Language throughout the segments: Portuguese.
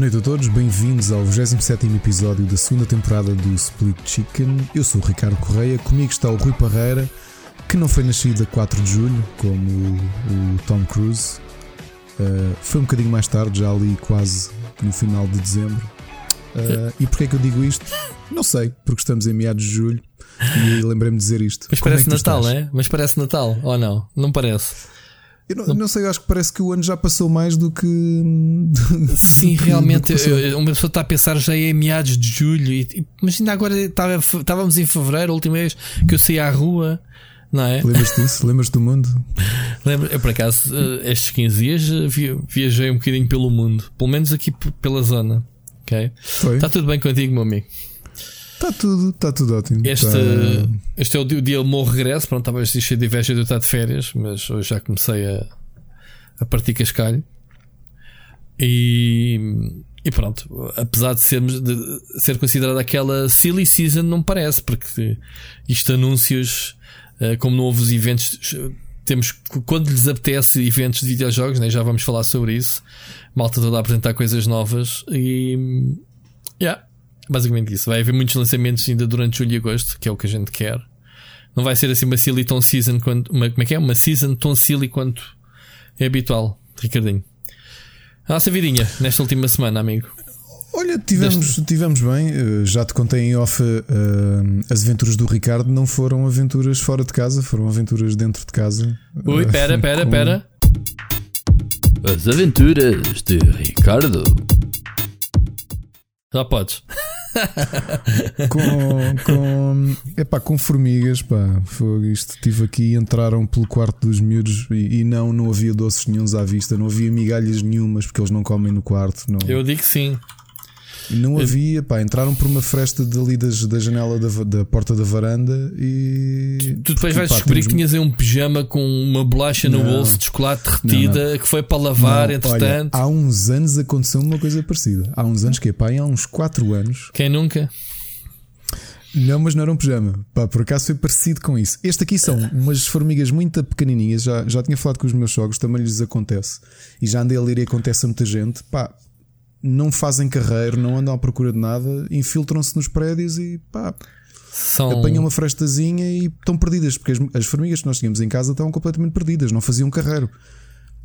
Boa noite a todos, bem-vindos ao 27 episódio da segunda temporada do Split Chicken. Eu sou o Ricardo Correia, comigo está o Rui Parreira, que não foi nascido a 4 de julho, como o, o Tom Cruise. Uh, foi um bocadinho mais tarde, já ali quase no final de dezembro. Uh, e porquê é que eu digo isto? Não sei, porque estamos em meados de julho e lembrei-me de dizer isto. Mas Como parece é que tu Natal, estás? é? Mas parece Natal, ou não? Não parece? Eu não, não sei, eu acho que parece que o ano já passou mais do que. Sim, do realmente. do eu- Uma pessoa está a pensar já é em meados de julho, e, mas ainda agora estava- estávamos em fevereiro, a última vez que eu saí à rua, não é? Lembras-te disso? Lembras-te do mundo? Lembro, eu por acaso, eh, estes 15 dias eh, vi- viajei um bocadinho pelo mundo, pelo menos aqui pela zona. Ok? Foi? Está tudo bem contigo, meu amigo? Está tudo, está tudo ótimo. Este, Tá- este é o dia, do meu regresso. Pronto, estava assim cheio de eu estar de férias, mas hoje já comecei a, a partir cascalho. E, e pronto, apesar de, sermos, de ser considerada aquela silly season, não parece, porque isto anúncios, eh, como novos eventos, temos quando lhes apetece eventos de videojogos, né, já vamos falar sobre isso. Malta toda a apresentar coisas novas e yeah, basicamente isso. Vai haver muitos lançamentos ainda durante julho e agosto, que é o que a gente quer. Não vai ser assim uma silly tão season quanto. Uma, como é que é? Uma season tão silly quanto é habitual, Ricardinho. A nossa vidinha nesta última semana, amigo. Olha, tivemos, tivemos bem. eh, Já te contei em off. eh, as aventuras do Ricardo não foram aventuras fora de casa, foram aventuras dentro de casa. Ui, Eh, pera, pera, com- pera. As aventuras de Ricardo. Já podes. Com, com, epá, com formigas, pá, foi isto. Estive aqui, entraram pelo quarto dos miúdos e, e não, não havia doces nenhums à vista, não havia migalhas nenhumas porque eles não comem no quarto. Não, Eu digo sim. Não havia, pá, entraram por uma fresta dali das, da janela da, da porta da varanda e. Tu depois porque, vais pá, descobrir que tinhas aí um pijama com uma bolacha no Não. bolso de chocolate derretida que foi para lavar, Não, entretanto. Olha, há uns anos aconteceu uma coisa parecida. Há uns anos que é pá, há uns 4 anos. Quem nunca? Não, mas não era um pijama. Pá, por acaso foi parecido com isso. Este aqui são umas formigas muito pequenininhas. Já, já tinha falado com os meus sogros, também lhes acontece. E já andei a ler e acontece a muita gente. Pá, não fazem carreira, não andam à procura de nada, infiltram-se nos prédios e pá, São. apanham uma frestazinha e estão perdidas. Porque as, as formigas que nós tínhamos em casa estavam completamente perdidas, não faziam carreiro.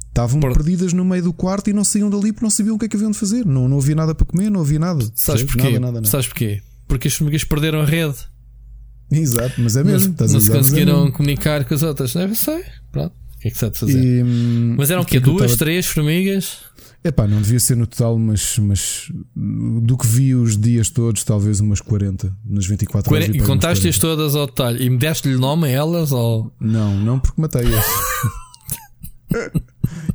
Estavam Por- perdidas no meio do quarto e não saíam dali porque não sabiam o que é que haviam de fazer. Não, não havia nada para comer, não havia nada. Sabes porquê? Nada, nada, nada. Sabes porquê? Porque as formigas perderam a rede. Exato, mas é Não, mesmo. a não se é conseguiram comunicar com as outras. Não sei. Pronto. O que é que se há de fazer? E, hum, Mas eram o quê? é eu Duas, tava- três formigas? Epá, não devia ser no total, mas, mas do que vi os dias todos, talvez umas 40 nas 24 horas. E contaste-as 40. todas ao detalhe. E me deste-lhe nome a elas? Ou... Não, não porque matei-as.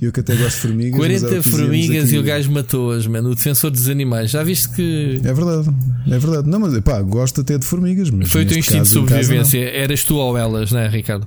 Eu que até gosto de formigas. mas 40 ela fazia-nos formigas e o gajo matou-as, mano. O defensor dos animais. Já viste que É verdade, é verdade. Não, mas pá, gosto até de formigas. Mas foi o teu instinto de caso, casa, sobrevivência? Eras tu ou elas, não é, Ricardo?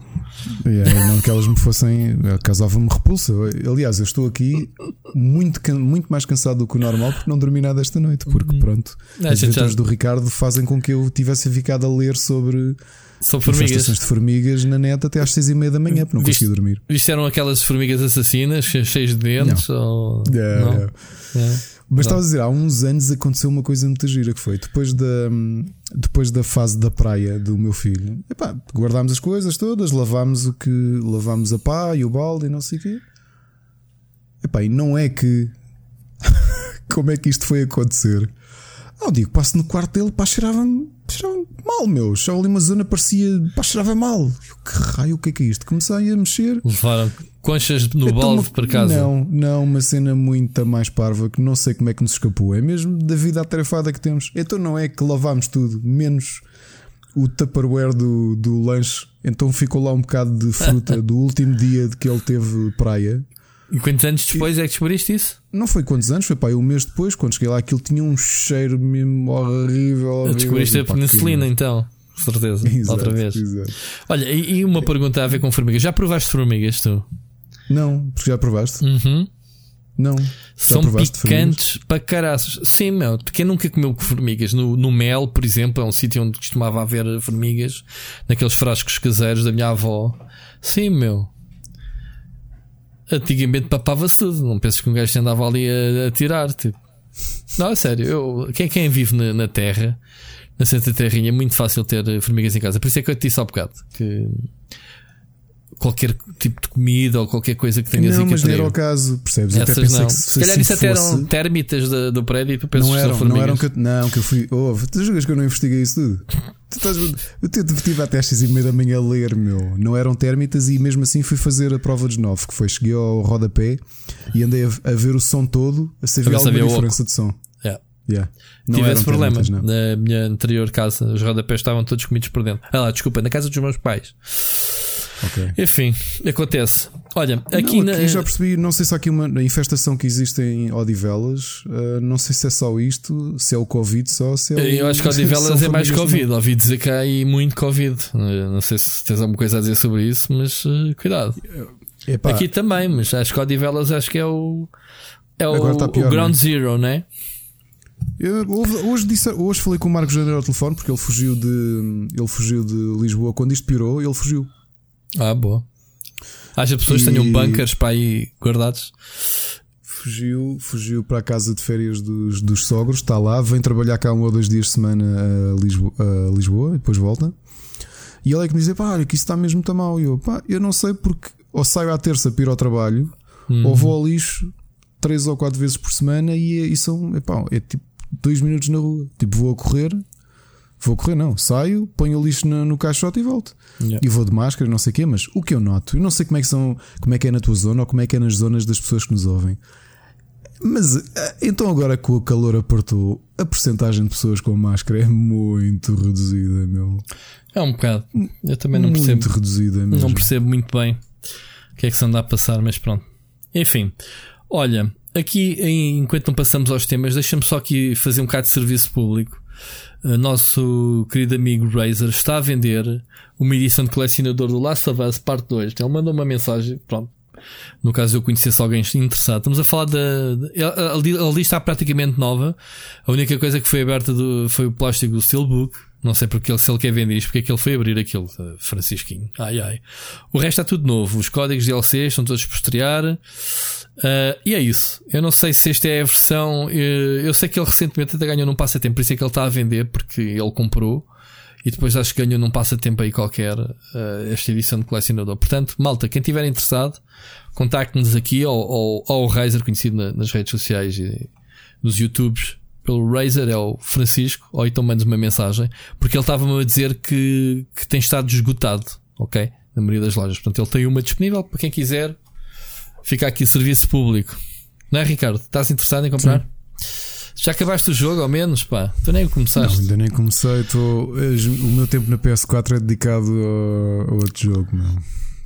Não, É, não que elas me fossem. causava-me repulsa. Aliás, eu estou aqui muito, muito mais cansado do que o normal porque não dormi nada esta noite. Porque pronto, Uhum. É, as gente, aventuras já- do Ricardo fazem com que eu tivesse ficado a ler sobre São formigas. infestações de formigas na net até às seis e meia da manhã, porque não Viste- consegui dormir. Isto eram aquelas formigas assassinas, che- cheias de dentes? Ou... É, não? é. É. Mas estava a dizer, há uns anos aconteceu uma coisa muito gira que foi depois da, depois da fase da praia do meu filho. Epá, guardámos as coisas todas, lavámos o que lavámos a pá e o balde e não sei o quê. Epá, e não é que como é que isto foi acontecer? Ah, digo, passo no quarto dele, pá, cheirava-me cheirava mal, meu. Só ali uma zona parecia, pá, cheirava mal. Eu, que raio, o que é que é isto? Comecei a mexer. Levaram conchas no Então, balde para casa. Não, não, uma cena muito mais parva que não sei como é que nos escapou. É mesmo da vida atarefada que temos. Então não é que lavámos tudo, menos o tupperware do, do lanche. Então ficou lá um bocado de fruta do último dia de que ele teve praia. E quantos anos depois é que descobriste isso? Não foi quantos anos, foi pá, um mês depois, quando cheguei lá, aquilo tinha um cheiro mesmo horrível. horrível. Descobriste a penicilina, então. Certeza. que- Exato, Outra vez. exato. Olha, e, uma pergunta a ver com formigas. Já provaste formigas tu? Não, porque já provaste? Uhum. Não. São picantes para caraças. Sim, meu. Quem nunca comeu formigas? No, no Mel, por exemplo, é um sítio onde costumava haver formigas, naqueles frascos caseiros da minha avó. Sim, meu. Antigamente papava-se tudo. Não penses que um gajo andava ali a, a tirar. Tipo. Não, é sério. Eu, quem, quem vive na, na Terra, na Santa Terrinha, é muito fácil ter formigas em casa. Por isso é que eu te disse há bocado que qualquer tipo de comida ou qualquer coisa que tenhas Não, que mas não era o caso, percebes? Eu até Essas pensei não. que Se calhar assim isso até fosse- eram térmitas da- do prédio e tu pensas Não que eram, não formigas. eram que eu, não, que eu fui. Ouve, tu julgas que eu não investiguei isso tudo? Tu estás, eu te- tive até às 6 e meia da manhã a ler, meu. Não eram térmitas e mesmo assim fui fazer a prova dos 9, que foi. Cheguei ao rodapé e andei a, a ver o som todo, a se alguma havia diferença de som. Yeah. Yeah. Não Tive esse problema não. na minha anterior casa. Os rodapés estavam todos comidos por dentro. Ah lá, desculpa, na casa dos meus pais. Ok. Enfim, acontece. Olha, aqui, não, na. aqui já percebi, não sei se há aqui uma infestação que existe em Odivelas, ah, não sei se é só isto, se é o Covid só, se é o, Eu acho que Odivelas é mais Covid. Ouvi dizer que há aí muito Covid. Eh, Não sei se tens alguma coisa a dizer sobre isso, mas eh, cuidado. Epá, Aqui também, mas acho que Odivelas acho que é o. É o, Agora está pior, o Ground não Zero, né? Eu, hoje, disse, hoje falei com o Marcos Janeiro ao telefone porque ele fugiu de ele fugiu de Lisboa quando isto piorou, ele fugiu. Ah, boa. Acha pessoas que E- tenham bunkers para aí guardados? Fugiu, fugiu para a casa de férias dos, dos sogros, está lá, vem trabalhar cá um ou dois dias de semana a Lisboa, a Lisboa e depois volta. E ele é que me diz: pá, olha, que isso está mesmo tão mal. E eu, pá, eu não sei porque ou saio à terça para ir ao trabalho Uhum. ou vou ao lixo três ou quatro vezes por semana e, é- e são, epá, é tipo dois minutos na rua. Tipo, vou a correr, vou correr, não, saio, ponho o lixo no, no caixote e volto. Yeah. E vou de máscara, não sei o quê, mas o que eu noto, eu não sei como é que são, como é que é na tua zona ou como é que é nas zonas das pessoas que nos ouvem. Mas eh, então agora que o calor apertou, a porcentagem de pessoas com máscara é muito reduzida, meu. É um bocado. Eu também não muito percebo. reduzida mesmo. Não percebo muito bem o que é que se anda a passar, mas pronto. Enfim, olha, aqui enquanto não passamos aos temas, deixa-me só aqui fazer um bocado de serviço público. Nosso querido amigo Razer está a vender uma edição de colecionador do Last of Us Parte 2. Ele mandou uma mensagem, pronto. No caso eu conhecesse alguém interessado. Estamos a falar da. A, a lista está praticamente nova. A única coisa que foi aberta do- foi o plástico do Steelbook. Não sei porque ele, se ele quer vender isto, porque é que ele foi abrir aquilo, eh, Francisquinho. Ai ai. O resto está tudo novo. Os códigos de DLC estão todos por estrear. Ah, e é isso. Eu não sei se esta é a versão. eh, eu sei que ele recentemente até ganhou num passatempo, por isso é que ele está a vender, porque ele comprou. E depois acho que ganhou num passatempo aí qualquer ah, esta edição de colecionador. Portanto, malta, quem estiver interessado, contacte-nos aqui ou, ou, ou o Razer, conhecido na- nas redes sociais e nos YouTubes pelo Razer, é o Francisco, ou então mandes uma mensagem, porque ele estava-me a dizer que, que tem estado esgotado, ok? Na maioria das lojas. Portanto, ele tem uma disponível para quem quiser. Fica aqui serviço público. Não é, Ricardo? Estás interessado em comprar? Já acabaste o jogo, ao menos, pá. Tu nem o Não, começaste. ainda nem comecei. As- o meu tempo na PS4 é dedicado a outro jogo, meu.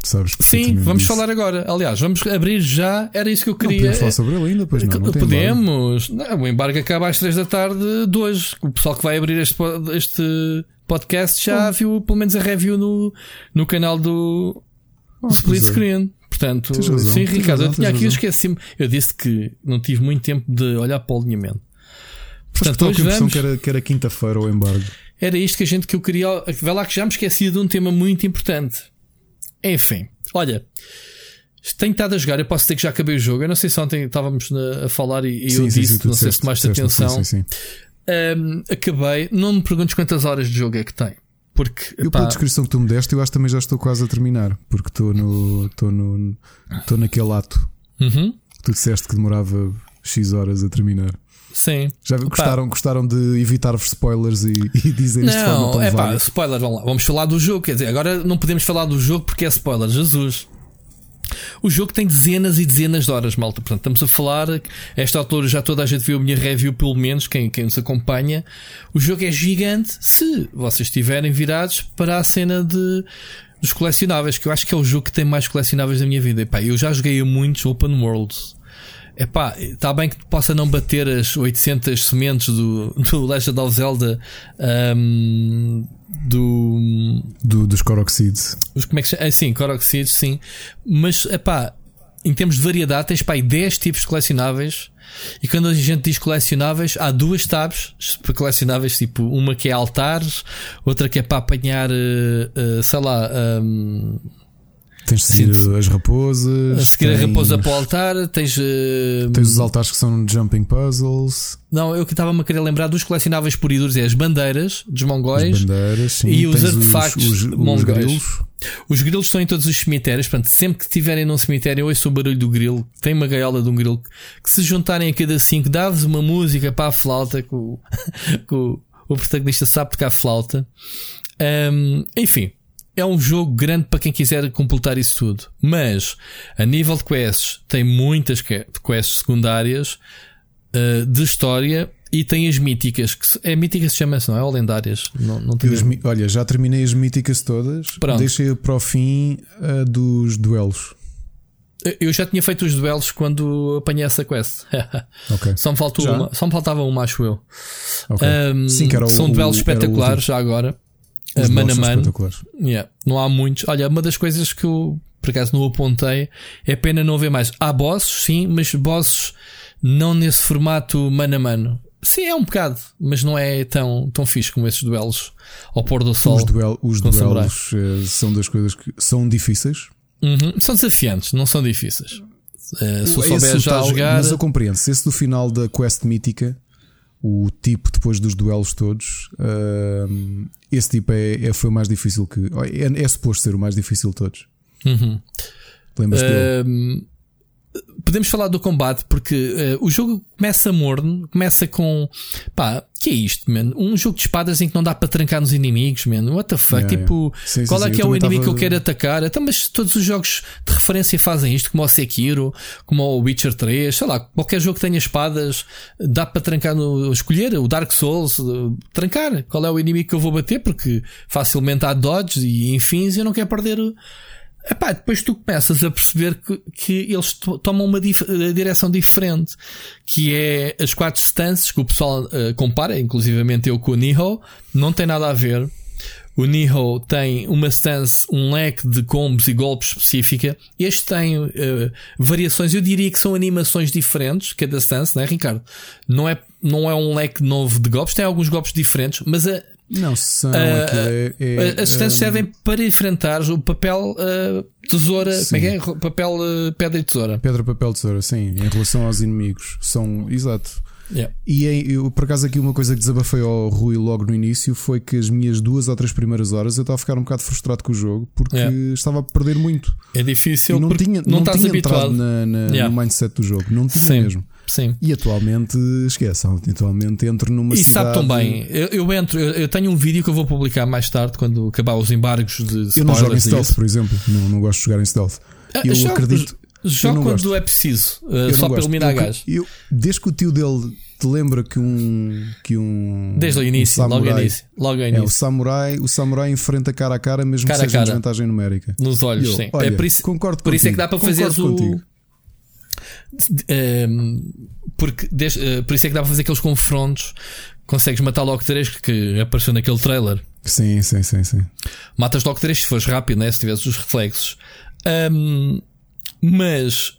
Sabes Sim, vamos disso. falar agora. Aliás, vamos abrir já. Era isso que eu Não queria. podemos falar sobre ele ainda, pois não. não tem embargo. Podemos. Não, o embargo acaba às 3 da tarde de hoje. O pessoal que vai abrir este, este podcast já viu pelo menos a review no, no canal do Ah, Split é. Screen. Portanto, razão, sim, Ricardo, razão, eu tinha aqui, eu esqueci-me. Eu disse que não tive muito tempo de olhar para o alinhamento. Portanto, estou com a hoje impressão vamos. que era, que era quinta-feira o embargo. Era isto que a gente que eu queria. Vai lá que já me esqueci de um tema muito importante. Enfim, olha. Tenho estado a jogar, eu posso dizer que já acabei o jogo. Eu não sei se ontem estávamos na- a falar e, e eu disse, tu não sei se tomaste atenção. Sim, sim, sim. Um, acabei, não me perguntes quantas horas de jogo é que tem. Porque Eu, epá, pela descrição que tu me deste, eu acho que também já estou quase a terminar. Porque estou no. Estou no. Estou naquele ato. Uhum, Tu disseste que demorava X horas a terminar. Sim. Já? Gostaram, gostaram de evitar-vos spoilers e, e dizer isto de forma Não, é pá, vaga? spoiler, vamos lá. Vamos falar do jogo. Quer dizer, agora não podemos falar do jogo porque é spoiler. Jesus. O jogo tem dezenas e dezenas de horas, malta. Portanto, estamos a falar. Esta altura já toda a gente viu a minha review, pelo menos, quem, quem nos acompanha. O jogo é gigante se vocês estiverem virados para a cena de. Dos colecionáveis, que eu acho que é o jogo que tem mais colecionáveis da minha vida. Epá, eu já joguei a muitos open worlds. Epá, está bem que possa não bater as 800 sementes do, do Legend of Zelda ahm, do Do, dos Coroxids. os, como é que se chama? Ah, sim, Coroxids, sim. Mas, epá, em termos de variedade, tens pá, aí 10 tipos de colecionáveis. E quando a gente diz colecionáveis, há duas tabs para colecionáveis, tipo, uma que é altares, outra que é para apanhar, eh, eh, sei lá, hum, Tens de seguir Sim. as raposas. A seguir a tens- raposa para o altar, tens. eh, Tens os altares que são jumping puzzles, Não, eu que estava-me a querer lembrar dos colecionáveis por e duros, é as bandeiras dos as mongóis. bandeiras, sim. e os artefactos os, os, mongóis. grilos. Os grilos estão em todos os cemitérios, portanto, sempre que estiverem num cemitério, ouçam o barulho do grilo. Tem uma gaiola de um grilo que, se juntarem a cada cinco, dá-vos uma música para a flauta que o, que o, o protagonista sabe tocar flauta. Ahm, enfim, é um jogo grande para quem quiser completar isso tudo. Mas, a nível de quests, tem muitas que- quests secundárias ah, de história e tem as míticas. Que se- é mítica se chama-se, não é? Ou lendárias? Não, não tenho mi- olha, já terminei as míticas todas. Pronto. Deixei para o fim a dos duelos. Eu já tinha feito os duelos quando apanhei essa quest. Ok. só, me faltou Já? uma, só me faltava uma, acho eu. ok. Um, Sim, que era o- são o- duelos era o espetaculares já agora. Os mano a mano. Yeah. Não há muitos. Olha, uma das coisas que eu por acaso não apontei é pena não ver mais. Há bosses, sim, mas bosses não nesse formato mano a mano. Sim, é um bocado, mas não é tão, tão fixe como esses duelos ao pôr do sol. Os, duel, os duelos eh, são das coisas que são difíceis. Uhum. São desafiantes, não são difíceis. Uh, se souber já tal- jogar. Mas eu compreendo. Se esse do final da quest mítica, o tipo depois dos duelos todos, ahm, esse tipo é, é- foi o mais difícil que. É, é suposto ser o mais difícil de todos. Uhum. Lembras-te dele? Podemos falar do combate porque uh, o jogo começa morno, começa com pá, que é isto, man? Um jogo de espadas em que não dá para trancar nos inimigos, man. What the fuck? Yeah, tipo, yeah. Sim, sim, qual é sim, que é eu o inimigo que eu tava- quero atacar? Então, mas todos os jogos de referência fazem isto, como o Sekiro, como o Witcher 3, sei lá, qualquer jogo que tenha espadas, dá para trancar no escolher o Dark Souls, uh, trancar qual é o inimigo que eu vou bater, porque facilmente há dodges e enfim, eu não quero perder Epá, depois tu começas a perceber que, que eles to- tomam uma dif- direção diferente, que é as quatro stances que o pessoal eh, compara, inclusivamente eu com o Niho, não tem nada a ver. O Niho tem uma stance, um leque de combos e golpes específica. Este tem eh, variações, eu diria que são animações diferentes, cada stance, não é, Ricardo? Não é, não é um leque novo de golpes, tem alguns golpes diferentes, mas a, Não, são. Aquilo é, é, ahm, servem para enfrentar o papel uh, tesoura. Sim. Como é que é? Papel uh, pedra e tesoura. Pedra, papel, tesoura, sim, em relação aos inimigos. São. Exato. Yeah. E em- eu, por acaso, aqui uma coisa que desabafei ao Rui logo no início foi que as minhas duas ou três primeiras horas eu estava a ficar um bocado frustrado com o jogo porque Yeah. estava a perder muito. É difícil e não tinha, não, não tinha habituado. entrado na, na- Yeah. no mindset do jogo. Não tinha Sim. mesmo. Sim. E atualmente, esquece, atualmente entro numa E cidade. sabe tão bem. Eu, eu entro, eu, eu tenho um vídeo que eu vou publicar mais tarde quando acabar os embargos de Eu não jogo em spoilers stealth, isso. por exemplo. Não, não gosto de jogar em stealth. Ah, eu jogo- acredito. Jogo quando gosto. é preciso, eu só para eliminar gás. eu- Desde que o tio dele te lembra que um. Que um Desde o início, um logo início. Logo ao É, o início. samurai, o samurai enfrenta cara a cara, mesmo Cara que seja cara. desvantagem numérica. Nos olhos, Eu, sim. olha, é por isso, concordo por isso é que contigo, dá para fazeres o. contigo. Ehm, porque des- eh, por isso é que dá para fazer aqueles confrontos. Consegues matar logo três que apareceu naquele trailer. Sim, sim, sim, sim. Matas logo três se fores rápido, né? se tiveres os reflexos. Ahm, mas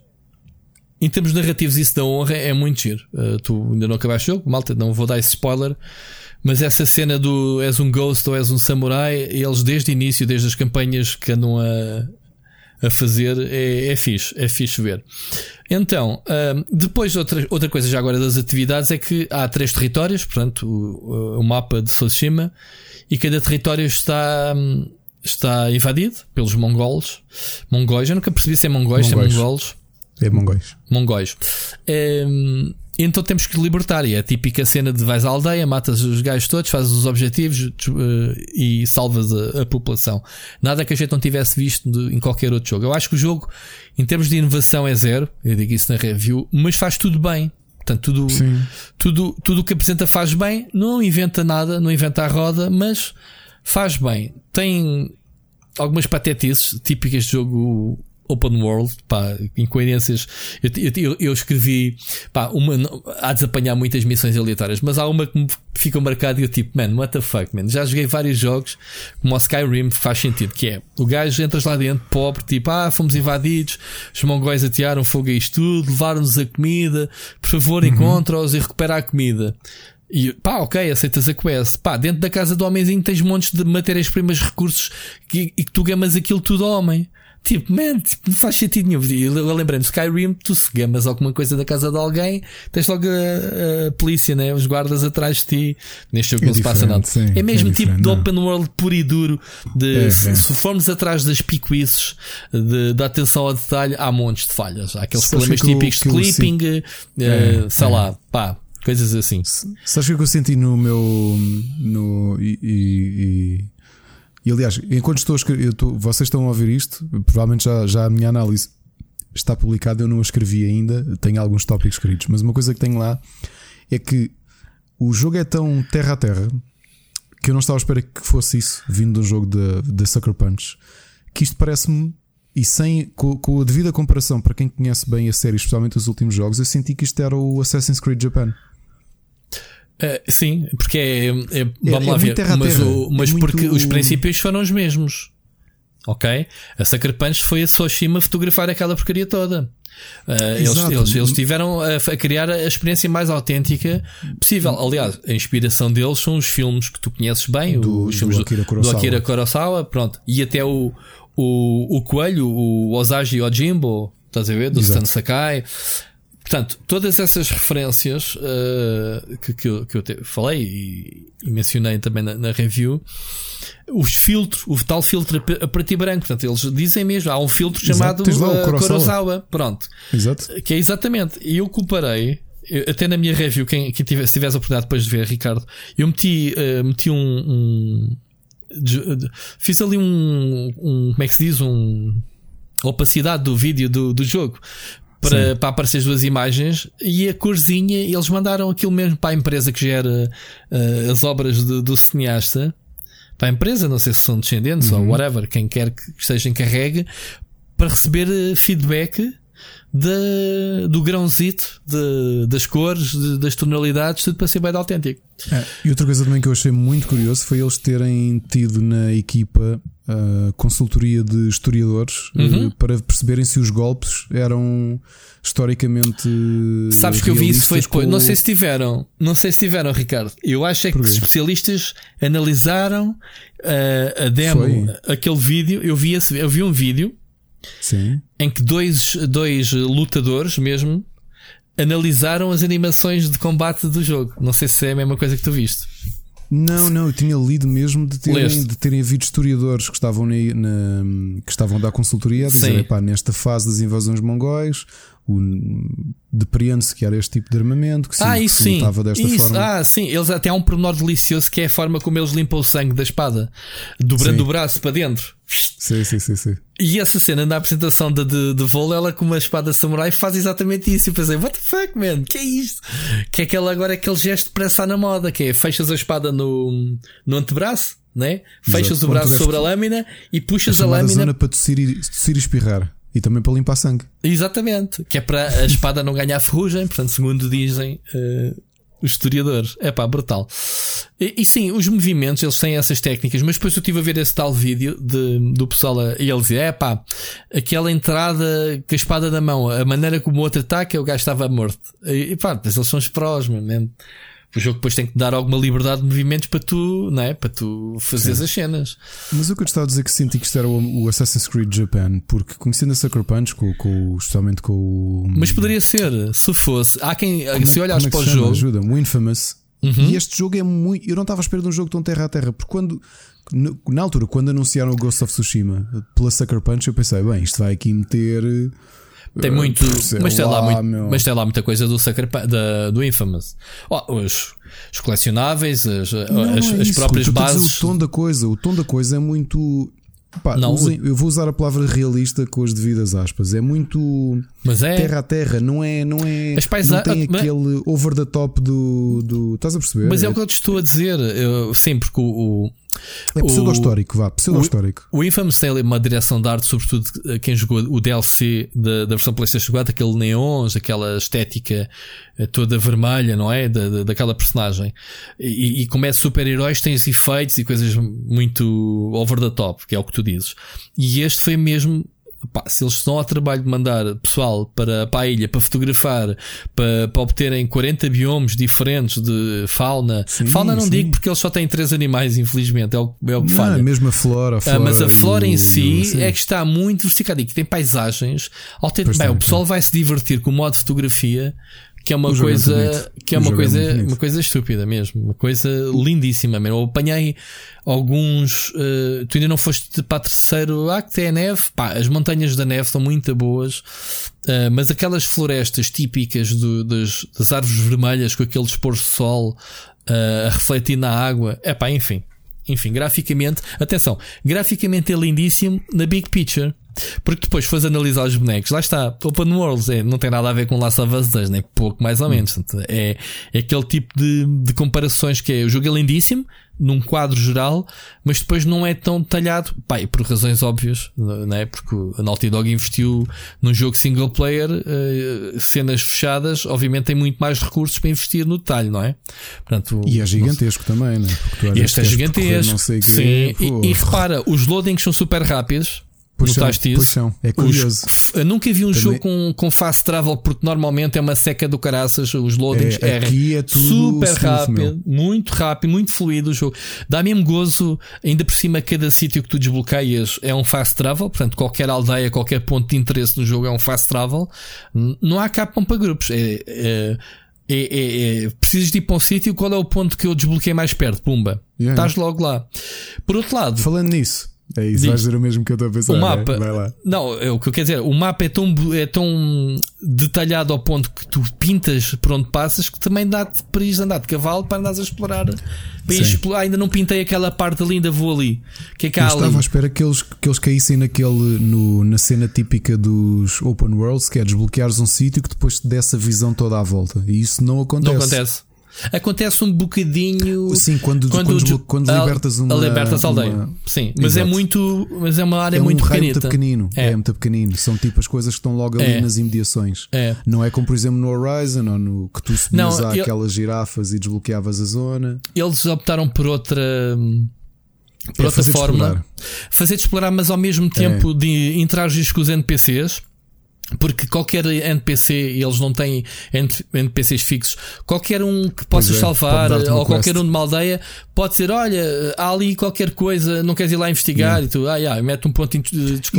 em termos narrativos, isso da honra é muito giro. Uh, tu ainda não acabaste o jogo, malta, não vou dar esse spoiler. Mas essa cena do és um ghost ou és um samurai, eles desde o início, desde as campanhas que andam a, a fazer, é, é fixe, é fixe ver. Então, ahm, depois outra, outra coisa já agora das atividades é que há três territórios, portanto, o, o mapa de Tsushima, e cada território está, está invadido pelos mongols. Mongóis, eu nunca percebi se é mongóis, se é Mongóis. mongols. É mongóis. Mongóis. Hum, então temos que libertar. E é a típica cena de vais à aldeia, matas os gajos todos, fazes os objetivos eh, e salvas a, a população. Nada que a gente não tivesse visto de- em qualquer outro jogo. Eu acho que o jogo, em termos de inovação, é zero. Eu digo isso na review, mas faz tudo bem. Portanto, tudo, Sim. tudo, tudo o que apresenta faz bem, não inventa nada, não inventa a roda, mas faz bem. Tem algumas patetices típicas de jogo open world, pá, incoerências. Eu, eu, eu escrevi, pá, uma, há de apanhar muitas missões aleatórias, mas há uma que me fica marcada e eu tipo, man, what the fuck, man. Já joguei vários jogos, como o Skyrim, faz sentido, que é, o gajo entras lá dentro, pobre, tipo, ah, fomos invadidos, os mongóis atearam fogo a isto tudo, levaram-nos a comida, por favor, encontra-os e recupera a comida. E pá, ok, aceitas a quest. Pá, dentro da casa do homenzinho tens montes de matérias-primas, recursos que, e que tu gamas aquilo tudo homem. Tipo, man, tipo, não faz sentido nenhum. Eu, lembrei-me, Skyrim, tu se gamas alguma coisa da casa de alguém, tens logo a, a polícia, né? Os guardas atrás de ti. Neste jogo É não se passa nada. sim, é mesmo é tipo de não. open world puro e duro. De, É, se, é. se formos atrás das picuices de, da atenção ao detalhe, há montes de falhas. Há aqueles problemas típicos de clipping, É, sei é. lá, pá, coisas assim. Sabes o que eu senti no meu. No, e, e, e- e, aliás, enquanto estou a escrever, estou- vocês estão a ouvir isto, provavelmente já, já a minha análise está publicada, eu não a escrevi ainda, tenho alguns tópicos escritos, mas uma coisa que tenho lá é que o jogo é tão terra a terra que eu não estava à espera que fosse isso, vindo um jogo de Sucker Punch, que isto parece-me. E sem, com, com a devida comparação para quem conhece bem a série, especialmente os últimos jogos, eu senti que isto era o Assassin's Creed Japan. Eh, sim, porque é. é- vamos é lá ver. terra mas terra. o- mas É muito- porque os princípios foram os mesmos. Ok? A Sucker Punch foi a Soshima fotografar aquela porcaria toda. Eh, eles, eles, eles tiveram a, a criar a experiência mais autêntica possível. Aliás, a inspiração deles são os filmes que tu conheces bem, Do- os filmes do Akira do Akira Kurosawa, pronto. E até o, o, o Coelho, o Osaji Ojimbo, estás a ver? Do Exato. Stan Sakai. Portanto, todas essas referências eh, que, que, eu, que eu te- falei e, e mencionei também na, na review, os filtros, o tal filtro a preto e branco, portanto, eles dizem mesmo, há um filtro chamado lá eh, Kurosawa. Kurosawa. Pronto. Exato. Que é exatamente. E eu comparei, eu- até na minha review, quem, quem tiver, se tivesse a oportunidade depois de ver, Ricardo, eu meti, eh, meti um. um- fiz ali um, um. Como é que se diz? Um. Opacidade do vídeo do, do jogo. Para, para aparecer as duas imagens. E a corzinha, eles mandaram aquilo mesmo para a empresa que gera eh, as obras de- do cineasta, para a empresa, não sei se são descendentes ou whatever, quem quer que esteja encarregue, para receber eh, feedback da- do grãozito, de- das cores, de- das tonalidades, tudo para ser bem autêntico. É, E outra coisa também que eu achei muito curioso foi eles terem tido na equipa a consultoria de historiadores eh, Uhum. para perceberem se os golpes eram historicamente. Sabes que eu vi isso foi depois. com- Não sei se tiveram, não sei se tiveram, Ricardo. Eu acho é que especialistas analisaram eh, a demo, Foi. aquele vídeo. Eu vi, esse, eu vi um vídeo Sim. em que dois, dois lutadores mesmo analisaram as animações de combate do jogo. Não sei se é a mesma coisa que tu viste. Não, não, eu tinha lido mesmo de terem, Leste. de terem havido historiadores que estavam, na, na- que estavam a dar consultoria a dizer: Sim. "Epá, nesta fase das invasões mongóis, o- depreende-se que era este tipo de armamento, que ah, isso se sim. lutava desta Isso, forma. ah, sim. Eles até há um pormenor delicioso que é a forma como eles limpam o sangue da espada, dobrando Sim. o braço para dentro. Sim, sim, sim, sim. E essa cena na apresentação de, de, de voo, ela com uma espada samurai faz exatamente isso. E pensei, what the fuck, man? Que é isto? Que é aquele agora aquele gesto parece estar na moda, que é fechas a espada no, no antebraço, né? Fechas Exato. o braço sobre a lâmina e A puxas a chamada lâmina zona para tossir e, tossir e espirrar. E também para limpar sangue. Exatamente. Que é para a espada não ganhar ferrugem, portanto, segundo dizem eh, os historiadores. É pá, brutal. E, e sim, os movimentos, eles têm essas técnicas, mas depois eu estive a ver esse tal vídeo de, do pessoal e ele dizia: é pá, aquela entrada com a espada na mão, a maneira como o outro ataca, o gajo estava morto. E, e pá, eles são os prós, meu, man. O jogo depois tem que dar alguma liberdade de movimentos para tu, não é? Para tu fazeres as cenas. Mas o que eu estava a dizer é que senti que isto era o, o Assassin's Creed Japan, porque conhecendo a Sucker Punch, com, com, especialmente com o. Mas poderia ser, se fosse. Há quem, como é- se olhares como é para o chama? jogo. Ajuda-me, o Infamous. Uhum. E este jogo é muito. Eu não estava à espera de um jogo tão terra a terra, porque quando. Na altura, quando anunciaram o Ghost of Tsushima pela Sucker Punch, eu pensei, bem, isto vai aqui meter. Tem muito, sei mas tem, lá muito meu. mas tem lá muita coisa do, Sucker, da, do Infamous. Oh, os, os colecionáveis, as, Não, as, é as próprias bases. O tom da coisa, o tom da coisa é muito. Pá, Não, usem- eu vou usar a palavra realista com as devidas aspas. É muito Mas é. terra a terra, não é, não é, não tem mas- aquele over the top do, do estás a perceber? Mas é o que eu te estou a dizer. Eu, sim, porque o, o, é pseudo-histórico, vá, pseudo-histórico. o Infamous tem uma direção de arte, sobretudo quem jogou o DLC da, da versão PlayStation 4, aquele neons, aquela estética eh, toda vermelha, não é? Da, da- daquela personagem. E, e como é super-heróis, tens efeitos e coisas muito over the top, que é o que tu dizes. E este foi mesmo pá, se eles estão ao trabalho de mandar pessoal para, para a ilha para fotografar, para, para obterem 40 biomes diferentes de fauna. Sim, fauna não sim. digo porque eles só têm três animais, infelizmente, é o, é o que Não, falha. é mesmo a flora, a Ah, flora mas a flora em si sim. é que está muito diversificada e que tem paisagens. Bem, o pessoal vai se divertir com o modo de fotografia, que é uma O é coisa, que é O uma é coisa, uma coisa estúpida mesmo, uma coisa lindíssima mesmo. Eu apanhei alguns, eh, tu ainda não foste para a terceiro acto, é a neve, pá, as montanhas da neve estão muito boas. eh, mas aquelas florestas típicas do- das, das árvores vermelhas com aquele disposto de sol eh, a refletir na água, é pá, enfim, enfim, graficamente, atenção, graficamente é lindíssimo na big picture. Porque depois fores analisar os bonecos, lá está, Open Worlds, é, não tem nada a ver com Last of Us 2, nem pouco mais ou menos. Portanto, É, é aquele tipo de, de comparações que é o jogo é lindíssimo, num quadro geral, mas depois não é tão detalhado, pá, por razões óbvias, não é? Porque a Naughty Dog investiu num jogo single player, eh, cenas fechadas, obviamente tem muito mais recursos para investir no detalhe, não é? Portanto, E é não gigantesco também, tu às e vezes este é gigantesco. Não sei o Sim, e, e repara, os loadings são super rápidos. Notaste isso? são. É Os- curioso. eu nunca vi um Também- jogo com, com fast travel porque normalmente é uma seca do caraças. Os loadings É, aqui é tudo super smooth, rápido, meu. muito rápido, muito fluido o jogo. Dá mesmo gozo, ainda por cima, cada sítio que tu desbloqueias é um fast travel. Portanto, qualquer aldeia, qualquer ponto de interesse no jogo é um fast travel. Não há capão para grupos. É, é, é, é- é- precisas de ir para um sítio. Qual é o ponto que eu desbloqueei mais perto? Pumba, Yeah. estás logo lá. Por outro lado, Falando nisso, é isso, Diz. vais dizer o mesmo que eu estou a pensar. o né? mapa. Vai lá. Não, é o que eu quero dizer. O mapa é tão, é tão detalhado ao ponto que tu pintas por onde passas que também dá-te para ir andar de cavalo para andares a explorar. Para explorar. Ainda não pintei aquela parte ali, ainda vou ali. Que é que Eu ali? estava à espera que eles, que eles caíssem naquele, no, na cena típica dos Open Worlds, que é desbloqueares um sítio que depois te desse a visão toda à volta. E isso não acontece. Não acontece. Acontece um bocadinho. Sim, quando, quando, Quando, quando libertas uma. libertas a aldeia. uma- Sim, mas é Exato. muito. Mas é uma área É muito um raio pequenita. muito pequenino. É. É. muito pequenino. São tipo as coisas que estão logo ali É. nas imediações. É. Não é como, por exemplo, no Horizon ou no que tu Não, subias eu- àquelas girafas e desbloqueavas a zona. Eles optaram por outra. Por É outra fazer-te fórmula. explorar. Fazer-te explorar, mas ao mesmo tempo de interagir com os NPCs. Porque qualquer NPC, eles não têm NPCs fixos, qualquer um que possas é, salvar ou qualquer um de uma aldeia pode dizer: Olha, há ali qualquer coisa, não queres ir lá investigar? E tu, ah, yeah, mete um ponto de Isso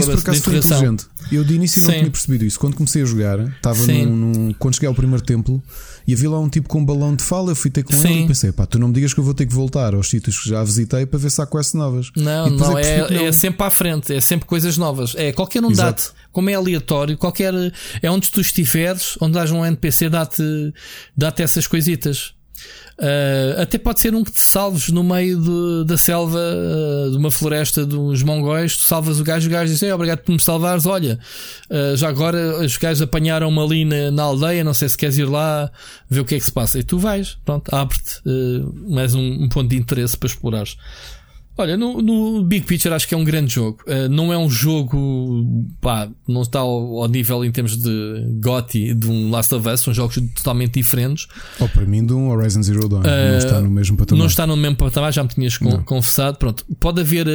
por de foi. Eu de início não Sim. tinha percebido isso. Quando comecei a jogar, estava num, num- Quando cheguei ao primeiro templo e havia lá um tipo com um balão de fala, eu fui ter com Sim. ele e pensei, pá, tu não me digas que eu vou ter que voltar aos sítios que já visitei para ver se há quests novas. Não, não, é, que não. é sempre à frente, é sempre coisas novas. É qualquer um dá-te, como é aleatório, qualquer. É onde tu estiveres, onde haja um NPC, dá-te dá essas coisitas. Ah, até pode ser um que te salves no meio de- da selva ah, de uma floresta uns mongóis. Tu salvas o gajo, o gajo diz: "Ei, Obrigado por me salvares. Olha, ah, já agora os gajos apanharam-me ali na, na aldeia. Não sei se queres ir lá ver o que é que se passa. E tu vais, pronto, abre-te mais um, um ponto de interesse para explorares. Olha, no, no Big Picture acho que é um grande jogo. Uh, não é um jogo, pá, não está ao, ao nível em termos de GOTY de um Last of Us, são jogos totalmente diferentes. Ou para mim, de um Horizon Zero Dawn. não está no mesmo patamar. Não está no mesmo patamar, já me tinhas con- confessado. Pronto, pode haver uh,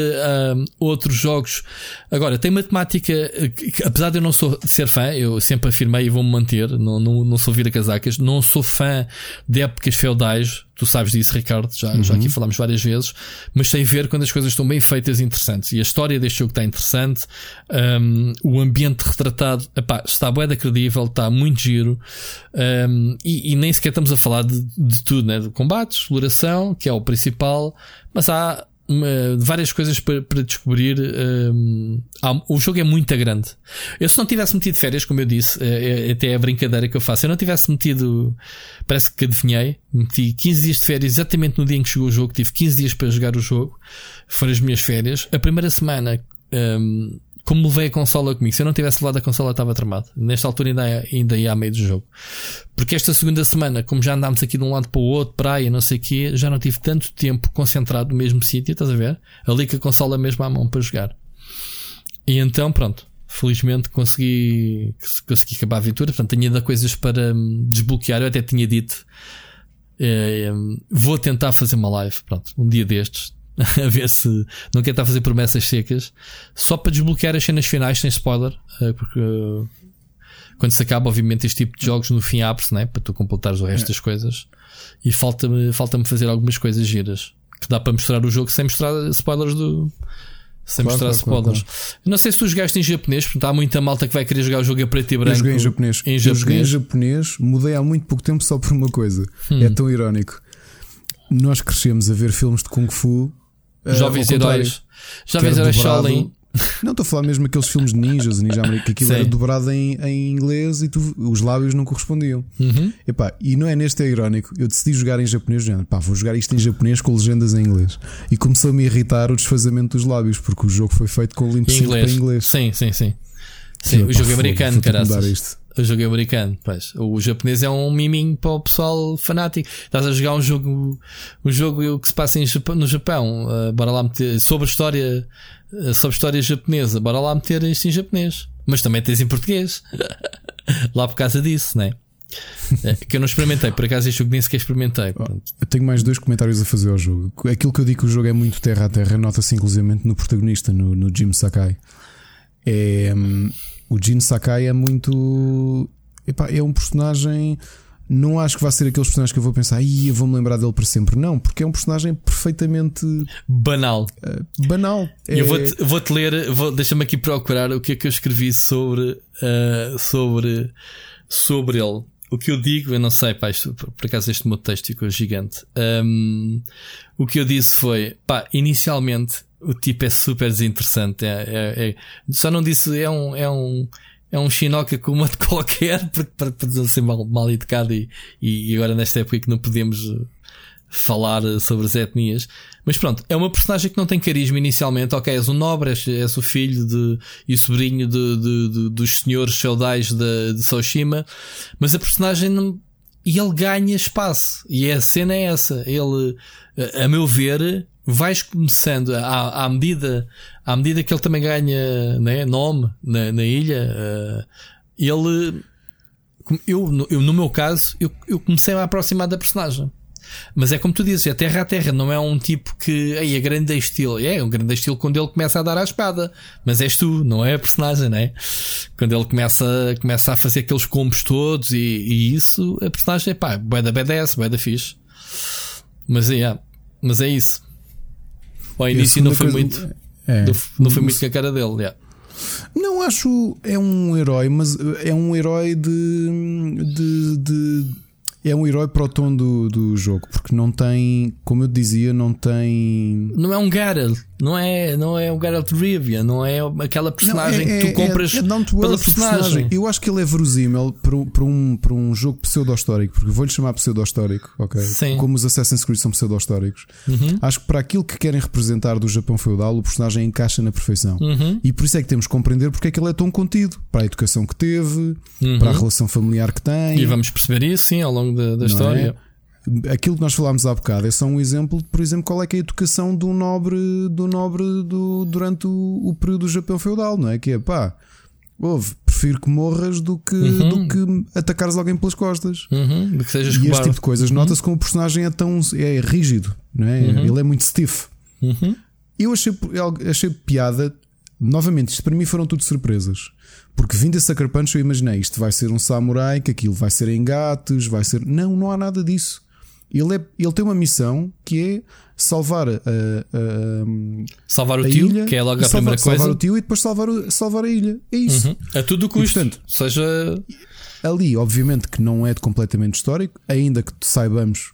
uh, outros jogos. Agora, tem matemática, uh, que, apesar de eu não sou, ser fã, eu sempre afirmei e vou-me manter, não, não, não sou vira-casacas, não sou fã de épocas feudais. Tu sabes disso, Ricardo, já, já aqui falámos várias vezes, mas sei ver quando as coisas estão bem feitas e interessantes. E a história deste jogo está interessante, um, o ambiente retratado epá, está bué da credível, está muito giro, um, e, e nem sequer estamos a falar de, de tudo, né? de combate, exploração, que é o principal, mas há uma- várias coisas para, para descobrir. um, há- o jogo é muito grande. Eu se não tivesse metido férias, como eu disse, é, é até a brincadeira que eu faço, eu não tivesse metido, parece que adivinhei, meti 15 dias de férias exatamente no dia em que chegou o jogo, tive 15 dias para jogar o jogo, foram as minhas férias. A primeira semana, um, como levei a consola comigo, se eu não tivesse levado a consola estava tramado. Nesta altura ainda, ainda ia a meio do jogo. Porque esta segunda semana, como já andámos aqui de um lado para o outro, praia, não sei o quê, já não tive tanto tempo concentrado no mesmo sítio, estás a ver? Ali com a consola mesmo à mão para jogar. E então, pronto. Felizmente consegui, consegui acabar a aventura. Portanto, tenho ainda coisas para hum, desbloquear. Eu até tinha dito, hum, vou tentar fazer uma live. Pronto, um dia destes. a ver se não quero estar a fazer promessas secas, só para desbloquear as cenas finais sem spoiler, uh, porque uh, quando se acaba, obviamente, este tipo de jogos no fim abre-se, né? para tu completares o resto é. das coisas. E falta-me falta fazer algumas coisas giras que dá para mostrar o jogo sem mostrar spoilers do. Sem claro, mostrar claro, spoilers. Claro, não sei se tu jogaste em japonês, porque há muita malta que vai querer jogar o jogo a preto e branco. Eu joguei em japonês. Em japonês. Eu joguei em japonês, mudei há muito pouco tempo só por uma coisa. Hum. É tão irónico. Nós crescemos a ver filmes de Kung Fu. Eh, Jovens heróis. Jovens heróis Shaolin. Não estou a falar mesmo aqueles filmes de ninjas, ninja americano, que aquilo Sim. era dobrado em, em inglês e tu, os lábios não correspondiam. Uhum. Epá, e não é neste é irónico. Eu decidi jogar em japonês, já, pá, vou jogar isto em japonês com legendas em inglês. E começou a me irritar o desfazamento dos lábios, porque o jogo foi feito com limpo inglês. para inglês. Sim, sim, sim. Sim, o jogo é americano, caraças. O jogo é americano, pois. O japonês é um miminho para o pessoal fanático. Estás a jogar um jogo, um jogo que se passa em, no Japão, uh, bora lá meter, sobre a história, uh, sobre a história japonesa, bora lá meter isto em japonês. Mas também tens em português. lá por causa disso, né? Que eu não experimentei, por acaso este jogo nem sequer experimentei. Eu tenho mais dois comentários a fazer ao jogo. Aquilo que eu digo que o jogo é muito terra a terra, nota-se inclusivamente no protagonista, no, no Jim Sakai. É. Hum, o Jin Sakai é muito. Epá, é um personagem. Não acho que vai ser aqueles personagens que eu vou pensar, e eu vou-me lembrar dele para sempre. Não, porque é um personagem perfeitamente banal. Uh, banal. É... Eu vou-te vou -te ler, vou, deixa-me aqui procurar o que é que eu escrevi sobre, uh, sobre, sobre ele. O que eu digo, eu não sei, pá, isto, por acaso este meu texto ficou gigante. Um, o que eu disse foi, pá, inicialmente o tipo é super desinteressante. É, é, é, só não disse, é um, é um, é um chinoca como outro qualquer, porque para, para ser mal, mal educado e, e agora nesta época que não podemos eh, falar sobre as etnias. Mas pronto, é uma personagem que não tem carisma inicialmente. Ok, és o nobre, és, és o filho de, e o sobrinho de, de, de dos senhores feudais de, de Soshima, mas a personagem não, e ele ganha espaço. E a cena é essa. Ele, a meu ver, vais começando à, à, medida à medida que ele também ganha né, nome na, na ilha uh, ele eu, eu no meu caso eu, eu comecei a aproximar da personagem mas é como tu dizes, é terra a terra, não é um tipo que aí é grande estilo. É um grande estilo quando ele começa a dar a espada, mas és tu, não é a personagem, né? Quando ele começa, começa a fazer aqueles combos todos e, e isso, a personagem é pá, vai da BDS, vai da fixe. Mas é, mas é isso. Ao início não foi muito. É, não, foi muito com a cara dele. Yeah. Não acho. É um herói, mas é um herói de, de, de é um herói para o tom do, do jogo, porque não tem, como eu dizia, não tem. Não é um Geralt, não é, não é o Geralt Rivia, não é aquela personagem não, é, que tu é, compras é, é pela personagem. personagem. Eu acho que ele é verosímil para, para, um, para um jogo pseudo-histórico, porque vou-lhe chamar pseudo-histórico, ok? Sim. Como os Assassin's Creed são pseudo-históricos. Uhum. Acho que para aquilo que querem representar do Japão feudal, o personagem encaixa na perfeição. Uhum. E por isso é que temos que compreender porque é que ele é tão contido. Para a educação que teve, uhum. para a relação familiar que tem. E vamos perceber isso, sim, ao longo da, da história. É? aquilo que nós falámos há bocado é só um exemplo por exemplo, qual é que é a educação do nobre, do nobre do, durante o, o período do Japão feudal, não é? Que é pá, prefiro que morras do que, uhum. do que atacares alguém pelas costas. Uhum. Que sejas e este tipo de coisas uhum. nota-se como o personagem é tão é rígido, não é? Uhum. Ele é muito stiff. Uhum. Eu achei, achei piada. Novamente, isto para mim foram tudo surpresas. Porque vindo a Sucker Punch eu imaginei isto vai ser um samurai, que aquilo vai ser engates, vai ser. Não, não há nada disso. Ele, é, ele tem uma missão que é salvar a, a, salvar o tio, ilha, que é logo a salvar, primeira coisa. Salvar o tio e depois salvar, salvar a ilha. É isso. Uhum. A tudo custo. E, portanto, seja ali, obviamente, que não é completamente histórico, ainda que saibamos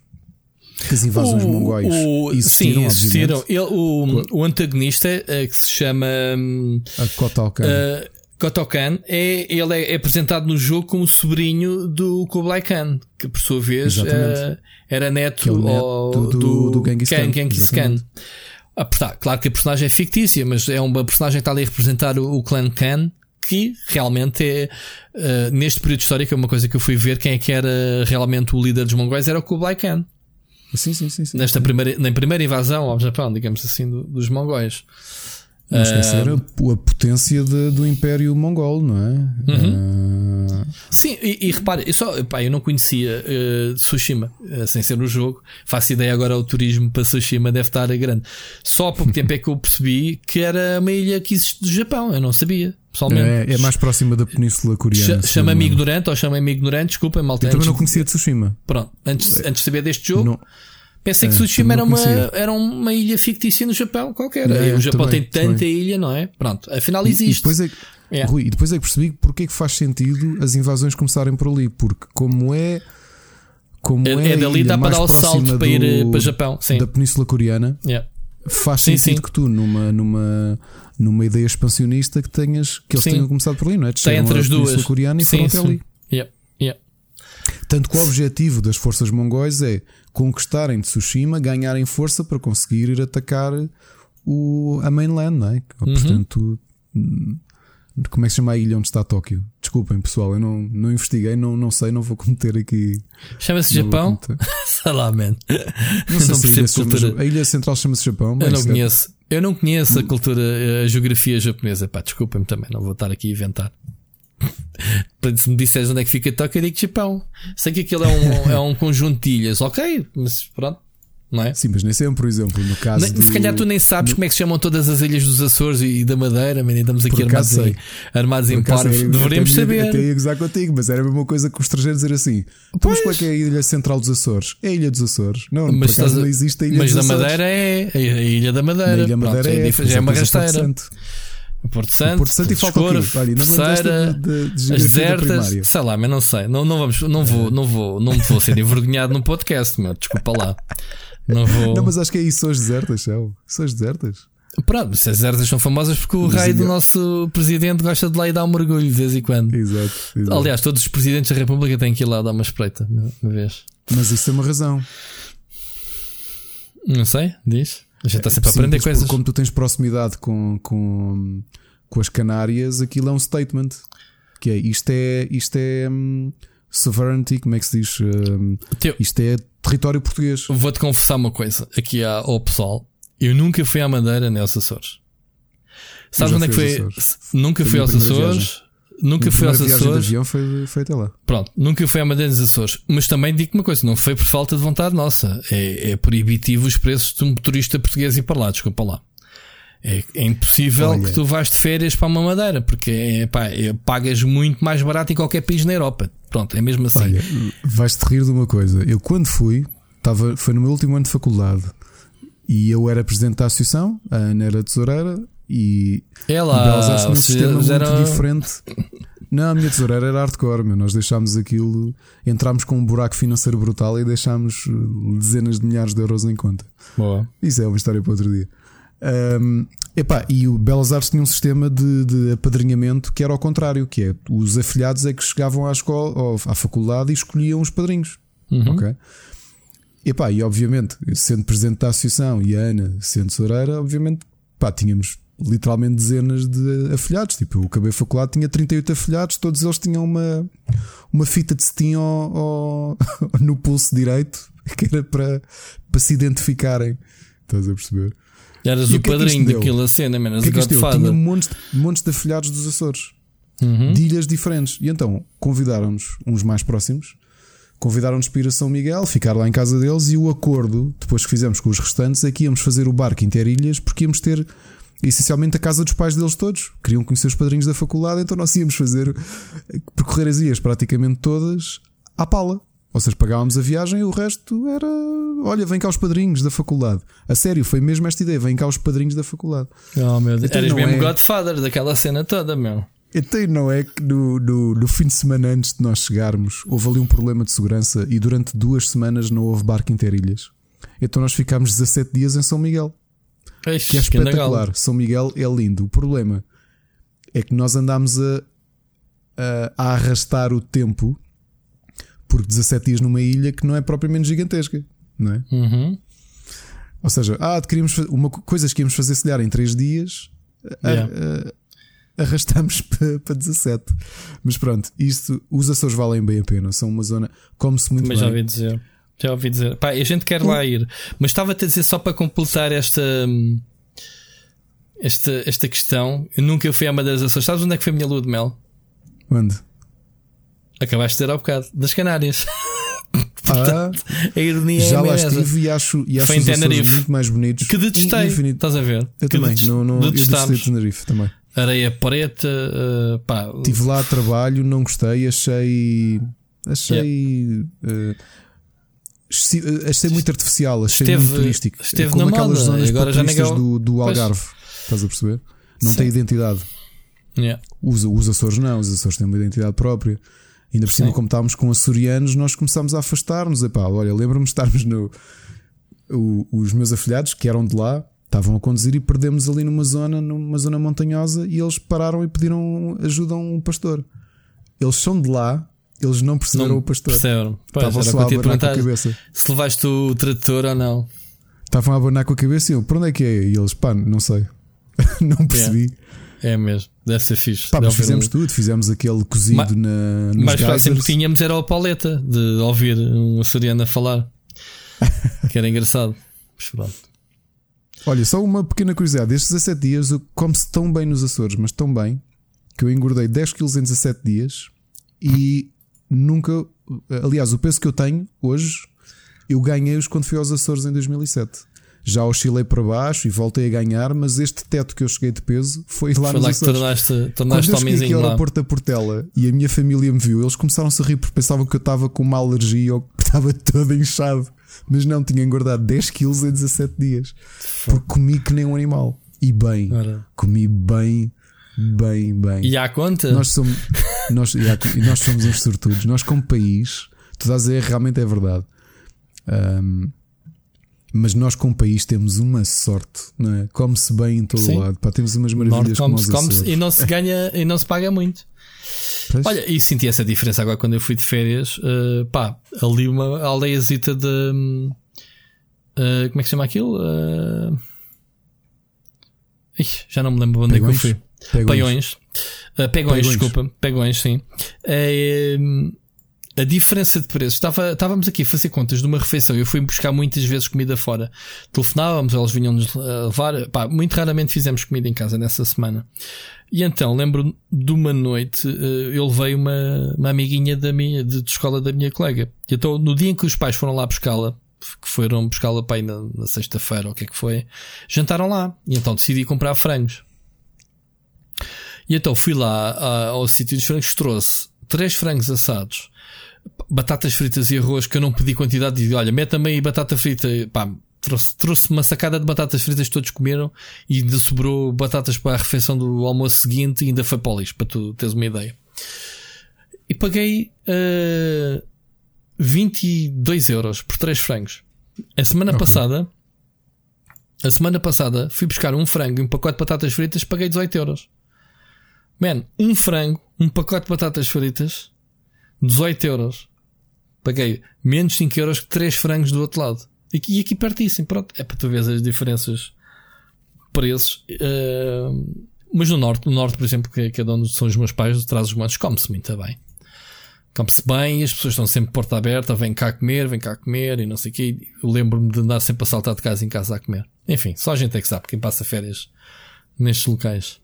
que as invasões o, mongóis o, existiram. Sim, existiram. Ele, o, o antagonista é, que se chama hum, a Kotalkan. Uh, Kotokan é, ele é, apresentado no jogo como sobrinho do Kublai Khan, que por sua vez uh, era neto, é neto do, do, do Genghis Khan. Genghis Khan. Ah, tá, claro que a personagem é fictícia, mas é uma personagem que está ali a representar o, o clã Khan, que realmente é, uh, neste período histórico, é uma coisa que eu fui ver quem é que era realmente o líder dos mongóis, era o Kublai Khan. Sim, sim, sim, sim. Nesta primeira, na primeira invasão ao Japão, digamos assim, do, dos mongóis. Não esquecer a, a potência de, do Império Mongol, não é? Uhum. Uh, Sim, e, e repare, eu, só, pá, eu não conhecia uh, Tsushima, uh, sem ser no jogo. Faço ideia agora o turismo para Tsushima deve estar grande. Só há pouco tempo é que eu percebi que era uma ilha que existe do Japão, eu não sabia. Pessoalmente. É, é mais próxima da Península Coreana. Chama-me ignorante ou chama-me ignorante, desculpa, malta. Eu também não conhecia Tsushima. Pronto, antes, antes de saber deste jogo. Não. Pensei é, que Tsushima era uma, era uma ilha fictícia no Japão qualquer. É, o Japão também, tem tanta também. ilha, não é? Pronto, afinal existe. E, depois é, é. Rui, e depois é que percebi porque é que faz sentido as invasões começarem por ali. Porque como é. Como é, é, é dali dá para dar o salto para ir eh, para o Japão. Sim. Da Península Coreana. Yeah. Faz sim, sentido sim. que tu, numa, numa, numa ideia expansionista, que tenhas que eles sim. tenham começado por ali, não é? Tem entre as duas. Coreana e sim, foram até ali. Yeah. Yeah. Tanto que o objetivo das forças mongóis é conquistarem Tsushima, ganharem força para conseguir ir atacar o, a mainland, não é? Uhum. Portanto, como é que se chama a ilha onde está Tóquio? Desculpem, pessoal, eu não, não investiguei, não, não sei, não vou cometer aqui. Chama-se Japão? sei lá, man. Não sei não se a, ilha chama, a ilha central chama-se Japão. Eu não conheço. Eu não conheço a cultura, a geografia japonesa. Pá, desculpem-me também, não vou estar aqui a inventar. Se me disseres onde é que fica Tóquio, eu digo Japão. Sei que aquilo é um, é um conjunto de ilhas, ok, mas pronto. Não é? Sim, mas nem sempre, por exemplo, no caso. Nem, do... Se calhar tu nem sabes no... como é que se chamam todas as ilhas dos Açores e da Madeira, mas estamos aqui armados em, armados em parvos. Deveríamos saber. Até ia gozar contigo, mas era a mesma coisa que os estrangeiros dizer assim: pois. Mas qual é que é a ilha central dos Açores? É a Ilha dos Açores. Não, mas por não existe a Ilha mas dos Açores. Mas da Madeira é a Ilha da Madeira. A Ilha Madeira Pronto, é, é, já é uma rasteira. Porto Santo, Porto Santo e falta Olha, Terceira, de, de, as desertas, sei lá, mas não sei, não, não vamos, não vou, não vou, não vou ser envergonhado no podcast, meu, desculpa lá. Não vou. Não, mas acho que é isso, são as desertas, são, são as desertas. Pronto, as desertas são famosas porque o rei do nosso presidente gosta de lá ir dar um mergulho de vez em quando. Exato, exato. Aliás, todos os presidentes da República têm que ir lá dar uma espreita, uma vez. Mas isso tem uma razão. Não sei, diz. A gente está sempre a aprender coisas. Como tu tens proximidade com, com, com as Canárias, aquilo é um statement. Que é isto é, isto é um, sovereignty, como é que se diz? Um, isto é território português. Vou-te confessar uma coisa aqui ao pessoal. Eu nunca fui à Madeira nem aos Açores. Sabes onde é que foi? Nunca fui aos Açores. Nunca fui aos Açores. avião foi, foi até lá. Pronto, nunca fui à Madeira dos Açores. Mas também digo uma coisa: não foi por falta de vontade nossa. É, é proibitivo os preços de um motorista português ir para lá, desculpa lá. É, é impossível Olha. que tu vais de férias para uma Madeira, porque é, pá, é, pagas muito mais barato em qualquer país na Europa. Pronto, é mesmo assim. Olha, vais-te rir de uma coisa. Eu, quando fui, estava, foi no meu último ano de faculdade e eu era presidente da associação, a Ana era tesoureira e. É lá, um sistema muito era... diferente. Não, a minha tesoureira era hardcore, meu. Nós deixámos aquilo, entramos com um buraco financeiro brutal e deixámos uh, dezenas de milhares de euros em conta. Boa. Isso é uma história para outro dia. Um, epá, e o Belas Artes tinha um sistema de, de apadrinhamento que era ao contrário, que é os afilhados é que chegavam à escola ou à faculdade e escolhiam os padrinhos. Uhum. Ok? Epá, e obviamente, sendo presidente da associação e a Ana sendo tesoureira, obviamente, pá, tínhamos literalmente dezenas de afilhados. Tipo, eu acabei a faculdade, tinha 38 afilhados, todos eles tinham uma, uma fita de cetim ao, ao, no pulso direito que era para, para se identificarem. Estás a perceber? Eras e o, é padrinho é daquela cena, menos o que é Tinha montes, montes de afilhados dos Açores, uhum. de ilhas diferentes. E então convidaram-nos, uns mais próximos, convidaram-nos para ir a São Miguel, ficar lá em casa deles. E o acordo, depois que fizemos com os restantes, é que íamos fazer o barco interilhas, porque íamos ter essencialmente a casa dos pais deles todos. Queriam conhecer os padrinhos da faculdade, então nós íamos fazer percorrer as ilhas praticamente todas à pala. Ou seja, pagávamos a viagem e o resto era. Olha, vem cá os padrinhos da faculdade. A sério, foi mesmo esta ideia: vem cá os padrinhos da faculdade. Oh, meu Deus. Então, Eras mesmo é... Godfather daquela cena toda, meu. Então não é que no, no, no, fim de semana antes de nós chegarmos houve ali um problema de segurança e durante duas semanas não houve barco interilhas. Então nós ficámos 17 dias em São Miguel. Eixe, que é espetacular. São Miguel é lindo. O problema é que nós andámos a, a, a arrastar o tempo por 17 dias numa ilha que não é propriamente gigantesca, não é? Uhum. Ou seja, ah, queríamos uma coisas que íamos fazer se em 3 dias, yeah. arrastamos para, para 17. Mas pronto, isto, os Açores valem bem a pena, são uma zona, come-se muito Mas bem. já ouvi dizer. Já ouvi dizer. Pá, a gente quer lá ir. Mas estava-te a dizer só para completar esta. Esta, esta questão. Eu nunca fui à Madeira das Açores. Sabes onde é que foi a minha lua de mel? Onde? Acabaste de ter há bocado. Das Canárias. Ah, A ironia já é lá estive e acho, e acho os Tenerife. muito mais bonitos. Que detestei. Infinito. Estás a ver? Eu Que também. detest- Não, não, eu detestei. Tenerife também. Areia preta, uh, pá. Estive lá a trabalho, não gostei, achei. Achei. exci- eh, achei muito artificial, achei Esteve- muito turístico. esteve Como aquelas moda, zonas agora para já turistas ninguém- do, do Pois. Algarve. Estás a perceber? Não Sim. tem identidade. Yeah. Os, os Açores não, os Açores têm uma identidade própria. Ainda por cima, como estávamos com açorianos, nós começámos a afastar-nos. Epá, olha, lembro-me de estarmos no. o- os meus afilhados, que eram de lá, estavam a conduzir e perdemos ali numa zona, numa zona montanhosa, e eles pararam e pediram ajuda a um pastor. Eles são de lá, eles não perceberam Não o pastor. perceberam. Pois, Estavam só a abanar com a cabeça. se levaste o trator ou não. Estavam a abanar com a cabeça e eu, para onde é que é? E eles, pá, não sei. não percebi. É mesmo. Deve ser fixe. Pá, mas fizemos um- tudo, fizemos aquele cozido Ma- na, mais próximo que tínhamos era o Pauleta, de ouvir um açoriano a falar. que era engraçado. Mas pronto. Olha, só uma pequena curiosidade: estes 17 dias eu como-se tão bem nos Açores, mas tão bem que eu engordei 10 kg em 17 dias e nunca. Aliás, o peso que eu tenho hoje eu ganhei-os quando fui aos Açores em 2007. Já oscilei para baixo e voltei a ganhar, mas este teto que eu cheguei de peso foi lá Foi nos lá que Açores. tornaste, Quando tornaste eu cheguei aqui ao aeroporto da Portela e a minha família me viu, eles começaram-se a rir porque pensavam que eu estava com uma alergia ou que estava todo inchado. Mas não, tinha engordado 10 quilos em 17 dias. Porque comi que nem um animal. E bem. Ora. Comi bem, bem, bem. E à conta? Nós somos, nós, e há- e nós somos uns sortudos. Nós, como país, tu estás a dizer, realmente é verdade. Ahm, mas nós, como país, temos uma sorte, não é? Come-se bem em todo Sim. lado. Pá, temos umas maravilhas como os Açores. e não se ganha e não se paga muito. Pois. Olha, e senti essa diferença agora quando eu fui de férias. eh, pá, ali uma aldeiazita de. eh, como é que se chama aquilo? Uh, já não me lembro onde é que eu fui. Pegões. Pegões. Uh, pegões, Pegões. desculpa. Pegões, sim. Hum, a diferença de preços. Estava, estávamos aqui a fazer contas de uma refeição. Eu fui buscar muitas vezes comida fora. Telefonávamos, eles vinham-nos uh, levar. Pá, muito raramente fizemos comida em casa nessa semana. E então, lembro de uma noite, eh, eu levei uma, uma amiguinha da minha, de, de escola da minha colega. E então, no dia em que os pais foram lá buscá-la, que foram buscá-la para aí na, na sexta-feira, ou o que é que foi, jantaram lá. E então decidi comprar frangos. E então fui lá ao sítio dos frangos, trouxe três frangos assados, batatas fritas e arroz, que eu não pedi quantidade, e olha, mete também aí batata frita, pá, trouxe, trouxe uma sacada de batatas fritas, todos comeram, e ainda sobrou batatas para a refeição do almoço seguinte, e ainda foi para o lixo, para tu teres uma ideia. E paguei ah, 22 euros por três frangos. A semana Ok. passada, a semana passada, fui buscar um frango e um pacote de batatas fritas, paguei 18 euros. Man, um frango, um pacote de batatas fritas, 18 euros. Paguei menos 5 euros que 3 frangos do outro lado. E aqui, e aqui pertíssimo, pronto. É para tu ver as diferenças preços. Eh, mas no norte, no norte, por exemplo, que, é de onde são os meus pais, traz os montes, come-se muito bem. Come-se bem, as pessoas estão sempre porta aberta, vem cá comer, vem cá comer e não sei o quê. Eu lembro-me de andar sempre a saltar de casa em casa a comer. Enfim, só a gente é que sabe, quem passa férias nestes locais.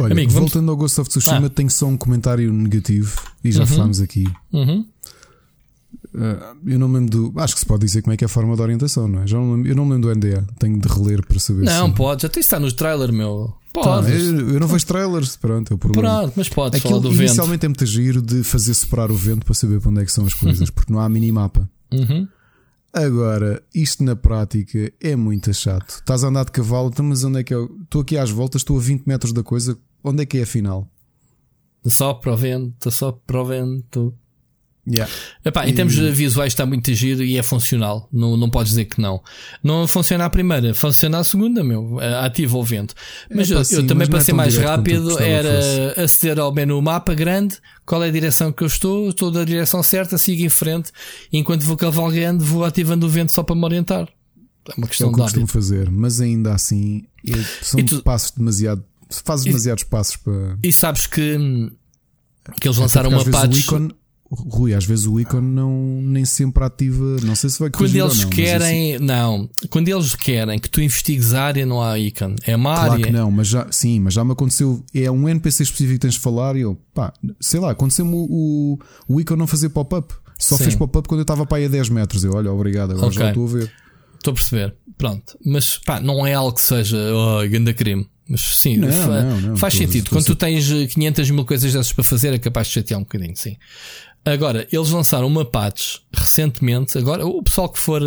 Olha, Amigo, vamos- voltando ao Ghost of Tsushima, Ah. tenho só um comentário negativo e já Uhum. falámos aqui. Uhum. Ah, eu não me lembro do. Acho que se pode dizer como é que é a forma de orientação, não é? Já não lembro- eu não me lembro do NDA. Tenho de reler para saber Não, se. podes, até está no trailer, meu. Tá, Podes. eu, eu não vejo trailers, pronto, é o problema. Pronto, mas podes Aquilo falar do vento. inicialmente é muito giro de fazer separar o vento para saber para onde é que são as coisas, porque não há minimapa. Uhum. Agora, isto na prática é muito chato. Estás a andar de cavalo, então, mas onde é que é? o- Estou aqui às voltas, estou a 20 metros da coisa, onde é que é a final? Só para o vento, só para o vento. Yeah. Epá, em E- termos visuais está muito giro e é funcional. Não, não podes dizer que não. Não funciona a primeira, funciona a segunda, meu. É, Ativa o vento. Mas Epá, eu, sim, eu também para é ser mais rápido era aceder ao menu mapa grande, qual é a direção que eu estou, estou da direção certa, sigo em frente, enquanto vou cavalgando, vou ativando o vento só para me orientar. É uma É questão o que de costumo fazer, mas ainda assim é- são tu- passos demasiado. Fazes demasiados passos para. E sabes que, que eles lançaram uma patch. O ícone, Rui, às vezes o ícone não, nem sempre ativa. Não sei se vai Quando eles não, querem, assim, não, quando eles querem que tu investigues a área, não há ícone. É uma claro área. Que não, mas já, sim, mas já me aconteceu. É um NPC específico que tens de falar e eu, pá, sei lá, aconteceu-me o, o, o ícone não fazer pop-up. Só sim. fez pop-up quando eu estava para aí a 10 metros. Eu, olha, obrigado, agora okay. já estou a ver. Estou a perceber. Pronto. Mas pá, não é algo que seja oh, grande crime. Mas sim, não, fa não, não, faz sentido. Quando tu tens 500 mil coisas dessas para fazer, é capaz de chatear um bocadinho, sim. Agora, eles lançaram uma patch recentemente. Agora, o pessoal que for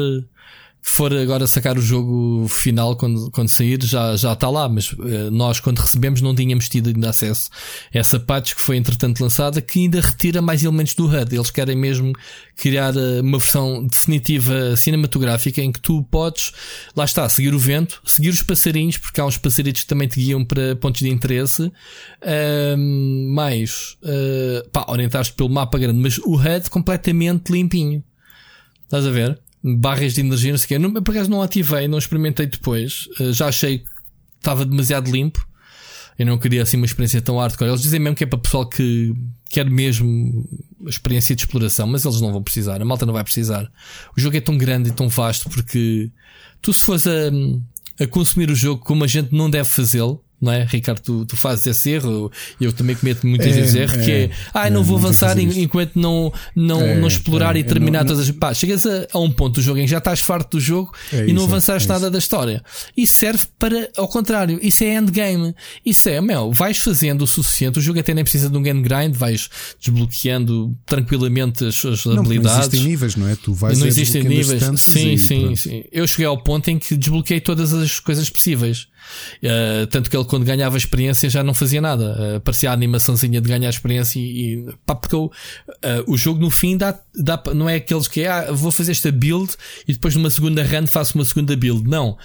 for agora sacar o jogo final quando, quando sair, já, já está lá, mas uh, nós quando recebemos não tínhamos tido ainda acesso a essa patch que foi entretanto lançada que ainda retira mais elementos do HUD. Eles querem mesmo criar uh, uma versão definitiva cinematográfica em que tu podes, lá está, seguir o vento, seguir os passarinhos, porque há uns passarinhos que também te guiam para pontos de interesse, uh, mais, uh, pá, orientaste pelo mapa grande, mas o HUD completamente limpinho. Estás a ver? Barras de energia, não sei o quê. por acaso não ativei, não experimentei depois. Uh, já achei que estava demasiado limpo. Eu não queria assim uma experiência tão hardcore. Eles dizem mesmo que é para pessoal que quer mesmo experiência de exploração, mas eles não vão precisar. A malta não vai precisar. O jogo é tão grande e tão vasto porque tu se fores a, a consumir o jogo como a gente não deve fazê-lo, não é? Ricardo, tu, tu fazes esse erro, eu também cometo muitas é, vezes erro, é, que é, ah, é, não vou avançar enquanto não, não, é, não explorar é, e terminar não, todas as. Pá, chegas a, a, um ponto do jogo em que já estás farto do jogo e não avançaste nada da história. Isso serve para, ao contrário, isso é endgame. Isso é, meu, vais fazendo o suficiente, o jogo até nem precisa de um game grind, vais desbloqueando tranquilamente as, as não, habilidades. Não existem níveis, não é? Tu vais Não existem níveis. Sim, sim, sim. Eu cheguei ao ponto em que desbloqueei todas as coisas possíveis. Uh, tanto que ele, quando ganhava experiência, já não fazia nada. Uh, parecia a animaçãozinha de ganhar experiência e, e pá, porque eu, uh, o jogo no fim dá, dá, não é aqueles que é, ah, vou fazer esta build e depois numa segunda run faço uma segunda build. Não.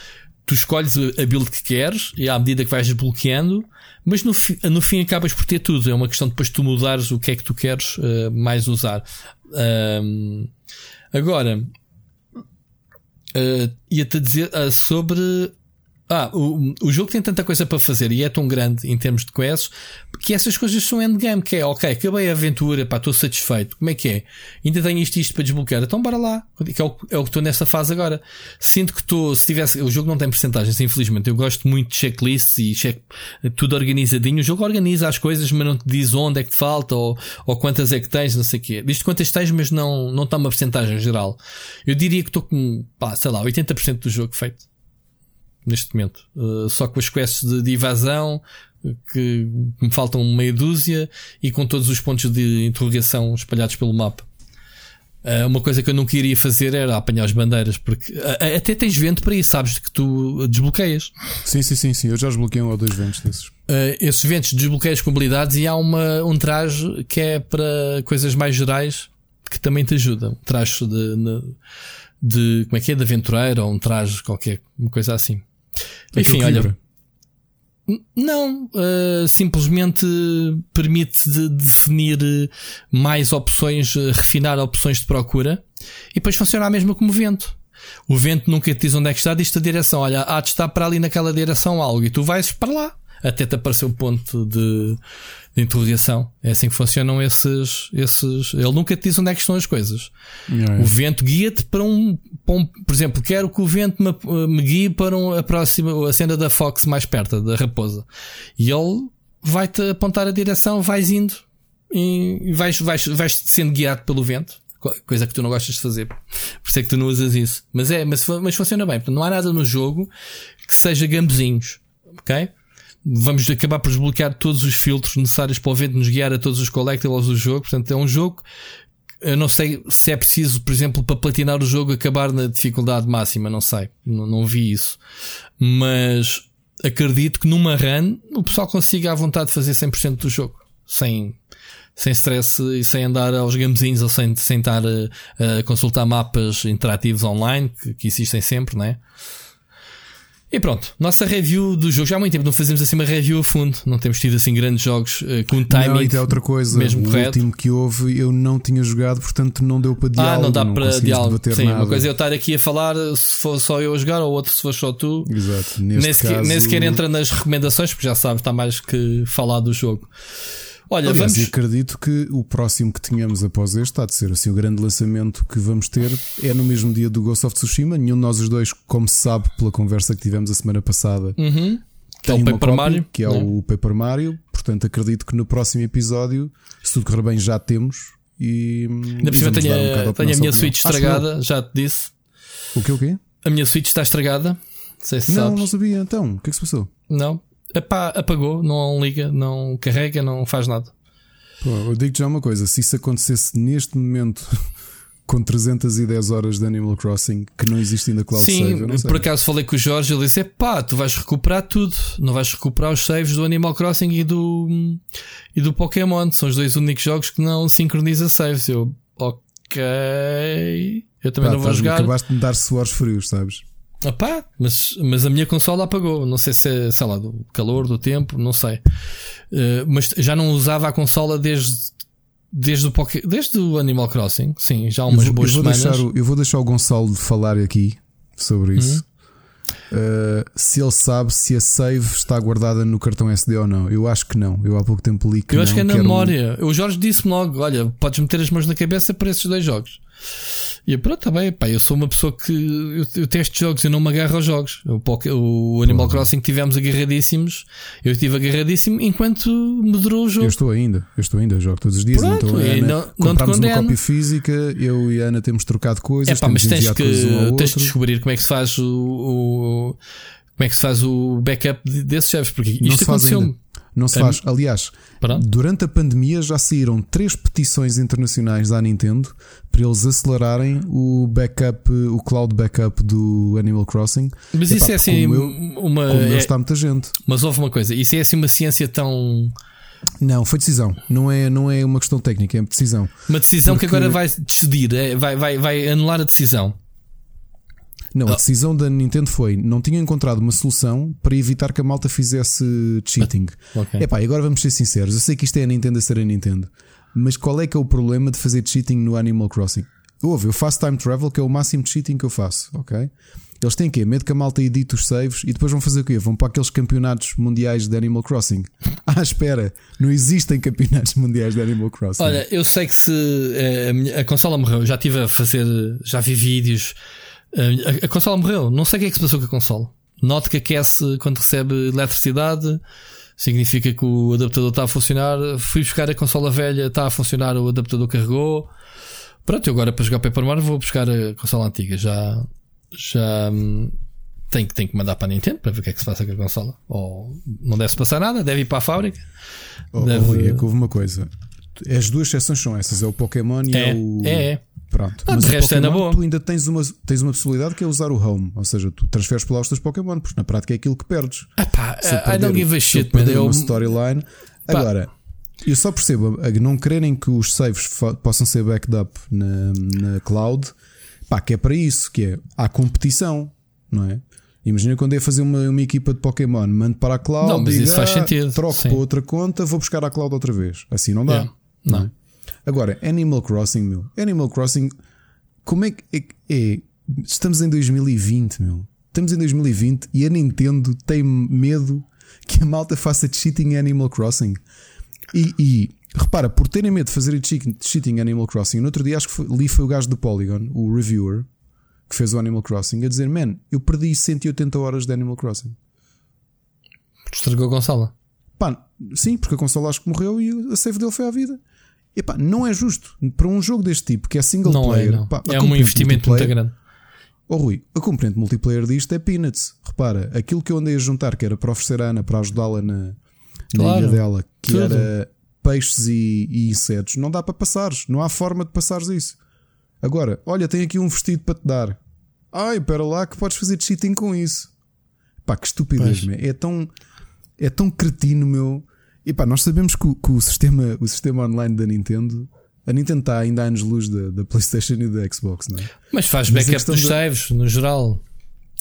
Tu escolhes a build que queres e à medida que vais desbloqueando, mas no, fi, no fim acabas por ter tudo. É uma questão depois de tu mudares o que é que tu queres mais usar. agora, Uh, ia-te dizer uh, sobre ah, o, o jogo tem tanta coisa para fazer e é tão grande em termos de quests que essas coisas são endgame. Que é, ok, acabei a aventura, pá, estou satisfeito. Como é que é? Ainda tenho isto isto para desbloquear. Então bora lá. Que é o, é o que estou nessa fase agora. Sinto que estou, se tivesse, o jogo não tem percentagens, infelizmente. Eu gosto muito de checklists e check, tudo organizadinho. O jogo organiza as coisas, mas não te diz onde é que te falta ou, ou quantas é que tens, não sei o quê. Diz quantas tens, mas não, não está uma percentagem geral. Eu diria que estou com, pá, sei lá, 80% do jogo feito neste momento. Uh, só com as quests de, de evasão, que me faltam meia dúzia, e com todos os pontos de interrogação espalhados pelo mapa. Uh, uma coisa que eu não queria fazer era apanhar as bandeiras, porque uh, até tens vento para isso, sabes que tu desbloqueias. Sim, sim, sim, sim. Eu já desbloqueei um ou dois ventos desses. Esses ventos desbloqueias com habilidades e há uma, um traje que é para coisas mais gerais que também te ajudam. Um traje de, de, como é que é? De aventureiro ou um traje qualquer, uma coisa assim. Enfim, olha. Não, uh, simplesmente permite de definir mais opções, uh, refinar opções de procura e depois funciona a mesma como o vento. O vento nunca te diz onde é que está, diz-te a direção. Olha, há de estar para ali naquela direção algo e tu vais para lá até te aparecer o ponto de, de interrogação. É assim que funcionam esses, esses. Ele nunca te diz onde é que estão as coisas. É. O vento guia-te para um, para um, Por exemplo, quero que o vento me, me guie para um, a próxima, a cena da Fox mais perto, da raposa. E ele vai-te apontar a direção, vais indo e vais, vais, vais sendo guiado pelo vento. Coisa que tu não gostas de fazer. Por isso é que tu não usas isso. Mas é, mas, mas funciona bem. Não há nada no jogo que seja gambezinhos. Ok? Vamos acabar por desbloquear todos os filtros necessários para o vento nos guiar a todos os collectibles do jogo. Portanto, é um jogo. Eu não sei se é preciso, por exemplo, para platinar o jogo acabar na dificuldade máxima, não sei. Não, não vi isso. Mas acredito que numa run o pessoal consiga à vontade fazer 100% do jogo. Sem, sem stress e sem andar aos gamezinhos ou sem, sem estar a, a consultar mapas interativos online que, que existem sempre, né? E pronto, nossa review do jogo. Já há muito tempo não fazemos assim uma review a fundo. Não temos tido assim grandes jogos uh, com timing. Não, e outra coisa. Mesmo o correto. último que houve eu não tinha jogado, portanto não deu para diálogo. Ah, não dá não para diálogo. Sim, nada. uma coisa é eu estar aqui a falar se for só eu a jogar ou outro se for só tu. Exato. Neste nem, caso... nem sequer entra nas recomendações, porque já sabe, está mais que falar do jogo. Olha, Aliás, vamos. acredito que o próximo que tínhamos após este está de ser assim o grande lançamento que vamos ter é no mesmo dia do Ghost of Tsushima. Nenhum de nós os dois, como se sabe pela conversa que tivemos a semana passada, Uhum. Que é o Paper cópia, Mario. que é né? o Paper Mario. Portanto, acredito que no próximo episódio, se tudo correr bem, já temos. E Ainda por cima tenho, a- tenho a minha Switch estragada, já te disse. O que o quê? A minha Switch está estragada. Não Não, sabes. não sabia. Então, o que é que se passou? Não. Epá, apagou, não liga, não carrega, não faz nada. Pô, eu digo já uma coisa: se isso acontecesse neste momento com 310 horas de Animal Crossing, que não existe ainda cloud Sim, save, eu não sei. por acaso falei com o Jorge, ele disse: pá, tu vais recuperar tudo, não vais recuperar os saves do Animal Crossing e do, e do Pokémon. São os dois únicos jogos que não sincroniza saves. Eu, ok. Eu também Pá, não vou jogar. Acabaste de me dar suores frios, sabes? Ah pá, mas, mas a minha consola apagou. Não sei se é, sei lá, do calor, do tempo, não sei. Eh, mas já não usava a consola desde, desde, o Poké, desde o Animal Crossing. Sim, já há umas eu vou, boas eu semanas. deixar eu vou deixar o Gonçalo falar aqui sobre isso. Uhum. Uh, se ele sabe se a save está guardada no cartão SD ou não. Eu acho que não. Eu há pouco tempo li que Eu não. acho que é na era um- memória. O Jorge disse-me logo: olha, podes meter as mãos na cabeça para esses dois jogos. E eu, pronto, tá bem, pá, eu sou uma pessoa que eu, eu testo jogos, eu não me agarro aos jogos. O, o Animal Crossing tivemos agarradíssimos, eu estive agarradíssimo enquanto me durou o jogo. Eu estou ainda, eu estou ainda, eu jogo todos os dias. Pronto, então, Ana, não- não te uma cópia física, eu e a Ana temos trocado coisas, É pá, mas tens que, tens de descobrir como é que se faz o, o- como é que se faz o backup de- desses chefes, porque isto aconteceu-me. Não se faz. Aliás, Pronto. durante a pandemia já saíram três petições internacionais à Nintendo para eles acelerarem o backup, o cloud backup do Animal Crossing. Mas Epá, isso é assim como eu- uma. Como é- está muita gente. mas houve uma coisa, isso é assim uma ciência tão. Não, foi decisão. Não é, não é uma questão técnica, é decisão. Uma decisão que Porque- agora vai decidir, é, vai, vai, vai anular a decisão. Não, Ah. a decisão da Nintendo foi não tinha encontrado uma solução para evitar que a malta fizesse cheating. Ok. Epá, e agora vamos ser sinceros. Eu sei que isto é a Nintendo a ser a Nintendo, mas qual é que é o problema de fazer cheating no Animal Crossing? Houve, eu faço time travel, que é o máximo de cheating que eu faço, ok? Eles têm quê? Medo que a malta edite os saves e depois vão fazer o quê? Vão para aqueles campeonatos mundiais de Animal Crossing. Ah, espera, não existem campeonatos mundiais de Animal Crossing. Olha, eu sei que se eh, a, minha- a consola morreu, eu já estive a fazer, já vi vídeos. A, a consola morreu, não sei o que é que se passou com a consola. Note que aquece quando recebe eletricidade, significa que o adaptador está a funcionar. Fui buscar a consola velha, está a funcionar, o adaptador carregou. Pronto, eu agora para jogar Paper Mario vou buscar a consola antiga. Já, já hum, tenho, que- tenho que mandar para a Nintendo para ver o que é que se passa com a consola. Ou não deve se passar nada, deve ir para a fábrica. Oh, Deve- Rui, é que houve uma coisa. As duas exceções são essas: é o Pokémon e É, é, o. é, é. Pronto. Ah, Mas resto é na Pokémon, boa. tu ainda tens uma, tens uma possibilidade que é usar o Home. Ou seja, tu transferes para lá os teus Pokémon, porque na prática é aquilo que perdes. Ah pá, eu I don't give a shit, man. perder Eu, uma storyline. Agora, eu só percebo a não quererem que os saves possam ser backed up na, na cloud, pá, que é para isso, que é há competição, não é? Imagina quando é fazer uma, uma equipa de Pokémon, mando para a cloud, Não, mas digo, isso faz "Ah, sentido, troco sim. para outra conta, vou buscar a cloud outra vez. Assim não dá. Yeah, não. é? Agora, Animal Crossing, meu. Animal Crossing, como é que é, é? Estamos em 2020, meu. Estamos em 2020 e a Nintendo tem medo que a malta faça cheating em Animal Crossing. E, e, repara, por terem medo de fazer cheating em Animal Crossing, no outro dia acho que foi, li foi o gajo do Polygon, o reviewer, que fez o Animal Crossing, a dizer: Man, eu perdi 180 horas de Animal Crossing. estragou a consola. Pá, sim, porque a consola acho que morreu e a save dele foi à vida. E pá, não é justo para um jogo deste tipo que é single Não é, player. não. pá, é um investimento muito grande. Oh Rui, a componente multiplayer disto é peanuts. Repara, aquilo que eu andei a juntar, que era para oferecer a Ana para ajudá-la na, na Claro, ilha dela, que tudo. era peixes e, e insetos, não dá para passares. Não há forma de passares isso. Agora, olha, tem aqui um vestido para te dar. Ai, espera lá que podes fazer cheating com isso. Pá, que estupidez, meu. É tão, é tão cretino, meu. E pá, nós sabemos que, o, que o sistema, o sistema online da Nintendo, a Nintendo está ainda a anos-luz da, da PlayStation e da Xbox, não é? Mas faz Mas backup dos da- saves, no geral.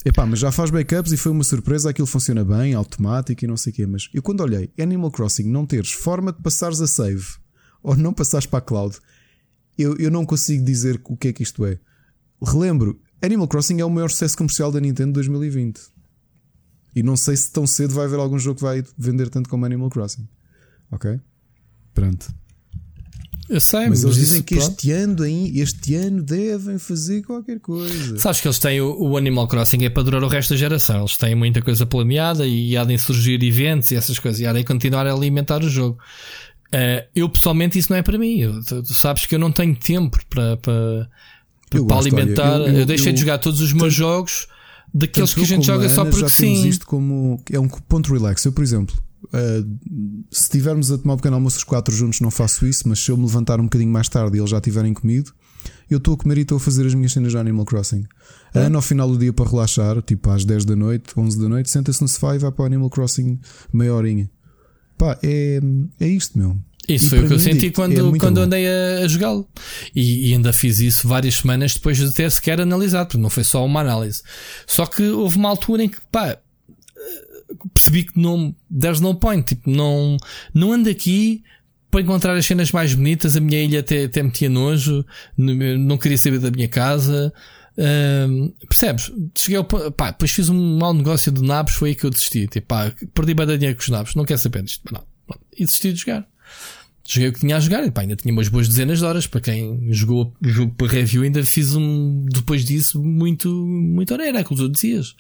Epá, mas já faz backups e foi uma surpresa, aquilo funciona bem, automático e não sei o quê. Mas eu quando olhei Animal Crossing não teres forma de passares a save ou não passares para a cloud, eu, eu não consigo dizer o que é que isto é. Relembro, Animal Crossing é o maior sucesso comercial da Nintendo de 2020. E não sei se tão cedo vai haver algum jogo que vai vender tanto como Animal Crossing. Ok? Pronto. Eu sei, Mas eles dizem isso, que pronto. este ano, este ano devem fazer qualquer coisa. Sabes que eles têm o, o Animal Crossing é para durar o resto da geração. Eles têm muita coisa planeada e há de surgir eventos e essas coisas. E há de continuar a alimentar o jogo. Eh, eu pessoalmente isso não é para mim. Eu- tu, tu sabes que eu não tenho tempo para, para, para gosto, alimentar. olha, eu, eu- eu- deixei de jogar todos os meus jogos daqueles Tanto que a gente joga a só Ana porque já temos sim. isto como é um ponto relax. Eu, por exemplo, uh, se estivermos a tomar um pequeno almoço os quatro juntos, não faço isso, mas se eu me levantar um bocadinho mais tarde e eles já tiverem comido, eu estou a comer e estou a fazer as minhas cenas de Animal Crossing. A Ana, ao final do dia, para relaxar, tipo às 10 da noite, 11 da noite, senta-se no sofá e vai para o Animal Crossing meia horinha. Pá, é, é isto, meu. Isso E foi o que eu senti digo-te, quando, é quando bom. andei a, a jogá-lo. E, e ainda fiz isso várias semanas depois de ter sequer analisado, porque não foi só uma análise. Só que houve uma altura em que, pá, percebi que não, there's no point, tipo, não, não ando aqui para encontrar as cenas mais bonitas. A minha ilha até, até metia nojo, n- não queria saber da minha casa. Ahm, percebes? Cheguei ao, pá, depois fiz um mau negócio de nabos, foi aí que eu desisti. Tipo, pá, perdi dinheiro com os nabos, não quero saber disto. Não, pronto. e desisti de jogar. Joguei o que tinha a jogar e pá, ainda tinha umas boas dezenas de horas. Para quem jogou o jogo para review, ainda fiz um, depois disso, muito, muito hora. Era aquilo que tu dizias.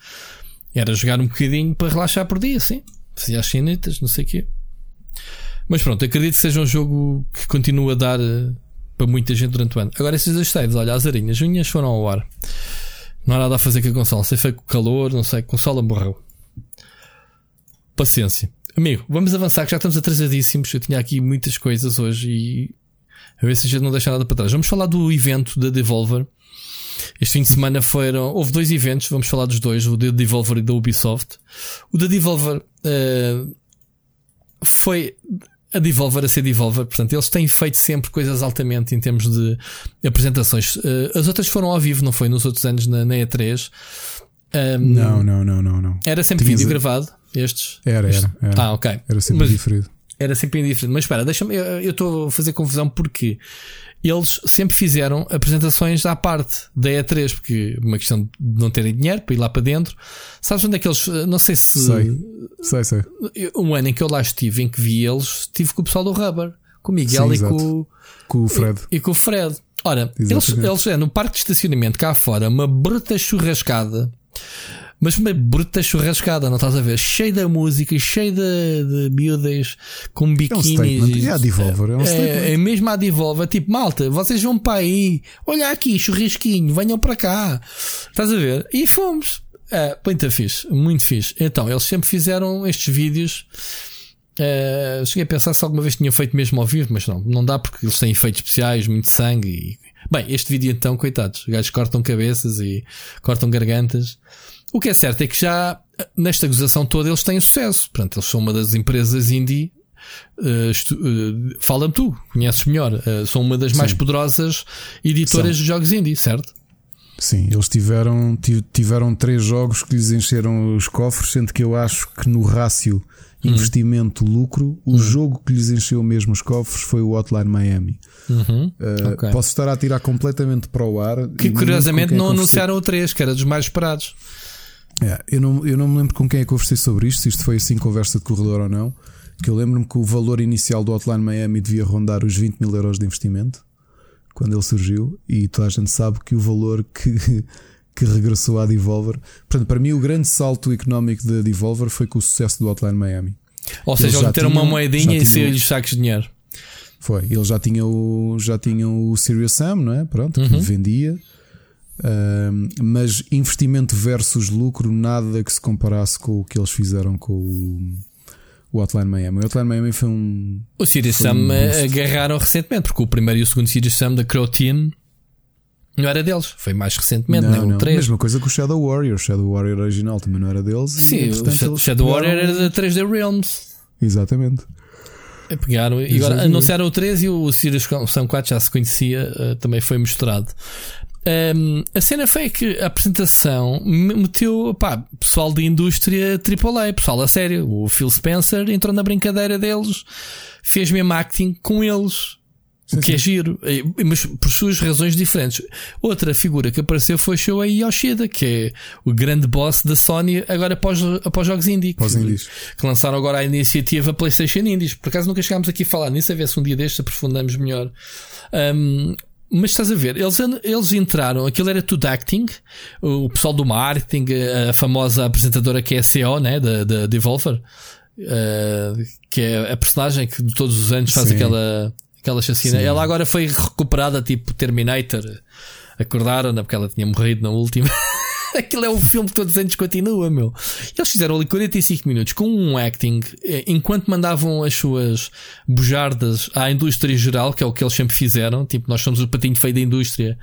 Era jogar um bocadinho para relaxar por dia, sim. Fazia as cenetas, não sei o quê. Mas pronto, acredito que seja um jogo que continua a dar eh, para muita gente durante o ano. Agora, esses dois olha, as arinhas, as unhas foram ao ar. Não há nada a fazer com a consola. Sei foi com o calor, não sei, a consola morreu. Paciência. Amigo, vamos avançar que já estamos atrasadíssimos. Eu tinha aqui muitas coisas hoje e a ver se a gente não deixa nada para trás. Vamos falar do evento da Devolver. Este fim de semana foram. Houve dois eventos, vamos falar dos dois, o da Devolver e da Ubisoft. O da Devolver eh, foi a Devolver a ser Devolver, portanto, eles têm feito sempre coisas altamente em termos de apresentações. Eh, as outras foram ao vivo, não foi? Nos outros anos na, na E3. Um, Não, não, não, não, não. Era sempre Tinhas vídeo a- gravado, estes? Era, era. era. Ah, ok. Era sempre Mas- diferente. era sempre indiferente. Mas espera, deixa-me. Eu estou a fazer confusão porque eles sempre fizeram apresentações à parte da E3, porque uma questão de não terem dinheiro para ir lá para dentro. Sabes onde é que eles. Não sei se. Sei. Sei, sei. Um ano em que eu lá estive, em que vi eles, estive com o pessoal do Rubber, com o Miguel Sim, e, exato. com, o- Com o Fred. e com o Fred. Ora, eles, eles é no parque de estacionamento cá fora, uma bruta churrascada. Mas uma bruta churrascada, não estás a ver? Cheio da música, cheio de, de miúdas com É um biquínis. statement. É a Devolver. É um É, é mesmo a Devolver, tipo, malta, vocês vão para aí, olha aqui, churrasquinho, venham para cá. Estás a ver? E fomos. É, muito fixe, muito fixe. Então, eles sempre fizeram estes vídeos. É, cheguei a pensar se alguma vez tinham feito mesmo ao vivo, mas não, não dá porque eles têm efeitos especiais, muito sangue. E... Bem, este vídeo então, coitados, os gajos cortam cabeças e cortam gargantas. O que é certo é que já nesta gozação toda eles têm sucesso. Portanto, eles são uma das empresas indie Uh, uh, Fala-me tu, conheces melhor. Uh, são uma das mais Sim. poderosas editoras de jogos indie, certo? Sim, eles tiveram, ti- tiveram três jogos que lhes encheram os cofres, sendo que eu acho que no rácio Hum. investimento-lucro, o jogo que lhes encheu mesmo os cofres foi o Hotline Miami. Uhum. Uh, Ok. Posso estar a tirar completamente para o ar. Que curiosamente não é anunciaram o 3, que era dos mais esperados. É, eu, não, eu não me lembro com quem é que eu conversei sobre isto, se isto foi assim conversa de corredor ou não. Que eu lembro-me que o valor inicial do Hotline Miami devia rondar os 20 mil euros de investimento quando ele surgiu, e toda a gente sabe que o valor que, que regressou à Devolver. Portanto, para mim, o grande salto económico da Devolver foi com o sucesso do Hotline Miami. Ou seja, eles meteram uma moedinha e saiu-lhes sacos de dinheiro. Foi. Eles já tinham o, já tinham o Serious Sam, não é? Pronto, que Uhum. vendia. Mas investimento versus lucro, nada que se comparasse com o que eles fizeram com o, o Hotline Miami. O Hotline Miami foi um. O Serious Sam um agarraram recentemente, porque o primeiro e o segundo Serious Sam da Crow Team não era deles, foi mais recentemente, não, não. o 3. Mesma coisa com o Shadow Warrior. O Shadow Warrior original também não era deles. e, Sim, o entretanto, Shadow, Warrior era da 3D Realms. Exatamente. E Pegaram e agora anunciaram o 3 e o Sirius Sam 4 já se conhecia, eh, também foi mostrado. Ahm, a cena foi que a apresentação me- meteu pá, pessoal de indústria AAA, pessoal a sério. O Phil Spencer entrou na brincadeira deles, fez mesmo acting com eles. o que é giro, mas por suas razões diferentes. Outra figura que apareceu foi Shoei Yoshida, que é o grande boss da Sony agora após, após jogos indie. Após que, indies. que lançaram agora a iniciativa PlayStation Indies. Por acaso nunca chegámos aqui a falar nisso, a ver se um dia destes aprofundamos melhor. Um, mas estás a ver, eles, eles entraram, aquilo era tudo acting, o pessoal do marketing, a famosa apresentadora que é a CEO, né, da, da Devolver, uh, que é a personagem que todos os anos faz Sim. aquela aquela chacina. Sim. Ela agora foi recuperada tipo Terminator. Acordaram, porque ela tinha morrido na última. Aquilo é um filme que todos os anos continua, meu. Eles fizeram ali 45 minutos com um acting, eh, enquanto mandavam as suas bujardas à indústria geral, que é o que eles sempre fizeram. Tipo, nós somos o patinho feio da indústria.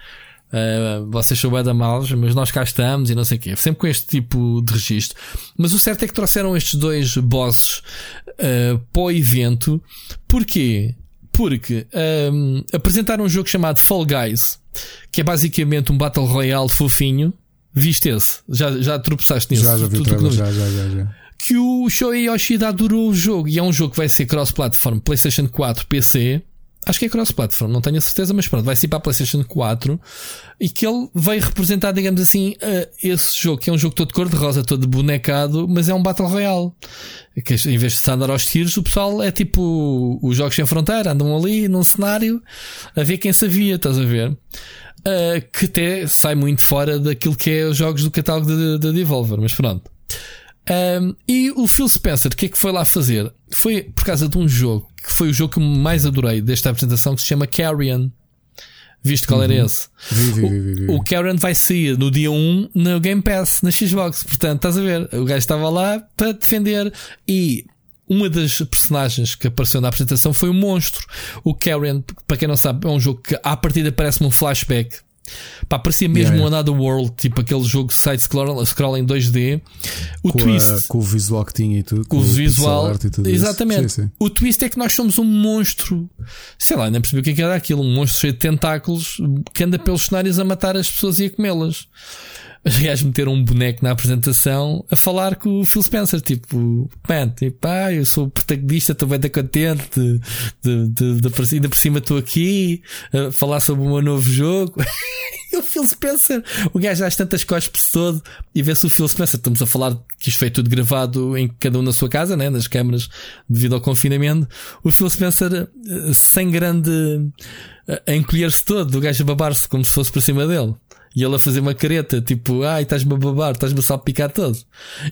Uh, vocês são bem da mas nós cá estamos e não sei o quê. Sempre com este tipo de registro. Mas o certo é que trouxeram estes dois bosses uh, para o evento. Porquê? porque um, apresentaram um jogo chamado Fall Guys, que é basicamente um Battle Royale fofinho. Viste esse? Já, já tropeçaste nisso? Já, já vi trailer, já, já, já, já. Que o Shoei Yoshida adorou o jogo e é um jogo que vai ser cross-platform PlayStation 4, PC Acho que é cross-platform, não tenho a certeza, mas pronto, vai ser para a PlayStation 4 e que ele veio representar, digamos assim, esse jogo, que é um jogo todo cor-de-rosa, todo bonecado, mas é um Battle Royale. Que em vez de se andar aos tiros, o pessoal é tipo os Jogos Sem Fronteira, andam ali num cenário a ver quem sabia, estás a ver? Uh, que até sai muito fora daquilo que é os jogos do catálogo da Devolver, mas pronto. Um, e o Phil Spencer, o que é que foi lá fazer? Foi por causa de um jogo que foi o jogo que mais adorei desta apresentação que se chama Carrion. Viste qual era uhum. esse? Vi, vi, vi, o, o Carrion vai sair no dia 1 no Game Pass, na Xbox. Portanto, estás a ver? O gajo estava lá para defender e uma das personagens que apareceu na apresentação foi o monstro. O Carrion, para quem não sabe, é um jogo que à partida parece-me um flashback Pá, parecia mesmo yeah, yeah. Another World, tipo aquele jogo side-scroll scroll em 2D. O com twist. A, com o visual que tinha e tudo. Com, com o visual. exatamente. Sim, sim. O twist é que nós somos um monstro. Sei lá, nem percebi o que é era aquilo. Um monstro cheio de tentáculos que anda pelos cenários a matar as pessoas e a comê-las os gajos meteram um boneco na apresentação a falar com o Phil Spencer, tipo, man, tipo, ah, eu sou o protagonista, estou bem contente, de, de, de, de, ainda por cima estou aqui a falar sobre o meu novo jogo. e o Phil Spencer, o gajo às tantas costas todo e vê-se o Phil Spencer. Estamos a falar que isto foi tudo gravado em cada um na sua casa, né, nas câmaras, devido ao confinamento. O Phil Spencer, eh, sem grande, eh, a encolher-se todo, o gajo a babar-se como se fosse por cima dele. E ele a fazer uma careta, tipo, ai, estás-me a babar, estás-me a salpicar todo.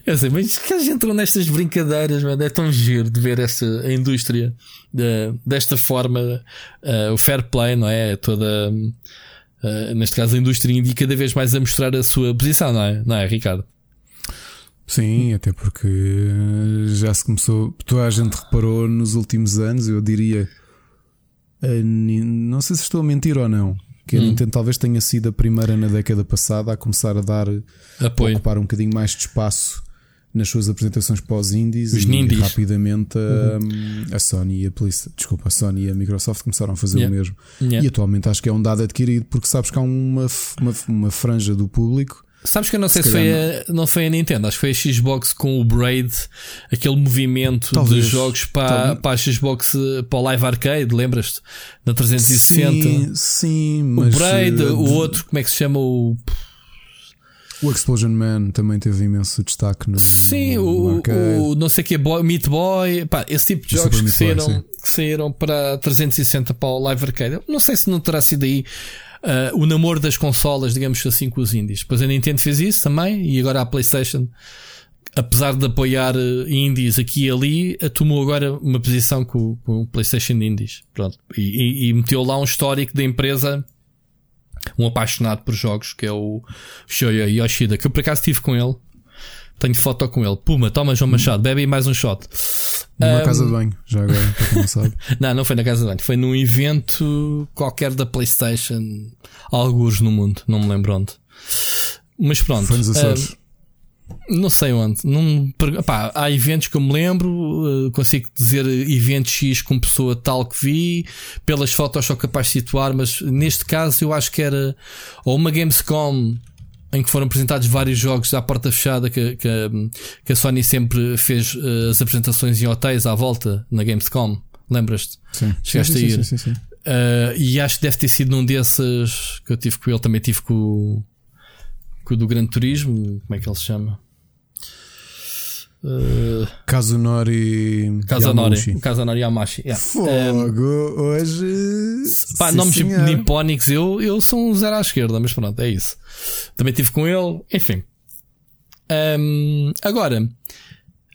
Eu sei, mas que eles entram nestas brincadeiras, mano, é tão giro de ver esta indústria de, desta forma, uh, o fair play, não é? Toda, uh, neste caso, a indústria indie cada vez mais a mostrar a sua posição, não é? Não é, Ricardo? Sim, até porque já se começou, toda a gente reparou nos últimos anos, eu diria, não sei se estou a mentir ou não que a hum. Nintendo talvez tenha sido a primeira na década passada a começar a dar Apoio. a ocupar um bocadinho mais de espaço nas suas apresentações pós-indies e nindies. rapidamente a, uhum. a, Sony e a Police, desculpa, a Sony e a Microsoft começaram a fazer yeah. o mesmo. Yeah. E atualmente acho que é um dado adquirido porque sabes que há uma, uma, uma franja do público Sabes que eu não sei se, se foi a, não foi a Nintendo, acho que foi a Xbox com o Braid, aquele movimento Talvez. de jogos para, para a Xbox, para o Live Arcade, lembras-te? Na 360. Sim, sim mas. O Braid, uh, o outro, como é que se chama? O. O Explosion Man também teve imenso destaque no. Sim, no, o, o, não sei o que, Boy, Meat Boy, pá, esse tipo de jogos que saíram, que saíram para 360 para o Live Arcade. Não sei se não terá sido aí uh, o namoro das consolas, digamos assim, com os indies. Depois a Nintendo fez isso também e agora a PlayStation, apesar de apoiar uh, indies aqui e ali, uh, tomou agora uma posição com, com o PlayStation Indies. Pronto. E, e, e, meteu lá um histórico da empresa, um apaixonado por jogos, que é o Shoya Yoshida, que eu por acaso estive com ele. Tenho foto com ele. Puma, toma João Machado, bebe mais um shot. Numa um, casa de banho, já agora, para quem não sabe. não, não foi na casa de banho, foi num evento qualquer da PlayStation, alguns no mundo, não me lembro onde. Mas pronto. Foi nos Açores. Uh, não sei onde. Não, pá, há eventos que eu me lembro, uh, consigo dizer eventos X com pessoa tal que vi, pelas fotos sou capaz de situar, mas neste caso eu acho que era ou uma Gamescom em que foram apresentados vários jogos à porta fechada que, que, que a Sony sempre fez uh, as apresentações em hotéis à volta na Gamescom. Lembras-te? Sim. Chegaste sim, a ir. Sim, sim, sim, Uh, e acho que deve ter sido num desses que eu tive com ele. Também tive com, com o do Grande Turismo. Como é que ele se chama? Uh, Kazunori Kazanori, Yamauchi. Kazanori Yamashi. Yeah. Fogo, hoje. Pá, sim, nomes senhora. nipónicos, eu, eu sou um zero à esquerda, mas pronto, é isso. Também tive com ele, enfim. Ahm, agora,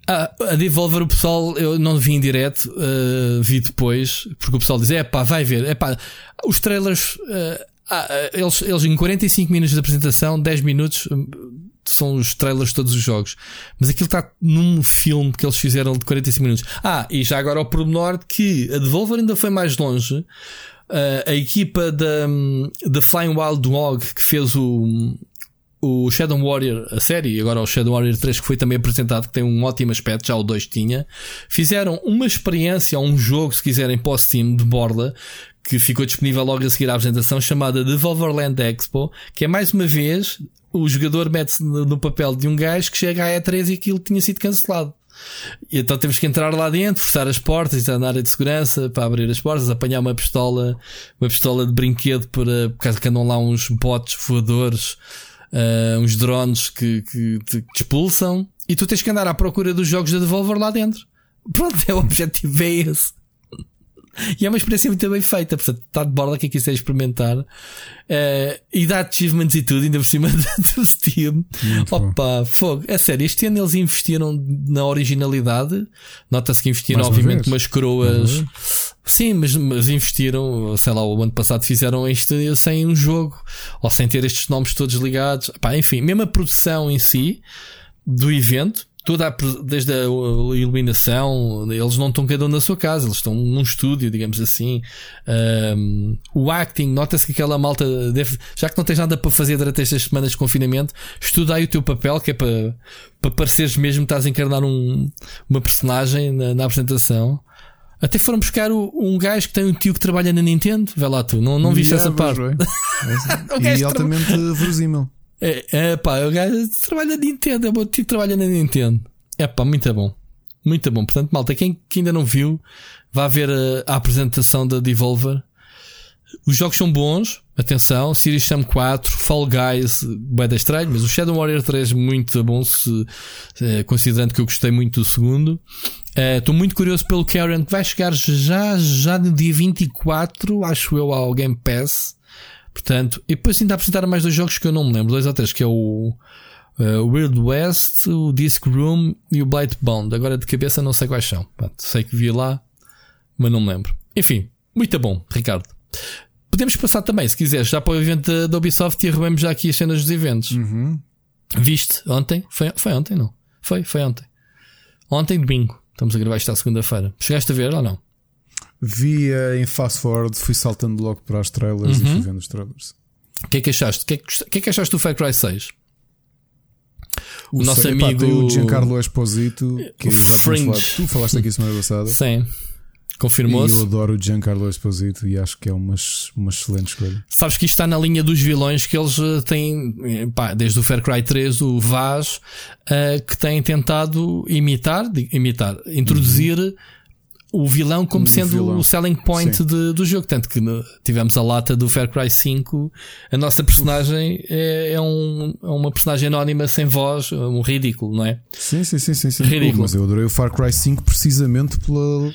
a, a Devolver, o pessoal, eu não vi em direto, ah, vi depois, porque o pessoal diz: é pá, vai ver, é pá, os trailers, ah, eles, eles em 45 minutos de apresentação, 10 minutos. São os trailers de todos os jogos, mas aquilo está num filme que eles fizeram de 45 minutos. Ah, e já agora ao pormenor de que a Devolver ainda foi mais longe. Uh, a equipa da, da Flying Wild Dog que fez o, o Shadow Warrior, a série, e agora o Shadow Warrior 3 que foi também apresentado, que tem um ótimo aspecto, já o 2 tinha, fizeram uma experiência, um jogo, se quiserem, para o Steam de borda, que ficou disponível logo a seguir à apresentação, chamada Devolverland Expo, que é mais uma vez o jogador mete-se no, papel de um gajo que chega à E3 e aquilo tinha sido cancelado. E então temos que entrar lá dentro, forçar as portas, entrar na área de segurança para abrir as portas, apanhar uma pistola, uma pistola de brinquedo para, por causa que andam lá uns botes voadores, ah, uns drones que, que te expulsam, e tu tens que andar à procura dos jogos da Devolver lá dentro. Pronto, é o objetivo, é esse. E é uma experiência muito bem feita, portanto, está de borda quem quiser experimentar. Eh, e dá achievements e tudo, ainda por cima do Steam. Muito bom. Opa, fogo. É sério, este ano eles investiram na originalidade. Nota-se que investiram, Mais obviamente, umas coroas. Uhum. Sim, mas, mas investiram, sei lá, o ano passado fizeram isto sem um jogo, ou sem ter estes nomes todos ligados. Pá, enfim, mesmo a produção em si do evento, toda a, desde a iluminação, eles não estão cada um na sua casa, eles estão num estúdio, digamos assim. Um, o acting, nota-se que aquela malta deve, já que não tens nada para fazer durante estas semanas de confinamento, estuda aí o teu papel, que é para, para pareceres mesmo que estás a encarnar um, uma personagem na, na apresentação. Até foram buscar o- um gajo que tem um tio que trabalha na Nintendo. Vê lá tu, não, não viste Yeah, essa parte. O e altamente verosímil. É, é pá, o gajo trabalha na Nintendo, é o meu tio que trabalha na Nintendo. É pá, muito bom. Muito bom. Portanto, malta, quem, quem ainda não viu, vá ver a, a apresentação da Devolver. Os jogos são bons, atenção, Series Sam 4, Fall Guys, bem da estranho, mas o Shadow Warrior 3 muito bom, se, eh, considerando que eu gostei muito do segundo. Eh, Estou muito curioso pelo Karen, que vai chegar já, já no dia 24, acho eu, ao Game Pass. Portanto, e depois ainda apresentaram mais dois jogos que eu não me lembro, dois ou três, que é o eh, Weird West, o Disc Room e o Blightbound. Agora de cabeça não sei quais são. Pronto, sei que vi lá, mas não me lembro. Enfim, muito bom, Ricardo. Podemos passar também, se quiseres, já para o evento da, da Ubisoft e arrumamos já aqui as cenas dos eventos. Uhum. Viste ontem? Foi, foi ontem, não? Foi, foi ontem. Ontem, domingo. Estamos a gravar isto à segunda-feira. Chegaste a ver ou não? Via em fast forward, fui saltando logo para as trailers Uhum. e fui vendo os trailers. O que é que achaste? O que é que, o que, é que achaste do Far Cry 6? O nosso sei- epá, amigo- tem o Giancarlo Esposito, que O Fringe. falado- tu falaste aqui semana passada. Sim. E Confirmou-se. eu adoro o Giancarlo Esposito e acho que é uma, uma excelente escolha. Sabes que isto está na linha dos vilões que eles eh, têm, pá, desde o Far Cry 3, o Vaz, eh, que têm tentado imitar, imitar, introduzir o vilão como sendo vilão. o selling point de- do jogo. Tanto que tivemos a lata do Far Cry 5, a nossa personagem é, é um- é uma personagem anónima sem voz, um ridículo, não é? Sim, sim, sim, sim, sim. Ridículo. Mas eu adorei o Far Cry 5 precisamente pela.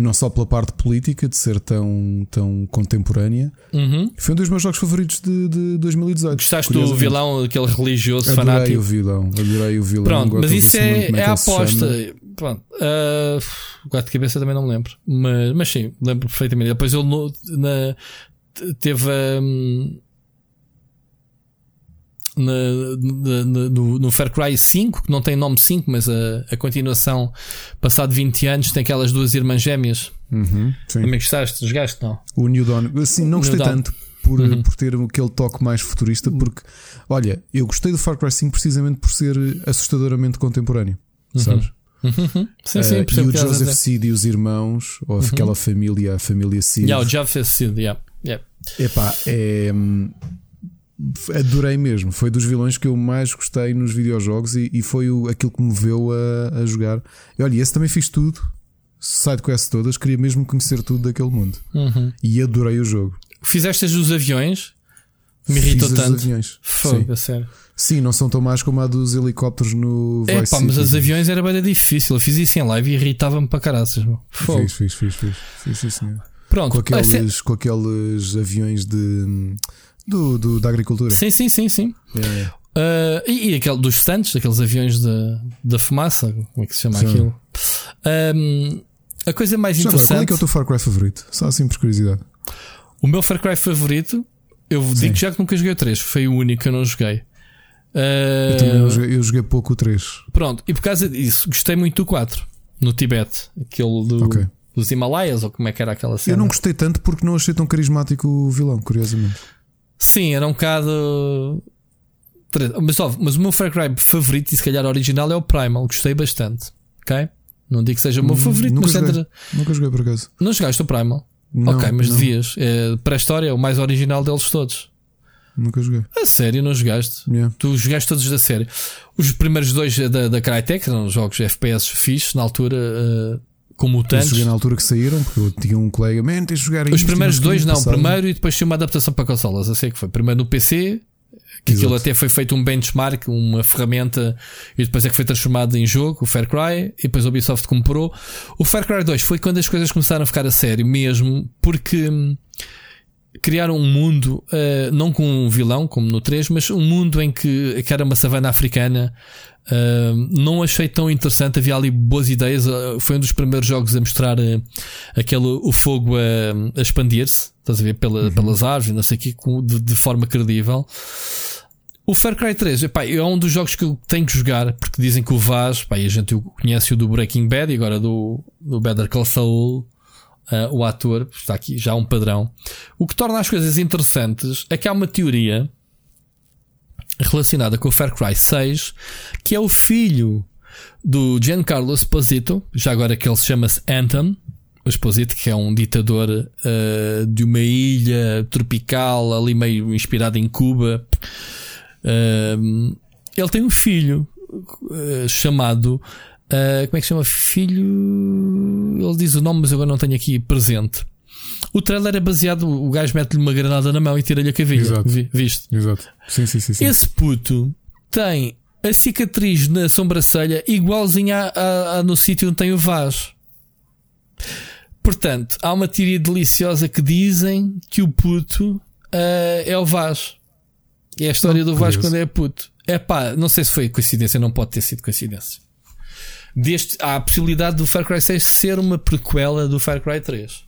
Não só pela parte política de ser tão, tão contemporânea, Uhum. foi um dos meus jogos favoritos de, de 2018. Gostaste do vilão, aquele religioso Adorei fanático? o vilão, adorei o vilão. Pronto, mas isso é, é que a aposta. chama. Pronto, ah, o gato de cabeça também não me lembro, mas, mas sim, lembro perfeitamente. Depois ele no- na- te- teve hum, na, na- na- no, no Far Cry 5, que não tem nome 5, mas a, a continuação, passado 20 anos, tem aquelas duas irmãs gêmeas. Uhum, sim. Também gostaste? Jogaste? Não? O New Dawn, assim, não gostei tanto por, Uhum. por ter aquele toque mais futurista, porque olha, eu gostei do Far Cry 5 precisamente por ser assustadoramente contemporâneo, sabes? Uhum. Sim, Eh, sim, e percebo o Joseph. Seed e os irmãos, ou aquela família, a família Seed. Yeah, o fez sido, yeah. Yeah. Epá, é. hum, Adorei mesmo. Foi dos vilões que eu mais gostei nos videojogos e, e foi o, aquilo que me moveu a, a jogar. E olha, esse também fiz tudo. sidequests todas, queria mesmo conhecer tudo daquele mundo. Uhum. E adorei o jogo. Fizeste as dos aviões? Me irritou tanto. aviões. Sim. a sério. Sim, não são tão más como a dos helicópteros no É Vice pá, mas as aviões era bem difícil. Eu fiz isso em live e irritava-me para caraças. Fiz, fiz, fiz, fiz. Fiz, sim, senhor. Pronto. Com ser- aqueles, com aqueles aviões de. Do, do- da agricultura. Sim, sim, sim, sim. É, é. Ah, e, e aquele dos Santos, aqueles aviões da, da fumaça, como é que se chama Sim. aquilo? Ahm, a coisa mais Já agora, qual é interessante, que é o teu Far Cry favorito? Só assim por curiosidade. o meu Far Cry favorito, eu digo já que nunca joguei o 3, foi o único que eu não joguei. Ah, Eu, também não joguei, eu joguei pouco o 3. Pronto, e por causa disso, gostei muito do 4 no Tibete, aquele do, Ok. dos Himalaias, ou como é que era aquela cena. Eu não gostei tanto porque não achei tão carismático o vilão, curiosamente. Sim, era um bocado. Mas, ó, mas o meu Far Cry favorito, e se calhar original, é o Primal. Gostei bastante. Ok? Não digo que seja o meu Hum, favorito, nunca mas joguei. entre... Nunca joguei por acaso. não jogaste o Primal. Não, ok, mas não, devias. É, para a história, é o mais original deles todos. Nunca joguei. A sério, não jogaste? Yeah. Tu jogaste todos da série. Os primeiros dois da, da Crytek eram jogos FPS fixos na altura, eh, com Eu mutantes. joguei na altura que saíram, porque eu tinha um colega, man, tens de jogar Os isto", primeiros dois não, passaram. primeiro e depois tinha uma adaptação para consolas. Eu sei que foi. Primeiro no PC, que aquilo até foi feito um benchmark, uma ferramenta, e depois é que foi transformado em jogo, o Far Cry, e depois a Ubisoft comprou. O Far Cry 2 foi quando as coisas começaram a ficar a sério mesmo, porque hum, criaram um mundo, eh, não com um vilão, como no 3, mas um mundo em que, que era uma savana africana. eh, não achei tão interessante, havia ali boas ideias. eh, foi um dos primeiros jogos a mostrar aquele, o fogo a, a expandir-se, estás a ver, pela, pelas árvores, não sei o que, de, de forma credível. O Far Cry 3 epá, é um dos jogos que eu tenho que jogar, porque dizem que o Vaz, pá, e a gente conhece o do Breaking Bad e agora do, do Better Call Saul, ah, o ator, está aqui já um padrão. O que torna as coisas interessantes é que há uma teoria relacionada com o Far Cry 6, que é o filho do Giancarlo Esposito, já agora que ele se chama-se Anthem, o Esposito, que é um ditador ah, de uma ilha tropical, ali meio inspirado em Cuba. Um, ele tem um filho uh, chamado. Uh, como é que se chama? Filho. Ele diz o nome, mas eu agora não tenho aqui presente. O trailer é baseado. O gajo mete-lhe uma granada na mão e tira-lhe a cavilha. Exato. Vi- Viste? Exato. Sim, sim, sim. sim. Esse puto tem a cicatriz na sobrancelha igualzinha à, à- à no sítio onde tem o Vaz. Portanto, há uma teoria deliciosa que dizem que o puto uh, é o Vaz. É a história do Vaz quando é puto. É pá, não sei se foi coincidência, não pode ter sido coincidência. Deste, há a possibilidade do Far Cry 6 ser uma prequela do Far Cry 3.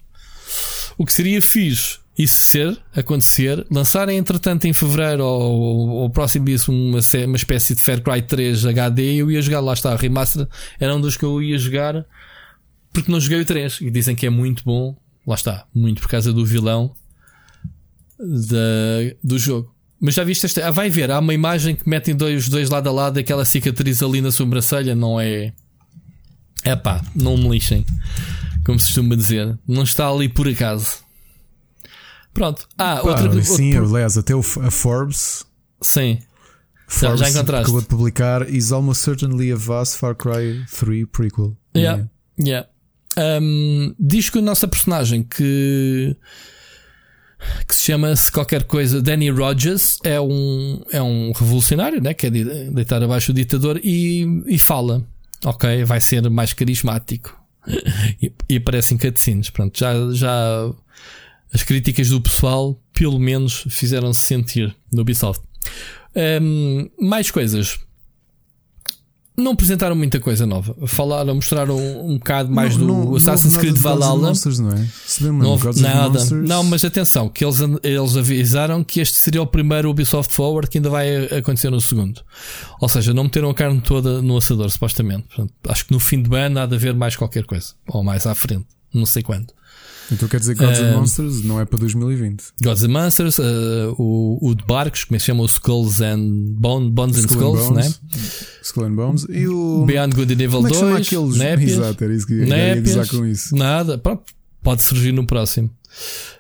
O que seria fixe isso ser, acontecer, lançarem entretanto em fevereiro ou, ou próximo disso uma, uma espécie de Far Cry 3 HD eu ia jogar, lá está, a remaster era um dos que eu ia jogar porque não joguei o 3 e dizem que é muito bom, lá está, muito por causa do vilão da, do jogo. Mas já viste esta? Ah, vai ver, há uma imagem que metem dois, dois lado a lado, aquela cicatriz ali na sobrancelha, não é. É pá, não me lixem. Como se costuma dizer. Não está ali por acaso. Pronto. Ah, outra sim, outro- aliás, até o, a Forbes, Sim. Forbes já encontraste? acabou de publicar Is almost certainly a vast Far Cry 3 prequel. Yeah. Yeah. Um, diz que a nossa personagem que que se chama-se qualquer coisa Danny Rogers é um, é um revolucionário, né? quer de- deitar abaixo o ditador e, e fala, ok, vai ser mais carismático e, e aparecem cutscenes. Pronto, já, já as críticas do pessoal, pelo menos, fizeram-se sentir no Ubisoft. Um, mais coisas. Não apresentaram muita coisa nova. Falaram, mostraram um, um bocado mais do Assassin's Creed Valhalla. Monsters, não é? Não houve Gods nada. Não, mas atenção, que eles, eles avisaram que este seria o primeiro Ubisoft Forward que ainda vai acontecer no segundo. Ou seja, não meteram a carne toda no assador, supostamente. Portanto, acho que no fim do ano há de haver mais qualquer coisa. Ou mais à frente. Não sei quando. Então quer dizer que Gods Um, Monsters não é para 2020. Gods and Monsters, uh, o, o de barcos, como é que se chama? O Skulls and Bone, Bones and Skull and Skulls, né? Bones, Skull and Bones e o. Beyond Good and Evil Como é que chama 2, aqueles? Népias. Exato, era isso que eu ia gozar com isso. Nada, pronto, pode surgir no próximo.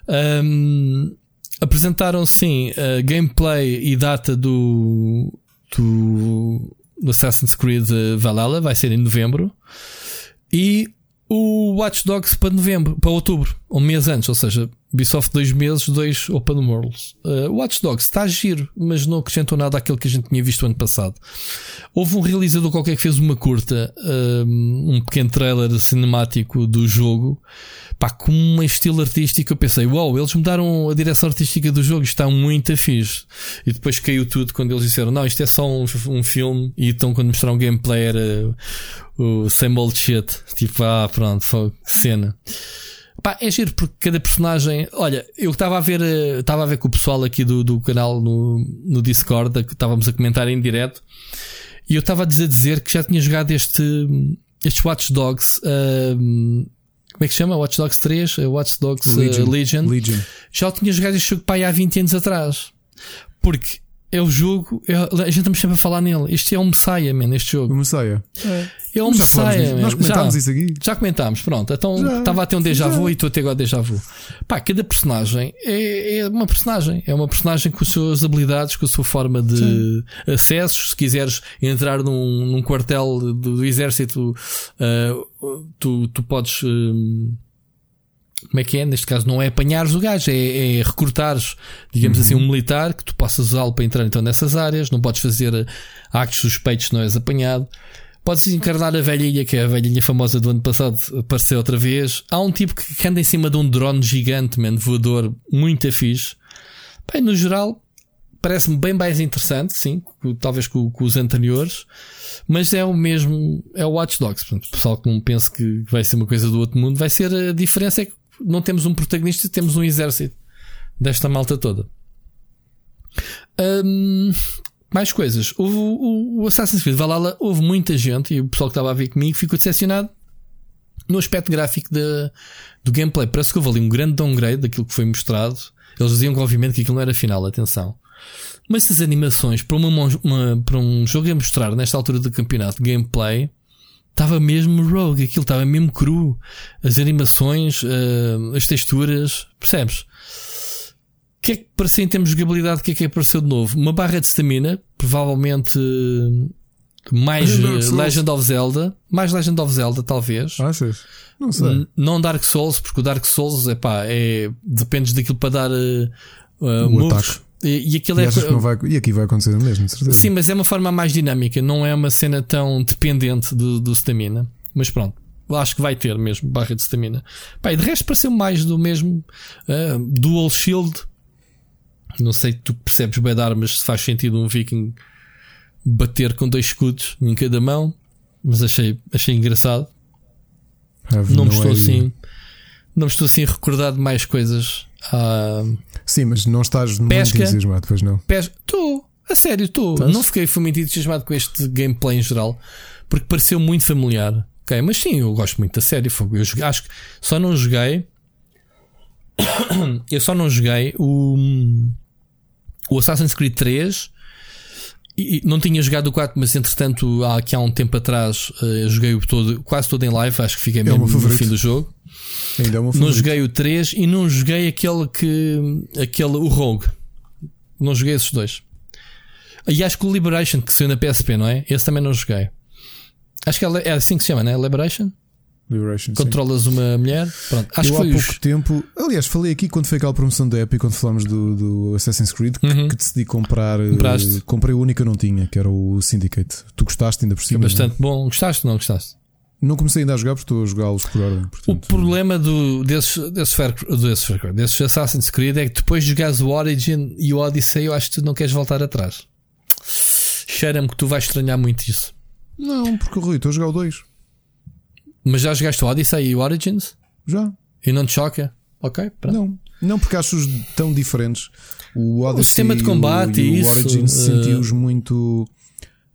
Ahm, apresentaram sim a gameplay e data do, do, do Assassin's Creed Valhalla, vai ser em novembro. E o Watch Dogs para novembro, para outubro, um mês antes, ou seja, Ubisoft dois meses, dois Open Worlds. Uh, o Watch Dogs está a giro, mas não acrescentou nada àquilo que a gente tinha visto ano passado. Houve um realizador qualquer que fez uma curta, um, um pequeno trailer cinemático do jogo, pá, com um estilo artístico. Eu pensei, uau, wow, eles mudaram a direção artística do jogo, está muito fixe. E depois caiu tudo quando eles disseram, não, isto é só um, um filme. E então, quando mostraram gameplay, era o same old shit. Tipo, ah, pronto, foi cena. Pá, é giro porque cada personagem. Olha, eu estava a ver, eh, estava a ver com o pessoal aqui do, do canal no, no Discord, que estávamos a comentar em direto, e eu estava a dizer, dizer que já tinha jogado este, estes Watch Dogs. Uh, como é que se chama? Watch Dogs 3? Eh, Watch Dogs Legion. Uh, Legion. Legion. Já tinha jogado este jogo pai há 20 anos atrás. Porque é o jogo, a gente estamos sempre a falar nele. Este é um Messiah, man, este jogo. O Messiah. É, é um Messiah. Nós comentámos já, isso aqui. Já comentámos, pronto. Então estava a ter um déjà vu e estou a ter agora déjà vu. Pá, cada personagem é, é, uma personagem. É uma personagem com as suas habilidades, com a sua forma de Sim. acessos. Se quiseres entrar num, num quartel do, do exército, uh, tu, tu podes. Uh, como é que é? Neste caso, não é apanhares o gajo, é, é recrutares, digamos uhum. assim, um militar que tu possas usá-lo para entrar então nessas áreas. Não podes fazer actos suspeitos se não és apanhado. Podes encarnar a velhinha, que é a velhinha famosa do ano passado, apareceu outra vez. Há um tipo que anda em cima de um drone gigante, man, voador, muito fixe. Bem, no geral, parece-me bem mais interessante, sim, talvez com, com, os anteriores, mas é o mesmo, é o Watch Dogs. Portanto, o pessoal que não pensa que vai ser uma coisa do outro mundo, vai ser a diferença é que não temos um protagonista, temos um exército desta malta toda. Um, mais coisas. Houve o, o Assassin's Creed Valhalla, houve muita gente e o pessoal que estava a ver comigo ficou decepcionado no aspecto gráfico de, do gameplay. Parece que houve ali um grande downgrade daquilo que foi mostrado. Eles diziam que, obviamente, que aquilo não era final, atenção. Mas essas animações para, uma, uma, para um jogo a mostrar nesta altura do campeonato gameplay estava mesmo rogue, aquilo estava mesmo cru. As animações, uh, as texturas, percebes? O que é que parecia em termos de jogabilidade? O que é que apareceu de novo? Uma barra de stamina, provavelmente mais uh, Legend of Zelda, mais Legend of Zelda, talvez. Achas? Não sei. N não Dark Souls, porque o Dark Souls epá, é dependes daquilo para dar uh, uh, moves. Ataque. E, e aquilo e é. Vai, e aqui vai acontecer o mesmo, certeza. Sim, mas é uma forma mais dinâmica, não é uma cena tão dependente do, do stamina. Mas pronto, acho que vai ter mesmo barra de stamina. Pá, e de resto pareceu mais do mesmo uh, Dual Shield. Não sei, tu percebes bem de armas se faz sentido um viking bater com dois escudos em cada mão, mas achei, achei engraçado. não me estou é assim. Não me estou assim recordado de mais coisas. Uh, Sim, mas não estás pesca, muito entusiasmado, pois não? Estou, a sério, estou. Não fiquei muito entusiasmado com este gameplay em geral, porque pareceu muito familiar. Ok, mas sim, eu gosto muito da série. Eu joguei, acho que só não joguei. eu só não joguei o, o Assassin's Creed 3. E, não tinha jogado o 4, mas entretanto, há, aqui há um tempo atrás, uh, joguei o todo, quase todo em live. Acho que fiquei é mesmo no fim do jogo. É não joguei o 3 e não joguei aquele que. aquele, o Rogue. Não joguei esses dois. E acho que o Liberation que saiu na PSP, não é? Esse também não joguei. Acho que é, é assim que se chama, não é? Liberation? Liberation, Controlas sim. uma mulher. Pronto, acho eu que foi há pouco os... tempo. Aliás, falei aqui quando foi aquela promoção da Epic, quando falámos do, do Assassin's Creed, uhum. que, decidi comprar. Eh, Compraste. comprei o único que eu não tinha, que era o Syndicate. Tu gostaste ainda por cima? É bastante não? bom. Gostaste ou não gostaste? Não comecei ainda a jogar porque estou a jogá-los por ordem. Portanto, o problema do, desses, desses, desses, desses Assassin's Creed é que depois de jogares o Origin e o Odyssey, eu acho que tu não queres voltar atrás. Cheira-me que tu vais estranhar muito isso. Não, porque Rui, estou a jogar o 2. Mas já jogaste o Odyssey e o Origins? Já. E não te choca? Ok, pronto. Não, não porque acho-os tão diferentes. O Odyssey o sistema de combate e, o, e o Origins uh... senti-os muito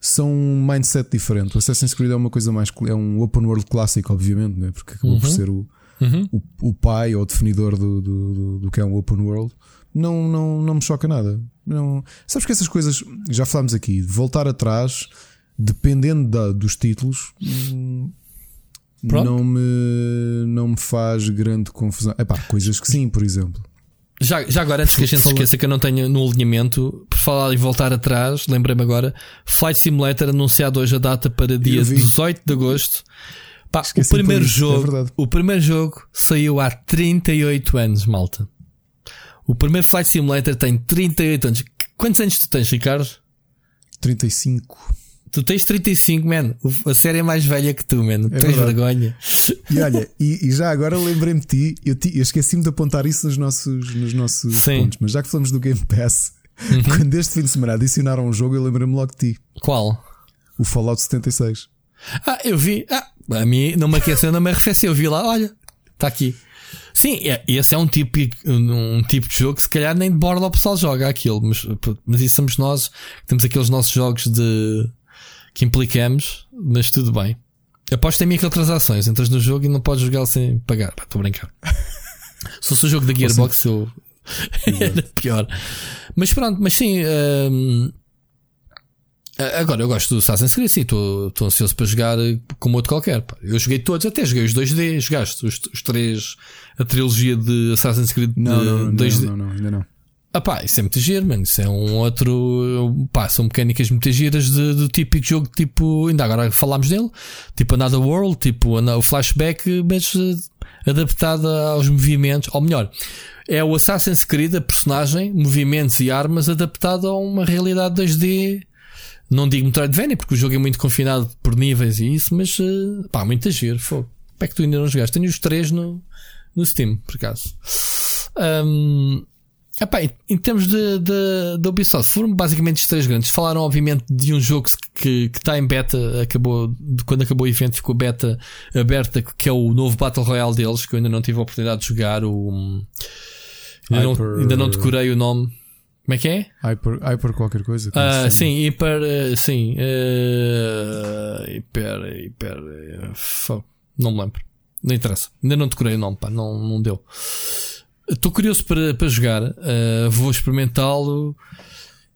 são um mindset diferente. O Assassin's Creed é uma coisa mais. É um open world clássico, obviamente, né? porque acabou uhum. por ser o, uhum. o, o, pai ou o definidor do, do, do, do, que é um open world. Não, não, não me choca nada. Não, sabes que essas coisas, já falámos aqui, de voltar atrás, dependendo da, dos títulos, não me, não me faz grande confusão. É pá, coisas que sim, por exemplo. Já, já agora, antes que a gente se esqueça que eu não tenho no alinhamento, por falar e voltar atrás, lembrei-me agora, Flight Simulator anunciado hoje a data para dia 18 de agosto. Pá, o primeiro isso, é jogo, verdade. o primeiro jogo saiu há 38 anos, malta. O primeiro Flight Simulator tem 38 anos. Quantos anos tu tens, Ricardo? 35. Tu tens 35, man. A série é mais velha que tu, man. tens verdade. vergonha. E olha, e, e já agora lembrei-me de ti, eu, eu esqueci-me de apontar isso nos nossos, nos nossos Sim. Uhum. pontos, mas já que falamos do Game Pass, quando este fim de semana adicionaram um jogo, eu lembrei-me logo de ti, Qual? o Fallout 76. Ah, eu vi. Ah, a mim não me aqueceu, não me arrefeceu. Eu vi lá, olha, está aqui. Sim, é- esse é um tipo, um tipo de jogo que se calhar nem de borda o pessoal joga aquilo, mas, mas isso somos nós, que temos aqueles nossos jogos de que implicamos, mas tudo bem. Aposto em microtransações, entras no jogo e não podes jogá-lo sem pagar. Estou a brincar. Se fosse o jogo da Gearbox, eu era pior. Mas pronto, mas sim. hum, Agora, eu gosto do Assassin's Creed, sim, estou ansioso para jogar como outro qualquer. Eu joguei todos, até joguei os 2D, jogaste os, os três, a trilogia de Assassin's Creed não, não, 2D. não, não, ainda não. Ah pá, isso é muito giro, mano. Isso é um outro. Pá, são mecânicas muito giras de- do típico jogo, tipo. Ainda agora falámos dele. Tipo Another World, tipo o flashback, mas eh, adaptado aos movimentos. Ou melhor, é o Assassin's Creed, a personagem, movimentos e armas adaptado a uma realidade 2D. Não digo Metroidvania, porque o jogo é muito confinado por níveis e isso, mas eh, pá, muito giro. Fogo. Como é que tu ainda não jogaste? Tenho os três no, no Steam, por acaso. Ahm, Epá, em- termos de, de, de Ubisoft, foram basicamente os três grandes. Falaram, obviamente, de um jogo que que está em beta, acabou, de- quando acabou o evento, ficou beta aberta, que é o novo Battle Royale deles, que eu ainda não tive a oportunidade de jogar. O, ainda, não, Hyper- ainda não decorei o nome. Como é que é? Hyper, hyper qualquer coisa. Ah, sim, hiper. eh, sim, hiper. Hiper. eh, fo- não me lembro. Não interessa. Ainda não decorei o nome, pá, não, não deu. Estou curioso para, para jogar. eh, vou experimentá-lo.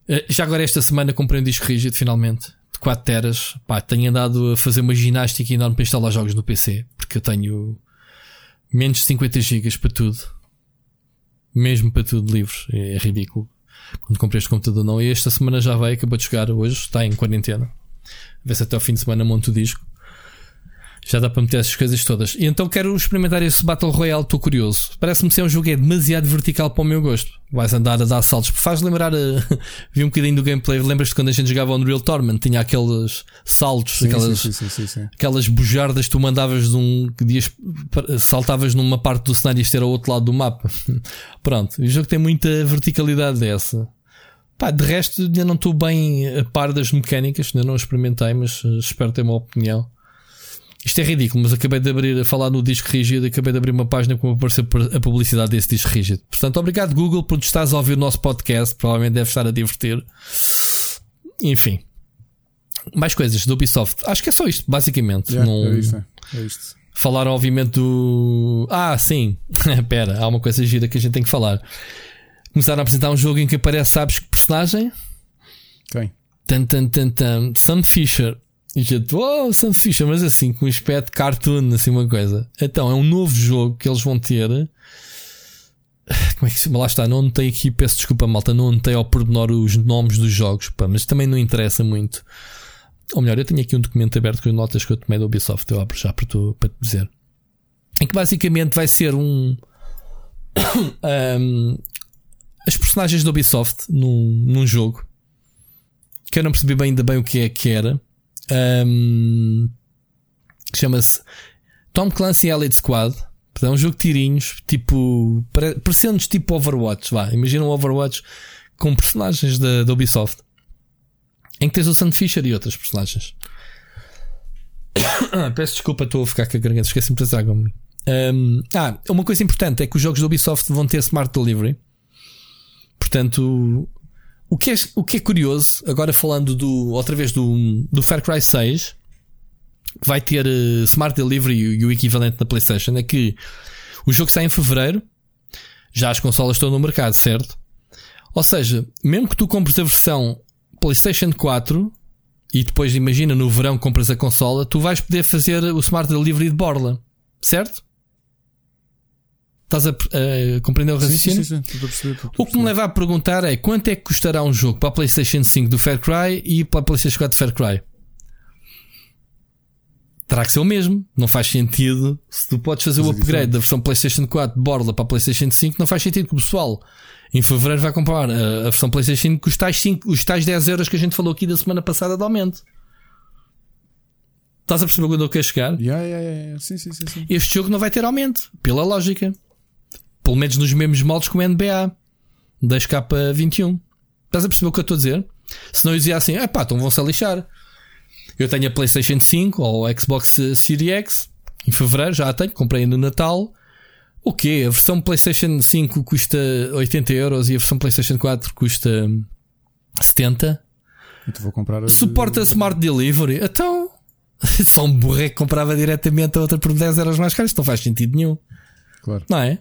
Eh, já agora, esta semana, comprei um disco rígido, finalmente. De 4 teras. Pá, tenho andado a fazer uma ginástica enorme para instalar jogos no PC. Porque eu tenho menos de 50 gigas para tudo. Mesmo para tudo, livros. É, ridículo. Quando comprei este computador, não. E esta semana já vai, acabou de chegar hoje. Está em quarentena. Vê se até ao fim de semana monto o disco. Já dá para meter essas coisas todas. E então quero experimentar esse Battle Royale, estou curioso. Parece-me ser um jogo é demasiado vertical para o meu gosto. Vais andar a dar saltos. Faz lembrar, eh, vi um bocadinho do gameplay. Lembras-te quando a gente jogava Unreal Tournament? Tinha aqueles saltos, Sim, aquelas, sim, sim, aquelas bujardas que tu mandavas de um. que dias, saltavas numa parte do cenário e isto era ao outro lado do mapa. Pronto, o jogo tem muita verticalidade dessa. Pá, de resto, ainda não estou bem a par das mecânicas, ainda não experimentei, mas eh, espero ter uma opinião. Isto é ridículo, mas acabei de abrir a falar no disco rígido, acabei de abrir uma página com apareceu a publicidade desse disco rígido. Portanto, obrigado Google por estás a ouvir o nosso podcast, provavelmente deve estar a divertir. Enfim. Mais coisas do Ubisoft. Acho que é só isto, basicamente. Yeah, Não- é isto, é isto. Falaram, obviamente, do. Ah, sim. Espera, há uma coisa gira que a gente tem que falar. Começaram a apresentar um jogo em que aparece, sabes que personagem? Quem? Tan, tan, tan, tan. Sam Fisher. E a gente, oh, Sam Fisher, mas assim, com um aspecto cartoon, assim, uma coisa. Então, é um novo jogo que eles vão ter. Como é que se chama? Lá está, não anotei aqui, peço desculpa, malta, não anotei ao pormenor os nomes dos jogos, pá, mas também não interessa muito. Ou melhor, eu tenho aqui um documento aberto com notas que eu tomei da Ubisoft, eu abro já para, tu, para te dizer. Em que basicamente vai ser um. um, as personagens da Ubisoft num, num jogo que eu não percebi bem ainda bem o que é que era. Um, Chama-se Tom Clancy Elite Squad. É um jogo de tirinhos, tipo. pare- Parecendo-nos tipo Overwatch. Vá, imagina um Overwatch com personagens da, da Ubisoft em que tens o Sam Fisher e outras personagens. Ah, Peço desculpa, estou a ficar com a garganta, esqueci-me de trazer água. Um, ah, uma coisa importante é que os jogos da Ubisoft vão ter Smart Delivery. Portanto, o que é, o que é curioso, agora falando do, outra vez do, do Far Cry 6, que vai ter eh, Smart Delivery e o equivalente na PlayStation, é que o jogo sai em fevereiro, já as consolas estão no mercado, certo? Ou seja, mesmo que tu compres a versão PlayStation 4 e depois imagina no verão compras a consola, tu vais poder fazer o Smart Delivery de borla, certo? Estás a, a compreender o raciocínio? sim, sim, sim. Estou a perceber, estou a O que me leva a perguntar é quanto é que custará um jogo para a PlayStation 5 do Far Cry e para a PlayStation 4 do Far Cry? terá que ser o mesmo. Não faz sentido. Se tu podes fazer o upgrade da versão PlayStation 4 de borla para a PlayStation 5, não faz sentido que o pessoal em fevereiro vai comprar a, a versão PlayStation 5 com os tais, 5, os tais 10 euros que a gente falou aqui da semana passada de aumento. Estás a perceber quando eu quero chegar? Yeah, yeah, yeah. Sim, sim, sim, sim. Este jogo não vai ter aumento, pela lógica. Pelo menos nos mesmos moldes como o NBA 2K21. Estás a perceber o que eu estou a dizer? Se não eu dizia assim, é pá, então vão-se a lixar. Eu tenho a PlayStation 5 ou a Xbox Series X em fevereiro, já a tenho, comprei no Natal. O quê? A versão PlayStation 5 custa 80 euros e a versão PlayStation 4 custa 70. Então vou comprar. Suporta Smart Delivery. Então, só um burreco comprava diretamente a outra por 10 euros mais. Isto não faz sentido nenhum, Claro. não é?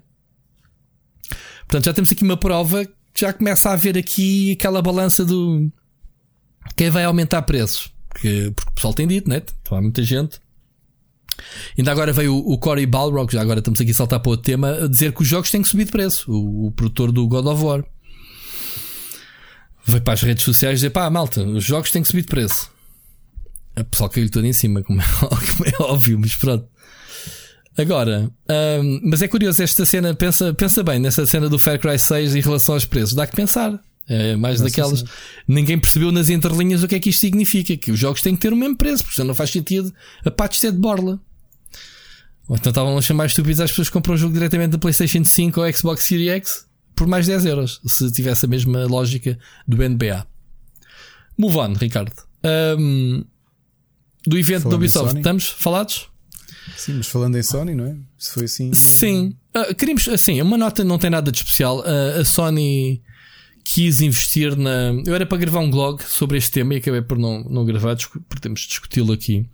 Portanto, já temos aqui uma prova que já começa a haver aqui aquela balança do quem vai aumentar preços. Porque, porque o pessoal tem dito, né? Há muita gente. Ainda agora veio o, o Cory Balrog, já agora estamos aqui a saltar para outro tema, a dizer que os jogos têm que subir de preço. O, o produtor do God of War veio para as redes sociais dizer: pá, malta, os jogos têm que subir de preço. O pessoal caiu todo em cima, como é, como é óbvio, mas pronto. Agora, hum, mas é curioso esta cena, pensa, pensa bem nessa cena do Far Cry 6 em relação aos preços, dá que pensar. É mais sim, daquelas. sim. Ninguém percebeu nas entrelinhas o que é que isto significa. Que os jogos têm que ter o mesmo preço, porque senão não faz sentido a patch ser de borla. Ou então estavam a chamar estúpidos às pessoas que compram o jogo diretamente da PlayStation 5 ou Xbox Series X por mais 10 euros, se tivesse a mesma lógica do NBA. Move on, Ricardo. Hum, do evento Falando da Ubisoft, estamos falados? Sim, mas falando em Sony, não é? Se foi assim. Sim. Ah, queríamos, assim, uma nota não tem nada de especial. Ah, a Sony quis investir na. Eu era para gravar um blog sobre este tema e acabei por não, não gravar, porque temos de discuti-lo aqui.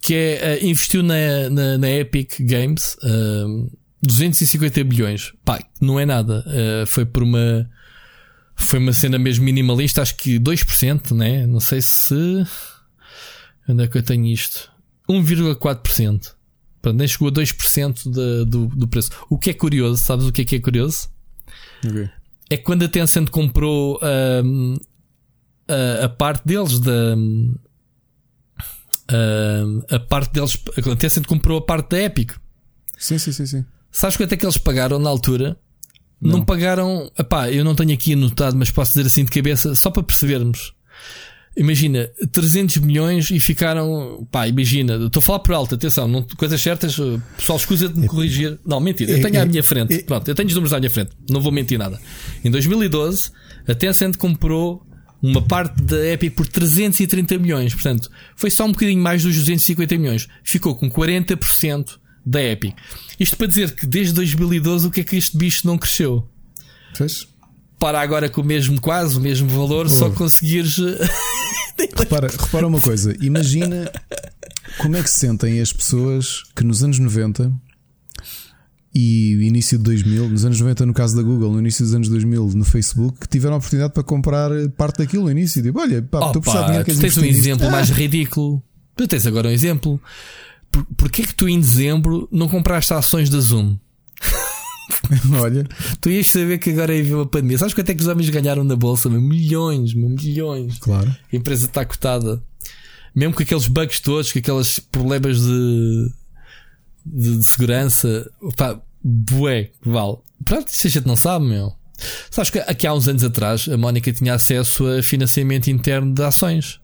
Que é ah, investiu na, na, na Epic Games ah, 250 bilhões. Pá, não é nada. Foi por uma. Foi uma cena mesmo minimalista, acho que 2%, né? Não sei se. Onde é que eu tenho isto? 1,4%. Portanto, nem chegou a 2% da- do, do preço. O que é curioso, sabes o que é que é curioso? Ok. É que quando a Tencent comprou ahm, a, a parte deles da. ahm, a parte deles. A Tencent comprou a parte da Epic. Sim, sim, sim, sim. Sabes quanto é que eles pagaram na altura? Não, Não. pagaram. Epá, eu não tenho aqui anotado, mas posso dizer assim de cabeça, só para percebermos. Imagina, 300 milhões e ficaram. Pá, imagina, estou a falar por alto, atenção, não, coisas certas, pessoal escusa de me corrigir. Não, mentira, eu é- tenho à é- minha frente. é- Pronto, eu tenho os números à minha frente, não vou mentir nada. Em 2012, a Tencent comprou uma parte da Epic por 330 milhões, portanto, foi só um bocadinho mais dos 250 milhões. Ficou com 40% da Epic. Isto para dizer que desde 2012 o que é que este bicho não cresceu? Fez? Para agora com o mesmo, quase o mesmo valor, só conseguires. eh, Repara, repara uma coisa, imagina como é que se sentem as pessoas que nos anos 90 e início de 2000, nos anos 90 no caso da Google, no início dos anos 2000 no Facebook, que tiveram a oportunidade para comprar parte daquilo no início. Tipo, olha, pá, estou de dinheiro, tu tens um exemplo Ah, mais ridículo. Tu tens agora um exemplo. Por, porquê que tu em dezembro não compraste ações da Zoom? Olha, Tu ias saber que agora ia vir uma pandemia. Sabes quanto é que os homens ganharam na bolsa? Meu? Milhões, meu, milhões. claro. A empresa está cotada. Mesmo com aqueles bugs todos, com aqueles problemas de, de, de segurança. Pá, bué, vale. Pronto, isso a gente não sabe, meu. Sabes que aqui há uns anos atrás a Mónica tinha acesso a financiamento interno de ações.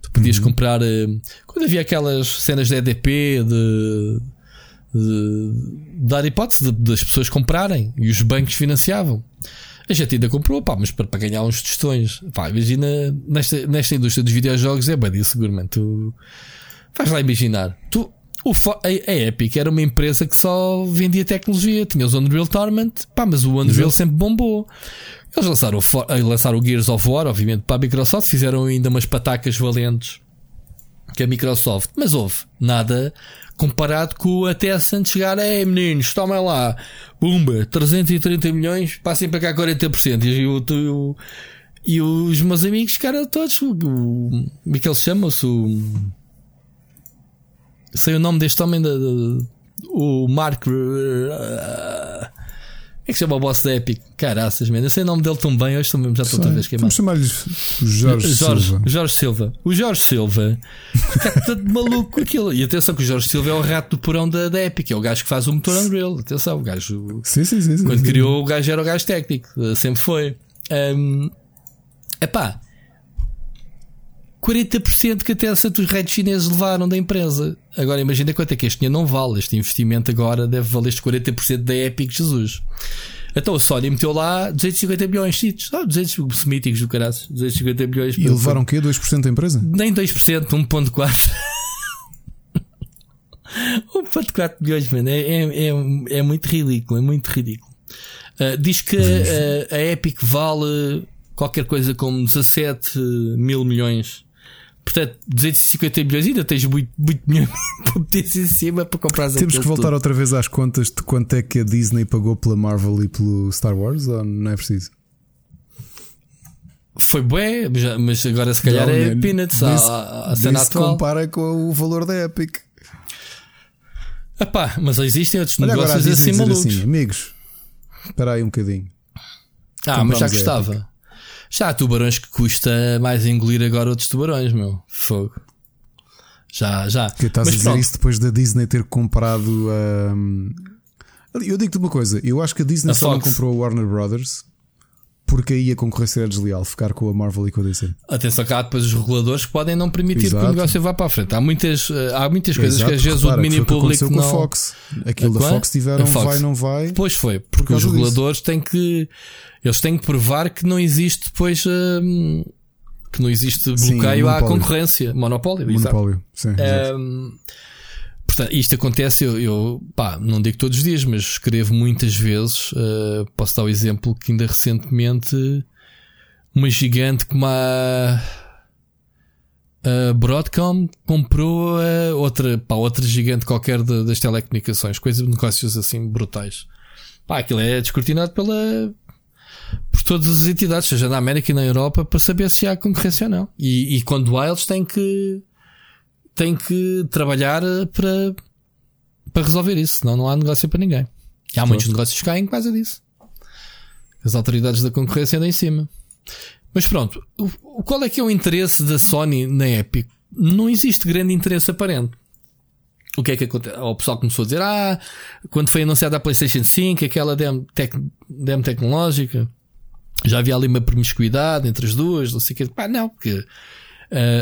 Tu podias comprar. eh, Quando havia aquelas cenas de EDP, de. De dar hipótese das pessoas comprarem e os bancos financiavam. A gente ainda comprou, pá, mas para, para ganhar uns tostões. Pá, imagina, nesta, nesta indústria dos videojogos é bem seguramente. Tu faz lá imaginar. Tu, o, a, a Epic era uma empresa que só vendia tecnologia. Tinha os Unreal Tournament, pá, mas o Unreal sempre bombou. Eles lançaram, o, eh, lançaram o Gears of War, obviamente, para a Microsoft. Fizeram ainda umas patacas valentes que a Microsoft. Mas houve nada comparado com a Tencent chegar, ei meninos, tomem lá, pumba, 330 milhões, passem para cá 40%. E, o, o, e os meus amigos ficaram todos, como é que ele chama-se? O, sei o nome deste homem, da, o Mark, é que se chama o boss da Epic? Caraças, mano. Eu sei o nome dele tão bem, hoje já estou outra vez queimado. Vamos chamar-lhe Jorge, Jorge Silva. Jorge Silva. O Jorge Silva está todo maluco com aquilo. E atenção que o Jorge Silva é o rato do porão da, da Epic, é o gajo que faz o motor Unreal. Atenção, o gajo. Sim, sim, sim. sim, Quando sim. criou o gajo era o gajo técnico, sempre foi. Um, epá, 40% que até certos redes chineses levaram da empresa. Agora imagina quanto é que este dinheiro não vale. Este investimento agora deve valer este 40% da Epic Jesus. Então a Sony meteu lá 250 milhões de títulos. Ah, 200 míticos do caralho. 250 milhões. E levaram o quê? 2% da empresa? Nem 2%, 1.4. 1.4 milhões, mano. É, é, é, é muito ridículo, é muito ridículo. Uh, diz que uh, a Epic vale qualquer coisa como 17 mil milhões. Portanto, 250 milhões, ainda tens muito, muito milhões para meter em cima para comprar as Temos que voltar outra vez às contas de quanto é que a Disney pagou pela Marvel e pelo Star Wars, ou não é preciso? Foi bué, mas- agora se calhar Não, é peanuts à, nem cena se compara com o valor da Epic. Epá, mas existem outros Olha a negócios assim dizer malucos. assim, amigos, espera aí um bocadinho. Ah, mas já Compramos a gostava. Já há tubarões que custa mais engolir agora outros tubarões, meu. Fogo. Já, já. Que estás Mas a dizer pronto, isso depois da Disney ter comprado a. Eu digo-te uma coisa, eu acho que a Disney A só não Fox. comprou a Warner Brothers porque aí a concorrência era desleal, ficar com a Marvel e com a DC. Atenção que há depois os reguladores que podem não permitir que Exato. o negócio vá para a frente. Há muitas, eh, há muitas coisas Exato, que às vezes repara, o domínio que público não. com a Fox. Aquilo da é? Fox tiveram Fox. vai, não vai. Pois foi, porque os causa disso. reguladores têm que. Eles têm que provar que não existe depois. hum, que não existe Sim, bloqueio à monopólio. concorrência. Monopólio. Monopólio. Sim. Hum, portanto, isto acontece, eu, eu, pá, não digo todos os dias, mas escrevo muitas vezes. uh, posso dar o exemplo que ainda recentemente uma gigante como a, a Broadcom comprou a outra, pá, outra gigante qualquer da- das telecomunicações, coisas de negócios assim brutais. Pá, aquilo é descortinado pela por todas as entidades, seja na América e na Europa, para saber se há concorrência ou não. E, e quando há, eles têm que têm que trabalhar eh, para, para resolver isso, senão não há negócio para ninguém. E há muitos negócios que caem por causa disso. As autoridades da concorrência andam em cima. Mas pronto, qual é que é o interesse da Sony na Epic? Não existe grande interesse aparente. O que é que acontece? O pessoal começou a dizer: Ah, quando foi anunciada a PlayStation 5, aquela demo, tec, demo tecnológica, já havia ali uma promiscuidade entre as duas, não sei o que. Pá, não, porque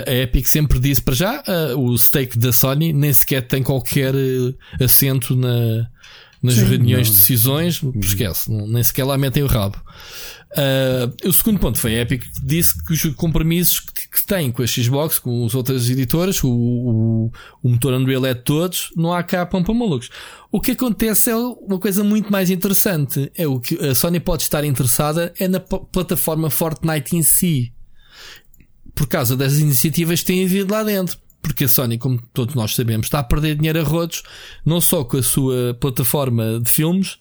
a Epic sempre disse para já, uh, o stake da Sony nem sequer tem qualquer uh, assento na, nas Sim, reuniões não. de decisões, esquece, não- nem sequer lá metem o rabo. Uh, o segundo ponto foi a Epic que disse que os compromissos que, que tem com a Xbox, com as outras editoras, o, o, o motor Unreal é de todos, não há cá pão para malucos. O que acontece é uma coisa muito mais interessante. É o que a Sony pode estar interessada é na plataforma Fortnite em si por causa das iniciativas que têm havido lá dentro. Porque a Sony, como todos nós sabemos, está a perder dinheiro a rodos, não só com a sua plataforma de filmes,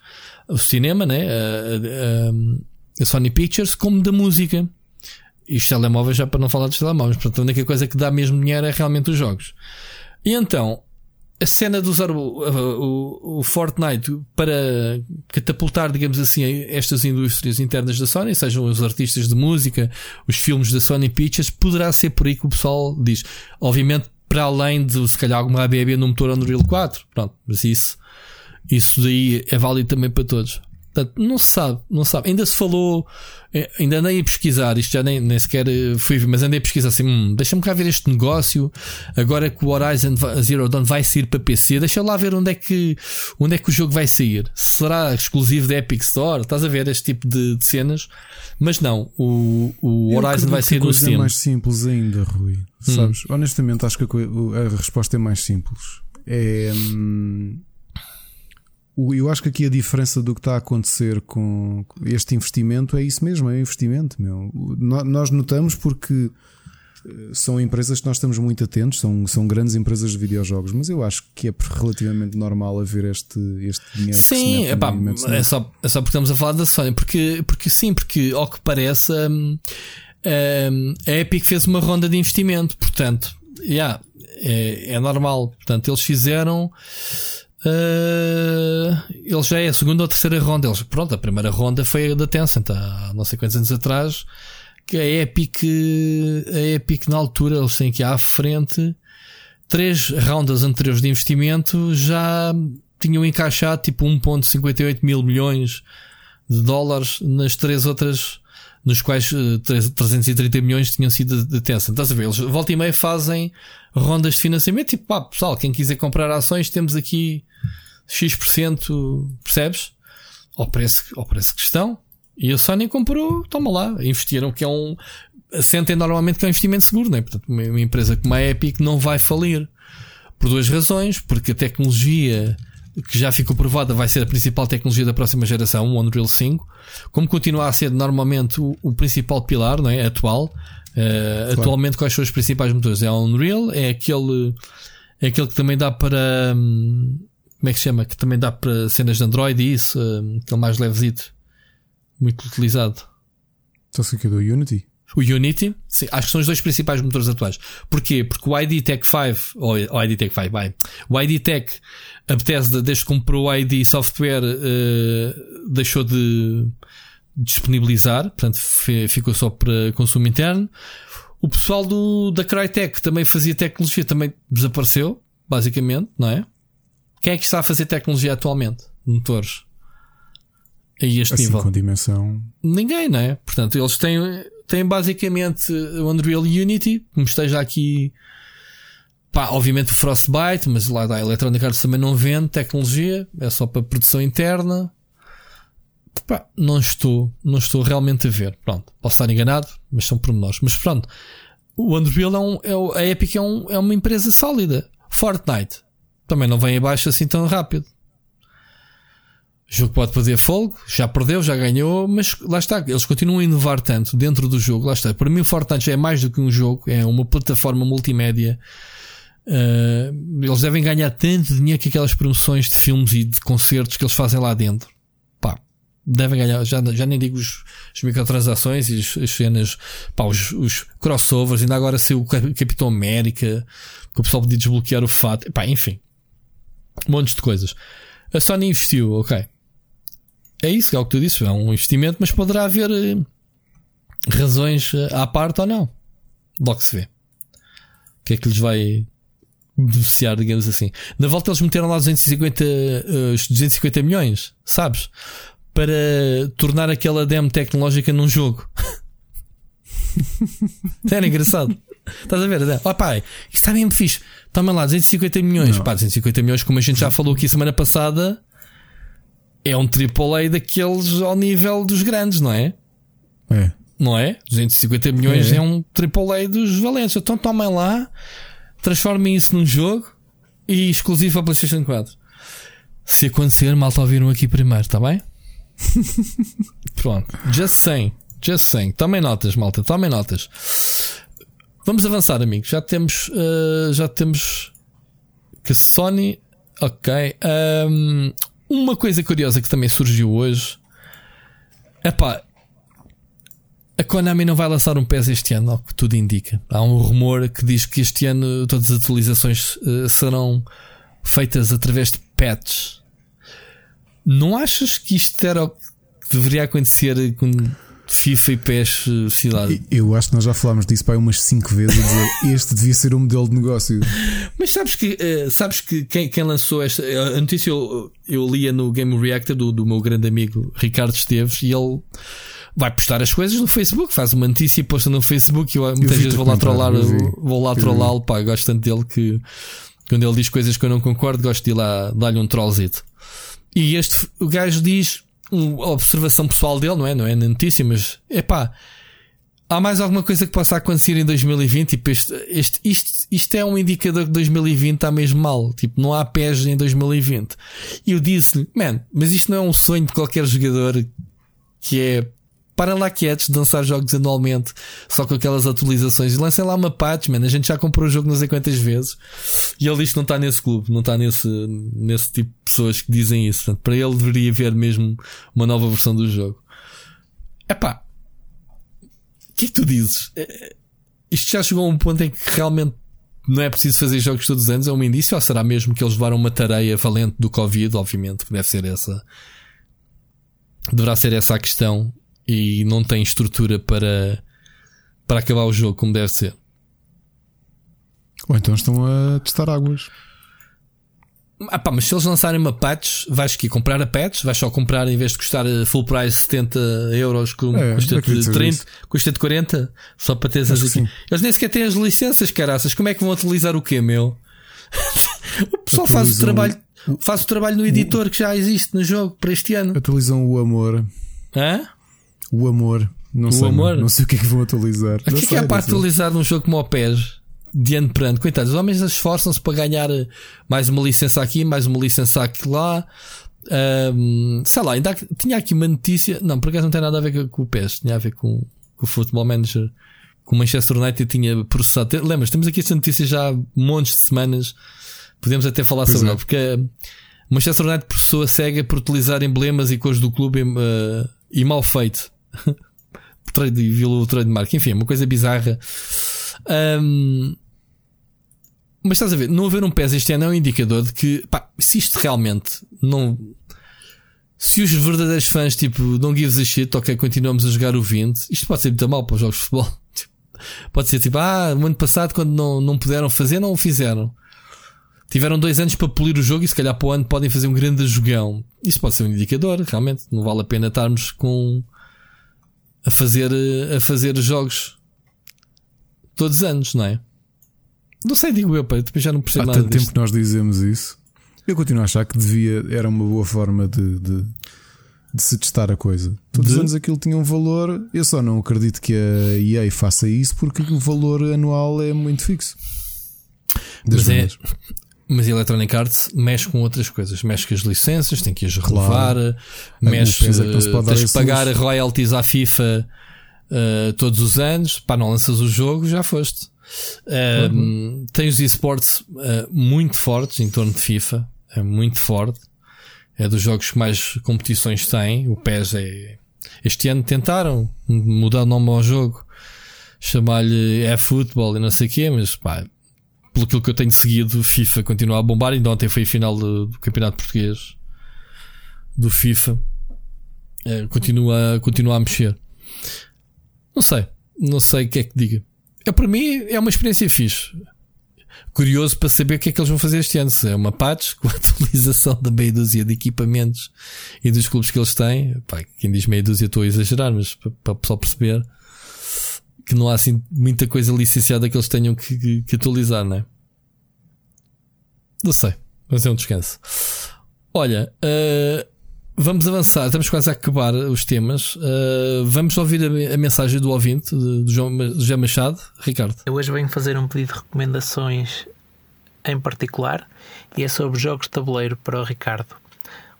o cinema, né? a, a- a Sony Pictures, como da música. E os telemóveis, já para não falar dos telemóveis. Portanto, a única coisa que dá mesmo dinheiro é realmente os jogos. E então, a cena de usar o, o, o Fortnite para catapultar, digamos assim, estas indústrias internas da Sony, sejam os artistas de música, os filmes da Sony Pictures, poderá ser por aí que o pessoal diz. Obviamente, para além de se calhar alguma ABB no motor Unreal 4, pronto, mas isso, isso daí é válido também para todos. Portanto, não se sabe, não se sabe. Ainda se falou, eh, ainda andei a pesquisar, isto já nem, nem sequer eh, fui ver, mas andei a pesquisar assim, hum, deixa-me cá ver este negócio, agora que o Horizon Zero Dawn vai sair para PC, deixa lá ver onde é que, onde é que o jogo vai sair. Será exclusivo da Epic Store? Estás a ver este tipo de, de cenas? Mas não, o, o Horizon vai sair a no é Steam. Hum. mais simples ainda, Rui. Sabes? Honestamente, acho que a, a resposta é mais simples. É. hum, eu acho que aqui a diferença do que está a acontecer com este investimento é isso mesmo, é um investimento. Meu. Nós notamos porque eh, são empresas que nós estamos muito atentos, são, são grandes empresas de videojogos, mas eu acho que é relativamente normal haver este, este dinheiro. que se Sim, epá, é, só, é só porque estamos a falar da Sony. Porque, porque sim, porque ao que parece hum, hum, a Epic fez uma ronda de investimento. Portanto, yeah, é, é normal. Portanto, eles fizeram. Uh, ele já é a segunda ou terceira ronda. Eles, pronto, a primeira ronda foi a da Tencent há não sei quantos anos atrás. Que a Epic, a Epic na altura, eles têm aqui à frente três rondas anteriores de investimento já tinham encaixado tipo 1,58 mil milhões de dólares nas três outras, nos quais 330 eh, milhões tinham sido de Tencent. Estás a ver? Eles volta e meia fazem rondas de financiamento, tipo, pá, pessoal, quem quiser comprar ações, temos aqui X%, percebes? Ao preço, ao preço que estão. E a Sony comprou, toma lá, investiram, que é um, sentem normalmente que é um investimento seguro, né? Portanto, uma empresa como a Epic não vai falir. Por duas razões, porque a tecnologia que já ficou provada vai ser a principal tecnologia da próxima geração, o Unreal 5, como continua a ser normalmente o, o principal pilar, não é? Atual. Uh, claro. Atualmente, quais são os principais motores? É o Unreal, é aquele, é aquele que também dá para. Hum, como é que se chama? Que também dá para cenas de Android e isso, hum, aquele mais levezito, muito utilizado. Estás aqui do Unity? O Unity, sim, acho que são os dois principais motores atuais. Porquê? Porque o ID Tech 5, ou o ID Tech 5, vai. O ID Tech, a Bethesda, desde que comprou o ID Software, uh, deixou de disponibilizar, portanto, ficou só para consumo interno. O pessoal do, da Crytek também fazia tecnologia, também desapareceu, basicamente, não é? Quem é que está a fazer tecnologia atualmente? Motores. A este assim, nível. com dimensão. Ninguém, não é? Portanto, eles têm tem basicamente o Unreal Unity, como esteja aqui. Pá, obviamente o Frostbite, mas lá da Electronic Arts também não vende tecnologia, é só para produção interna. Pá, não estou, não estou realmente a ver. Pronto, posso estar enganado, mas são pormenores. Mas pronto, o Unreal é, um, é a Epic é, um, é uma empresa sólida. Fortnite também não vem abaixo assim tão rápido. O jogo pode perder fogo, já perdeu, já ganhou, mas lá está, eles continuam a inovar tanto dentro do jogo. Lá está, para mim, o Fortnite é mais do que um jogo, é uma plataforma multimédia. Uh, eles devem ganhar tanto dinheiro que aquelas promoções de filmes e de concertos que eles fazem lá dentro. Pá, devem ganhar, já, já nem digo os, as microtransações e as, as cenas, pá, os, os, crossovers. Ainda agora ser o Capitão América, que o pessoal podia desbloquear o fato, pá, enfim, montes de coisas. A Sony investiu, ok é isso, é o que tu disse, é um investimento, mas poderá haver eh, razões eh, à parte ou não. Logo se vê. O que é que lhes vai beneficiar, digamos assim. Na volta eles meteram lá 250, uh, 250 milhões, sabes? Para tornar aquela demo tecnológica num jogo. Era engraçado. Estás a ver? Ó oh, pai, isto está mesmo fixe. Toma lá, 250 milhões. Não. Pá, 250 milhões, como a gente já falou aqui semana passada, é um AAA daqueles ao nível dos grandes, não é? É. Não é? 250 milhões é, é um AAA dos valentes. Então tomem lá, transformem isso num jogo e exclusivo para PlayStation 4. Se acontecer, malta ouviram aqui primeiro, está bem? Pronto. Just saying. Just saying. Tomem notas, malta. Tomem notas. Vamos avançar, amigos. Já temos. Uh, já temos. Que Sony. Ok. Um, uma coisa curiosa que também surgiu hoje. É pá. A Konami não vai lançar um PES este ano, ao que tudo indica. Há um rumor que diz que este ano todas as atualizações uh, serão feitas através de patches. Não achas que isto era o que deveria acontecer com FIFA e PES cidade. Eu acho que nós já falámos disso para umas 5 vezes a dizer este devia ser um modelo de negócio. Mas sabes que, uh, sabes que quem, quem, lançou esta a notícia eu, eu lia no Game Reactor do, do meu grande amigo Ricardo Esteves e ele vai postar as coisas no Facebook, faz uma notícia e posta no Facebook. Eu, muitas eu vezes vou lá trollar, vou lá trollá-lo, pá, gosto tanto dele que quando ele diz coisas que eu não concordo, gosto de ir lá dar-lhe um trollzito. E este o gajo diz uma observação pessoal dele, não é? Não é na notícia, mas é pá. Há mais alguma coisa que possa acontecer em 2020? Tipo, este, este, isto, isto é um indicador que 2020 está mesmo mal. Tipo, não há pés em 2020. E eu disse-lhe, man, mas isto não é um sonho de qualquer jogador que é para lá quietos de lançar jogos anualmente, só com aquelas atualizações. E lancem lá uma patch, man. A gente já comprou o jogo não sei quantas vezes. E ele diz que não está nesse clube, não está nesse, nesse tipo de pessoas que dizem isso. Portanto, para ele deveria haver mesmo uma nova versão do jogo. Epá, o que é que tu dizes? Isto já chegou a um ponto em que realmente não é preciso fazer jogos todos os anos, é um indício, ou será mesmo que eles levaram uma tareia valente do Covid, obviamente, que deve ser essa. Deverá ser essa a questão e não tem estrutura para, para acabar o jogo como deve ser. Ou então estão a testar águas. Ah pá, mas se eles lançarem uma patch, vais aqui comprar a patch, vais só comprar em vez de custar full price 70 euros, com, É, custa de acredito 30, nisso. custa de 40, só para ter essas Acho que aqui. sim. Eles nem sequer têm as licenças, caraças. Como é que vão utilizar o quê, meu? o pessoal faz o trabalho, faz o trabalho no editor que já existe no jogo para este ano. Atualizam o amor. Hã? O amor. Não O sei. amor? Não, não sei o que é que vão atualizar. O que é que há para atualizar num jogo como o PES? De ano para ano, coitados, os homens esforçam-se para ganhar eh, mais uma licença aqui, mais uma licença aqui lá. Ahm, sei lá, ainda há- tinha aqui uma notícia. Não, por acaso não tem nada a ver com, com o PES, tinha a ver com, com o Football Manager. Que o Manchester United tinha processado. Lembras, temos aqui esta notícia já há montes de semanas. Podemos até falar Pois sobre é. ela, porque eh, o Manchester United processou a SEGA por utilizar emblemas e cores do clube eh, e mal feito. Trade, e violou o trademark. Enfim, uma coisa bizarra. Ahm, mas estás a ver, não haver um PES este ano é um indicador de que, pá, se isto realmente não. Se os verdadeiros fãs, tipo, não gives a shit, ok, continuamos a jogar o 20, isto pode ser muito mal para os jogos de futebol. Tipo, Pode ser tipo, ah, no ano passado, quando não, não puderam fazer, não o fizeram. Tiveram dois anos para polir o jogo e se calhar para o ano podem fazer um grande jogão. Isso pode ser um indicador, realmente. Não vale a pena estarmos com. a fazer, a fazer jogos todos os anos, não é? Não sei, digo eu, pá, também já não percebo Há nada tanto tempo que nós dizemos isso. Eu continuo a achar que devia, era uma boa forma de, de, de se testar a coisa. Todos os De? anos aquilo tinha um valor. Eu só não acredito que a EA faça isso porque o valor anual é muito fixo. Das Mas é-. Mas a Electronic Arts mexe com outras coisas. Mexe com as licenças, tem que as Claro. renovar, mexe, é que não se pode dar tens que pagar luxo. royalties à FIFA uh, todos os anos. Pá, não lanças o jogo, já foste. Um, Tem os esportes uh, muito fortes em torno de FIFA, é muito forte. É dos jogos que mais competições tem. O PES é. Este ano tentaram mudar o nome ao jogo, chamar-lhe é futebol e não sei o quê, mas pá, pelo aquilo que eu tenho seguido, FIFA continua a bombar. Ainda ontem foi a final do, do Campeonato Português do FIFA. É, continua, continua a mexer. Não sei, não sei o que é que diga. É, para mim é uma experiência fixe. Curioso para saber o que é que eles vão fazer este ano. Se é uma patch com a atualização da meia dúzia de equipamentos e dos clubes que eles têm. Pá, quem diz meia dúzia estou a exagerar, mas para, o pessoal perceber que não há assim muita coisa licenciada que eles tenham que, que- que atualizar, não é? Não sei, mas é um descanso. Olha, uh, vamos avançar, estamos quase a acabar os temas. Uh, vamos ouvir a, a mensagem do ouvinte, do João José Machado. Ricardo, Eu hoje venho fazer um pedido de recomendações em particular e é sobre jogos de tabuleiro para o Ricardo.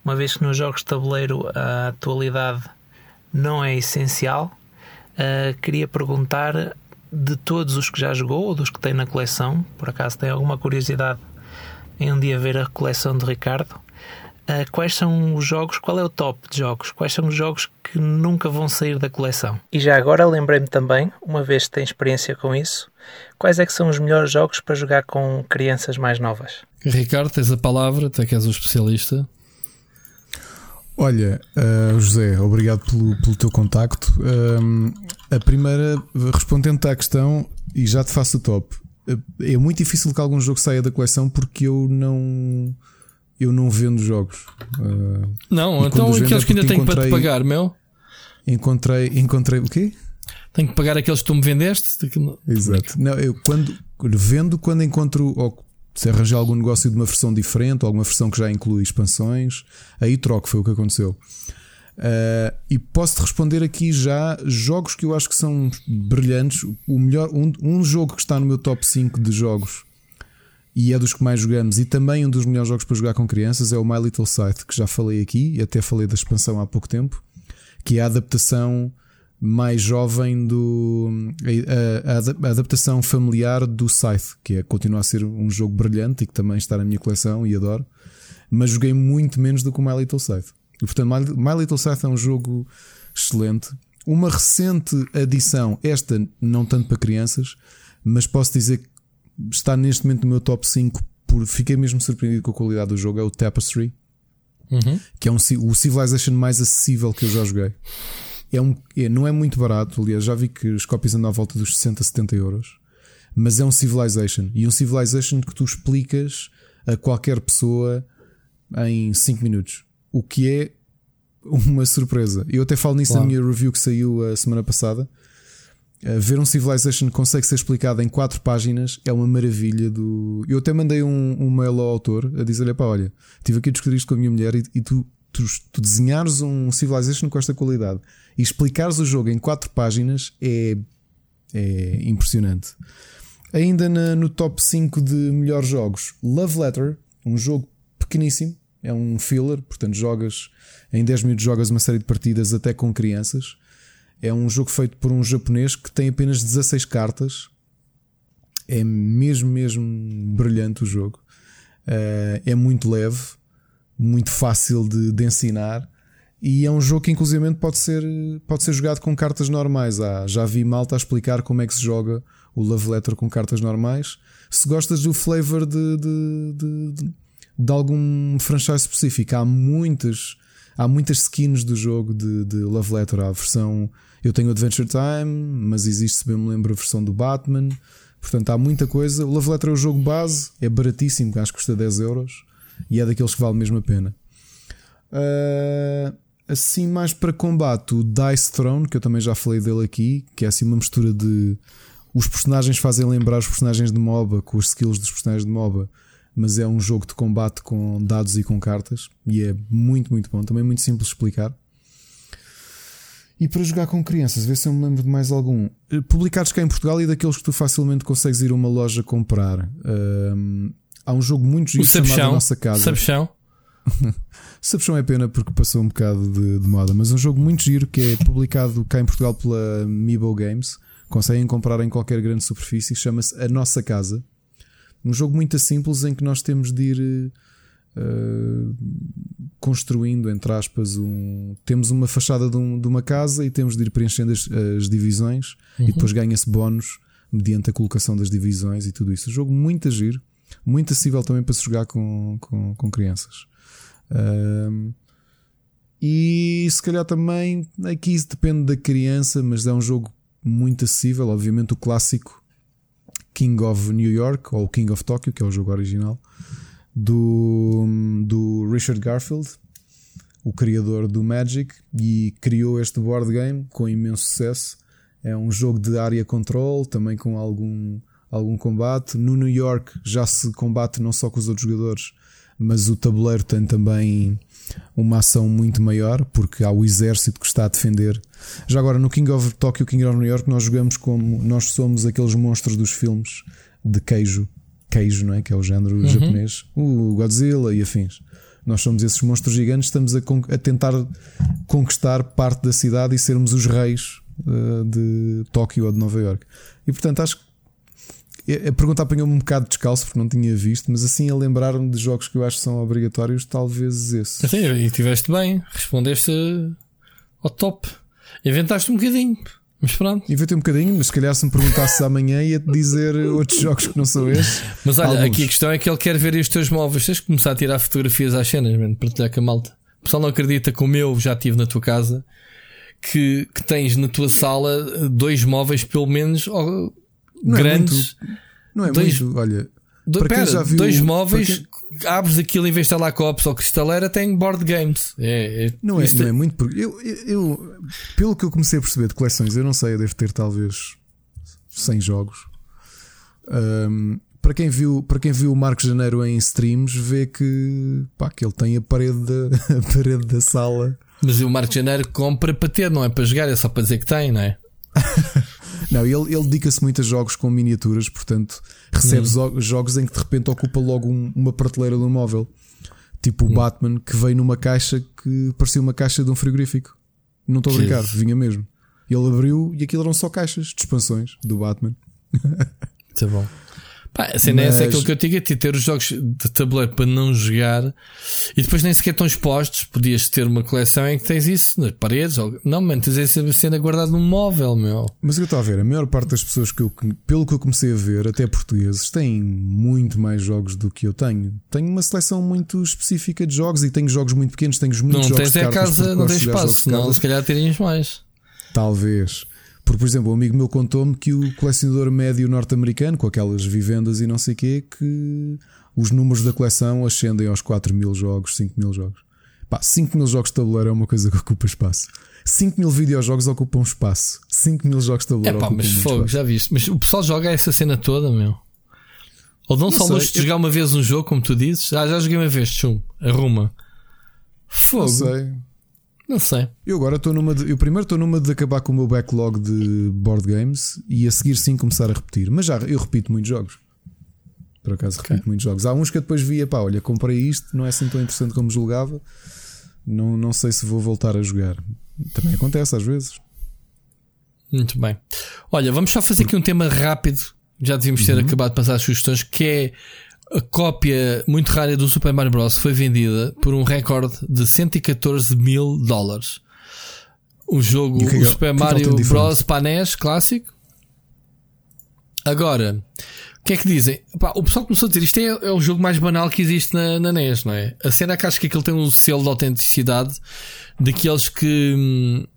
Uma vez que nos jogos de tabuleiro a atualidade não é essencial, eh, queria perguntar de todos os que já jogou ou dos que tem na coleção, por acaso tem alguma curiosidade em um dia ver a coleção de Ricardo, eh, quais são os jogos, qual é o top de jogos, quais são os jogos que nunca vão sair da coleção. E já agora lembrei-me também, uma vez que tem experiência com isso, quais é que são os melhores jogos para jogar com crianças mais novas. Ricardo, tens a palavra, até que és o especialista. Olha, ah, José, obrigado pelo, pelo teu contacto. Ahm, a primeira, respondendo-te à questão, e já te faço o top. É muito difícil que algum jogo saia da coleção porque eu não. Eu não vendo jogos. Ah, Não, então aqueles é que ainda tenho para te pagar, meu. encontrei, encontrei o quê? Tenho que pagar aqueles que tu me vendeste. Exato. Não, eu quando vendo quando encontro ou se arranjar algum negócio de uma versão diferente, alguma versão que já inclui expansões, aí troco, foi o que aconteceu. Ah, e posso-te responder aqui já jogos que eu acho que são brilhantes. O melhor, um, um jogo que está no meu top 5 de jogos e é dos que mais jogamos, e também um dos melhores jogos para jogar com crianças é o My Little Scythe, que já falei aqui, e até falei da expansão há pouco tempo, que é a adaptação mais jovem do a, a- a adap- a adaptação familiar do Scythe, que é continua a ser um jogo brilhante e que também está na minha coleção e adoro, mas joguei muito menos do que o My Little Scythe. E portanto, My, My Little Scythe é um jogo excelente. Uma recente adição, esta não tanto para crianças, mas posso dizer que está neste momento no meu top 5. Por, fiquei mesmo surpreendido com a qualidade do jogo. É o Tapestry, Uhum. que é um, o Civilization mais acessível que eu já joguei. É um, é- não é muito barato, aliás, já vi que as cópias andam à volta dos 60, 70 euros. Mas é um Civilization. E um Civilization que tu explicas a qualquer pessoa em 5 minutos. O que é uma surpresa. Eu até falo nisso Claro. na minha review que saiu a semana passada. Uh, ver um Civilization que consegue ser explicado em 4 páginas é uma maravilha do. Eu até mandei um, um mail ao autor a dizer-lhe: pá, olha, estive aqui a discutir isto com a minha mulher e, e tu, tu, tu desenhares um Civilization com esta qualidade e explicares o jogo em 4 páginas é, é impressionante. Ainda na- no top 5 de melhores jogos, Love Letter, um jogo pequeníssimo, é um filler, portanto, jogas em 10 minutos jogas uma série de partidas até com crianças. É um jogo feito por um japonês que tem apenas 16 cartas. É mesmo, mesmo brilhante o jogo. Eh, é muito leve, muito fácil de, de ensinar. E é um jogo que, inclusive, pode ser, pode ser jogado com cartas normais. Ah, já vi malta a explicar como é que se joga o Love Letter com cartas normais. Se gostas do flavor de, de, de, de- algum franchise específico, há muitas, há muitas skins do jogo de, de Love Letter. Há a versão. Eu tenho Adventure Time, mas existe, se bem me lembro, a versão do Batman. Portanto, há muita coisa. O Love Letter é o jogo base, é baratíssimo, acho que custa 10 euros e é daqueles que vale mesmo a pena. Ah, assim, mais para combate, o Dice Throne, que eu também já falei dele aqui, que é assim uma mistura de. Os personagens fazem lembrar os personagens de MOBA com os skills dos personagens de MOBA, mas é um jogo de combate com dados e com cartas e é muito, muito bom. Também muito simples de explicar. E para jogar com crianças, ver se eu me lembro de mais algum. Eh, Publicados cá em Portugal e daqueles que tu facilmente consegues ir a uma loja comprar. Ahm, há um jogo muito giro chamado A Sabichão. Nossa Casa. Sabichão. Sabichão é pena porque passou um bocado de, de moda, mas um jogo muito giro que é publicado cá em Portugal pela Mibo Games. Conseguem comprar em qualquer grande superfície. Chama-se A Nossa Casa. Um jogo muito simples em que nós temos de ir eh, construindo, entre aspas, um. Temos uma fachada de, um- de uma casa e temos de ir preenchendo as, as divisões e depois ganha-se bónus mediante a colocação das divisões e tudo isso. Um jogo muito a giro, muito acessível também para se jogar com, com, com crianças. E se calhar também aqui isso depende da criança, mas é um jogo muito acessível. Obviamente, o clássico King of New York ou King of Tokyo, que é o jogo original do, do Richard Garfield, o criador do Magic, e criou este board game com imenso sucesso. É um jogo de área control, também com algum, algum combate. No New York já se combate não só com os outros jogadores, mas o tabuleiro tem também uma ação muito maior, porque há o exército que está a defender. Já agora, no King of Tokyo, King of New York, nós jogamos como nós somos aqueles monstros dos filmes de queijo, queijo, não é? Que é o género japonês, o Godzilla e afins. Nós somos esses monstros gigantes, estamos a, a tentar conquistar parte da cidade e sermos os reis eh, de Tóquio ou de Nova York. E portanto, acho que a pergunta apanhou-me um bocado descalço porque não tinha visto, mas assim a lembrar-me de jogos que eu acho que são obrigatórios, talvez esse. E tiveste bem, respondeste ao top. Inventaste um bocadinho, mas pronto. Inventei um bocadinho, mas se calhar se me perguntasses amanhã ia-te dizer outros jogos que não são estes. Mas olha, Alguns. aqui a questão é que ele quer ver os teus móveis. Tens que começar a tirar fotografias às cenas, mano, partilhar com a malta. O pessoal não acredita como eu já tive na tua casa que, que tens na tua sala dois móveis, pelo menos, ó, Não é grandes. Não é Dois- muito, olha. Do- Para pera, já viu- dois para móveis, abres aquilo em vez de estar lá copos ou cristaleira, tem board games. É, é- Não é, não é muito. Eu, eu, eu- pelo que eu comecei a perceber de coleções, eu não sei, eu devo ter talvez 100 jogos. Ahm, para, quem viu, para quem viu o Marco Janeiro em streams, vê que, pá, que ele tem a parede da, a parede da sala. Mas o Marco Janeiro compra para ter, não é para jogar, é só para dizer que tem, não é? Não, ele, ele dedica-se muito a jogos com miniaturas, portanto, recebe zo- jogos em que de repente ocupa logo um- uma prateleira do móvel. Tipo o Batman que veio numa caixa que parecia uma caixa de um frigorífico. Não estou a brincar, Jesus. vinha mesmo. Ele abriu e aquilo eram só caixas de expansões do Batman. Tá bom. Pá, a cena é é Mas- aquilo que eu digo, é ter- os jogos de tabuleiro para não jogar e depois nem sequer estão expostos. Podias ter uma coleção em que tens isso nas paredes. Ou... Não, mano, tens essa cena guardada num móvel, meu. Mas o que eu estou a ver, a maior parte das pessoas que eu, pelo que eu comecei a ver, até portugueses, têm muito mais jogos do que eu tenho. Tenho uma seleção muito específica de jogos e tenho jogos muito pequenos, tenho muitos não jogos tens de é cartas casa, não tens espaço, cartas. se calhar terias mais. Talvez. Porque, por exemplo, um amigo meu contou-me que o colecionador médio norte-americano, com aquelas vivendas e não sei o quê, que os números da coleção ascendem aos 4 mil jogos, 5 mil jogos. Pá, 5 mil jogos de tabuleiro é uma coisa que ocupa espaço. 5 mil videojogos ocupam espaço. 5 mil jogos de É tabuleiro pá, ocupam mas fogo, espaço. já viste. Mas o pessoal joga essa cena toda, meu. Ou dão só luxo de jogar uma vez um jogo, como tu dizes. Ah, já joguei uma vez, chum, arruma. Fogo. Não sei. Não sei. Eu agora estou numa. De, eu primeiro estou numa de acabar com o meu backlog de board games e a seguir sim começar a repetir. Mas já eu repito muitos jogos. Por acaso repito muitos jogos. Há uns que eu depois via, pá, olha, comprei isto, não é assim tão interessante como julgava. Não, não sei se vou voltar a jogar. Também acontece às vezes. Muito bem. Olha, vamos só fazer aqui um tema rápido. Já devíamos ter acabado de passar as sugestões, que é a cópia muito rara do Super Mario Bros. foi vendida por um recorde de 114 mil dólares. O jogo, o Super Mario Bros. NES clássico. Agora, o que é que dizem? Pá, o pessoal começou a dizer isto é, é o jogo mais banal que existe na, na NES, não é? A cena é que acho que aquilo tem um selo de autenticidade daqueles que, hum,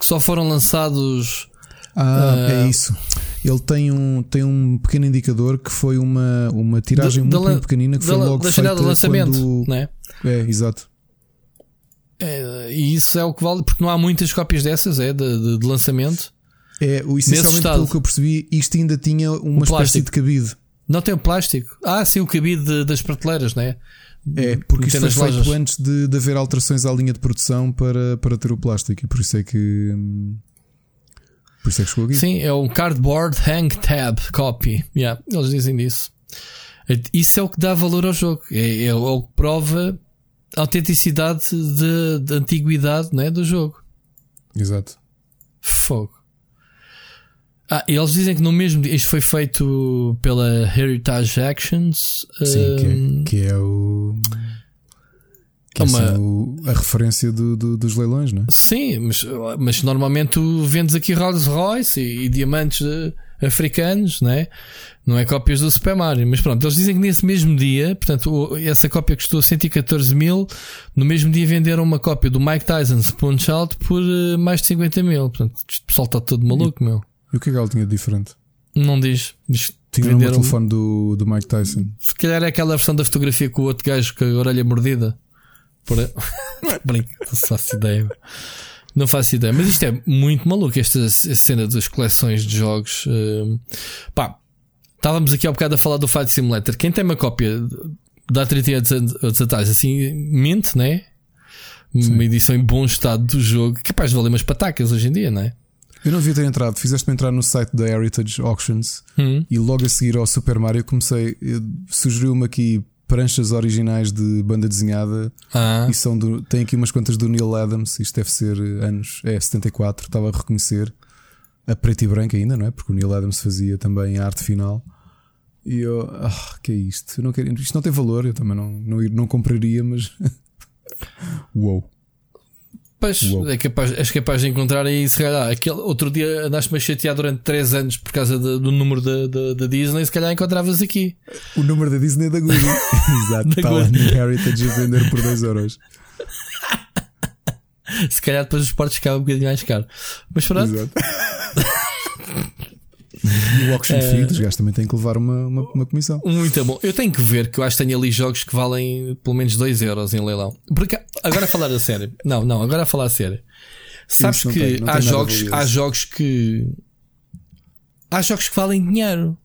que só foram lançados Ah, Ah. é isso. Ele tem um, tem um pequeno indicador que foi uma, uma tiragem da- muito, da- muito pequenina que foi logo da feita de lançamento, quando- não é? Exato. É, E isso é o que vale, porque não há muitas cópias dessas, é, de, de- de lançamento. É, o, essencialmente pelo que eu percebi, isto ainda tinha uma espécie de cabide. Não tem o plástico. Ah, sim, o cabide de- das prateleiras, não é? Porque isto foi feito lojas. antes de, de haver alterações à linha de produção para, para ter o plástico, e por isso é que. hum, Por isso é que chegou aqui. Sim, é um cardboard hang tab copy. Yeah, eles dizem disso. Isso é o que dá valor ao jogo. É, é o que prova a autenticidade de, de antiguidade não é, do jogo. Exato. Fogo. Ah, e eles dizem que no mesmo dia, isto foi feito pela Heritage Actions. Sim, que hum, é, que é o. Que É uma- assim, o- a referência do, do- dos leilões, não é? Sim, mas, mas normalmente tu vendes aqui Rolls Royce e, e diamantes eh, africanos, não é? Não é cópias do Super Mario. Mas pronto, eles dizem que nesse mesmo dia, portanto, o- essa cópia custou 114 mil. No mesmo dia venderam uma cópia do Mike Tyson's Punch Out por eh, mais de 50 mil. Portanto, este pessoal está todo maluco, meu. E o que é que ela tinha de diferente? Não diz. diz Tinha o venderam. de telefone do, do Mike Tyson. Se calhar é aquela versão da fotografia com o outro gajo com a orelha mordida. Brinco, não faço ideia. Não faço ideia. Mas isto é muito maluco, esta cena das coleções de jogos. hum. Pá, estávamos aqui há bocado a falar do Fight Simulator. Quem tem uma cópia há 30 anos atrás, assim, mente, né? Uma edição em bom estado do jogo, capaz de valer umas patacas hoje em dia, não é? Eu não devia ter entrado, fizeste-me entrar no site da Heritage Auctions Hum. e logo a seguir ao Super Mario comecei. eh, Sugeriu-me aqui pranchas originais de banda desenhada Ah, e são do, tem aqui umas quantas do Neil Adams. Isto deve ser eh, anos, é 74. Estava a reconhecer a preto e branco ainda, não é? Porque o Neil Adams fazia também a arte final. E eu, ah, que é isto? Eu não quero, isto não tem valor, eu também não, não, não compraria, mas. Uou! Pois, Uou. é capaz, és capaz de encontrar aí, se calhar, aquele, outro dia andaste-me a chatear durante 3 anos por causa de- do número da Disney, se calhar encontravas aqui. O número da Disney é da Goody. Exato, está lá no Heritage a vender por 2 euros. Se calhar depois os portos ficavam um bocadinho mais caro. Mas pronto, Exato. e o auction fee dos gajos também tem que levar uma, uma, uma comissão. muito bom. Eu tenho que ver que eu acho que tenho ali jogos que valem pelo menos 2 euros em leilão. Porque agora a falar a sério. Não, não, agora a falar a sério. Sabes que tem- há jogos, há jogos que há jogos que valem dinheiro.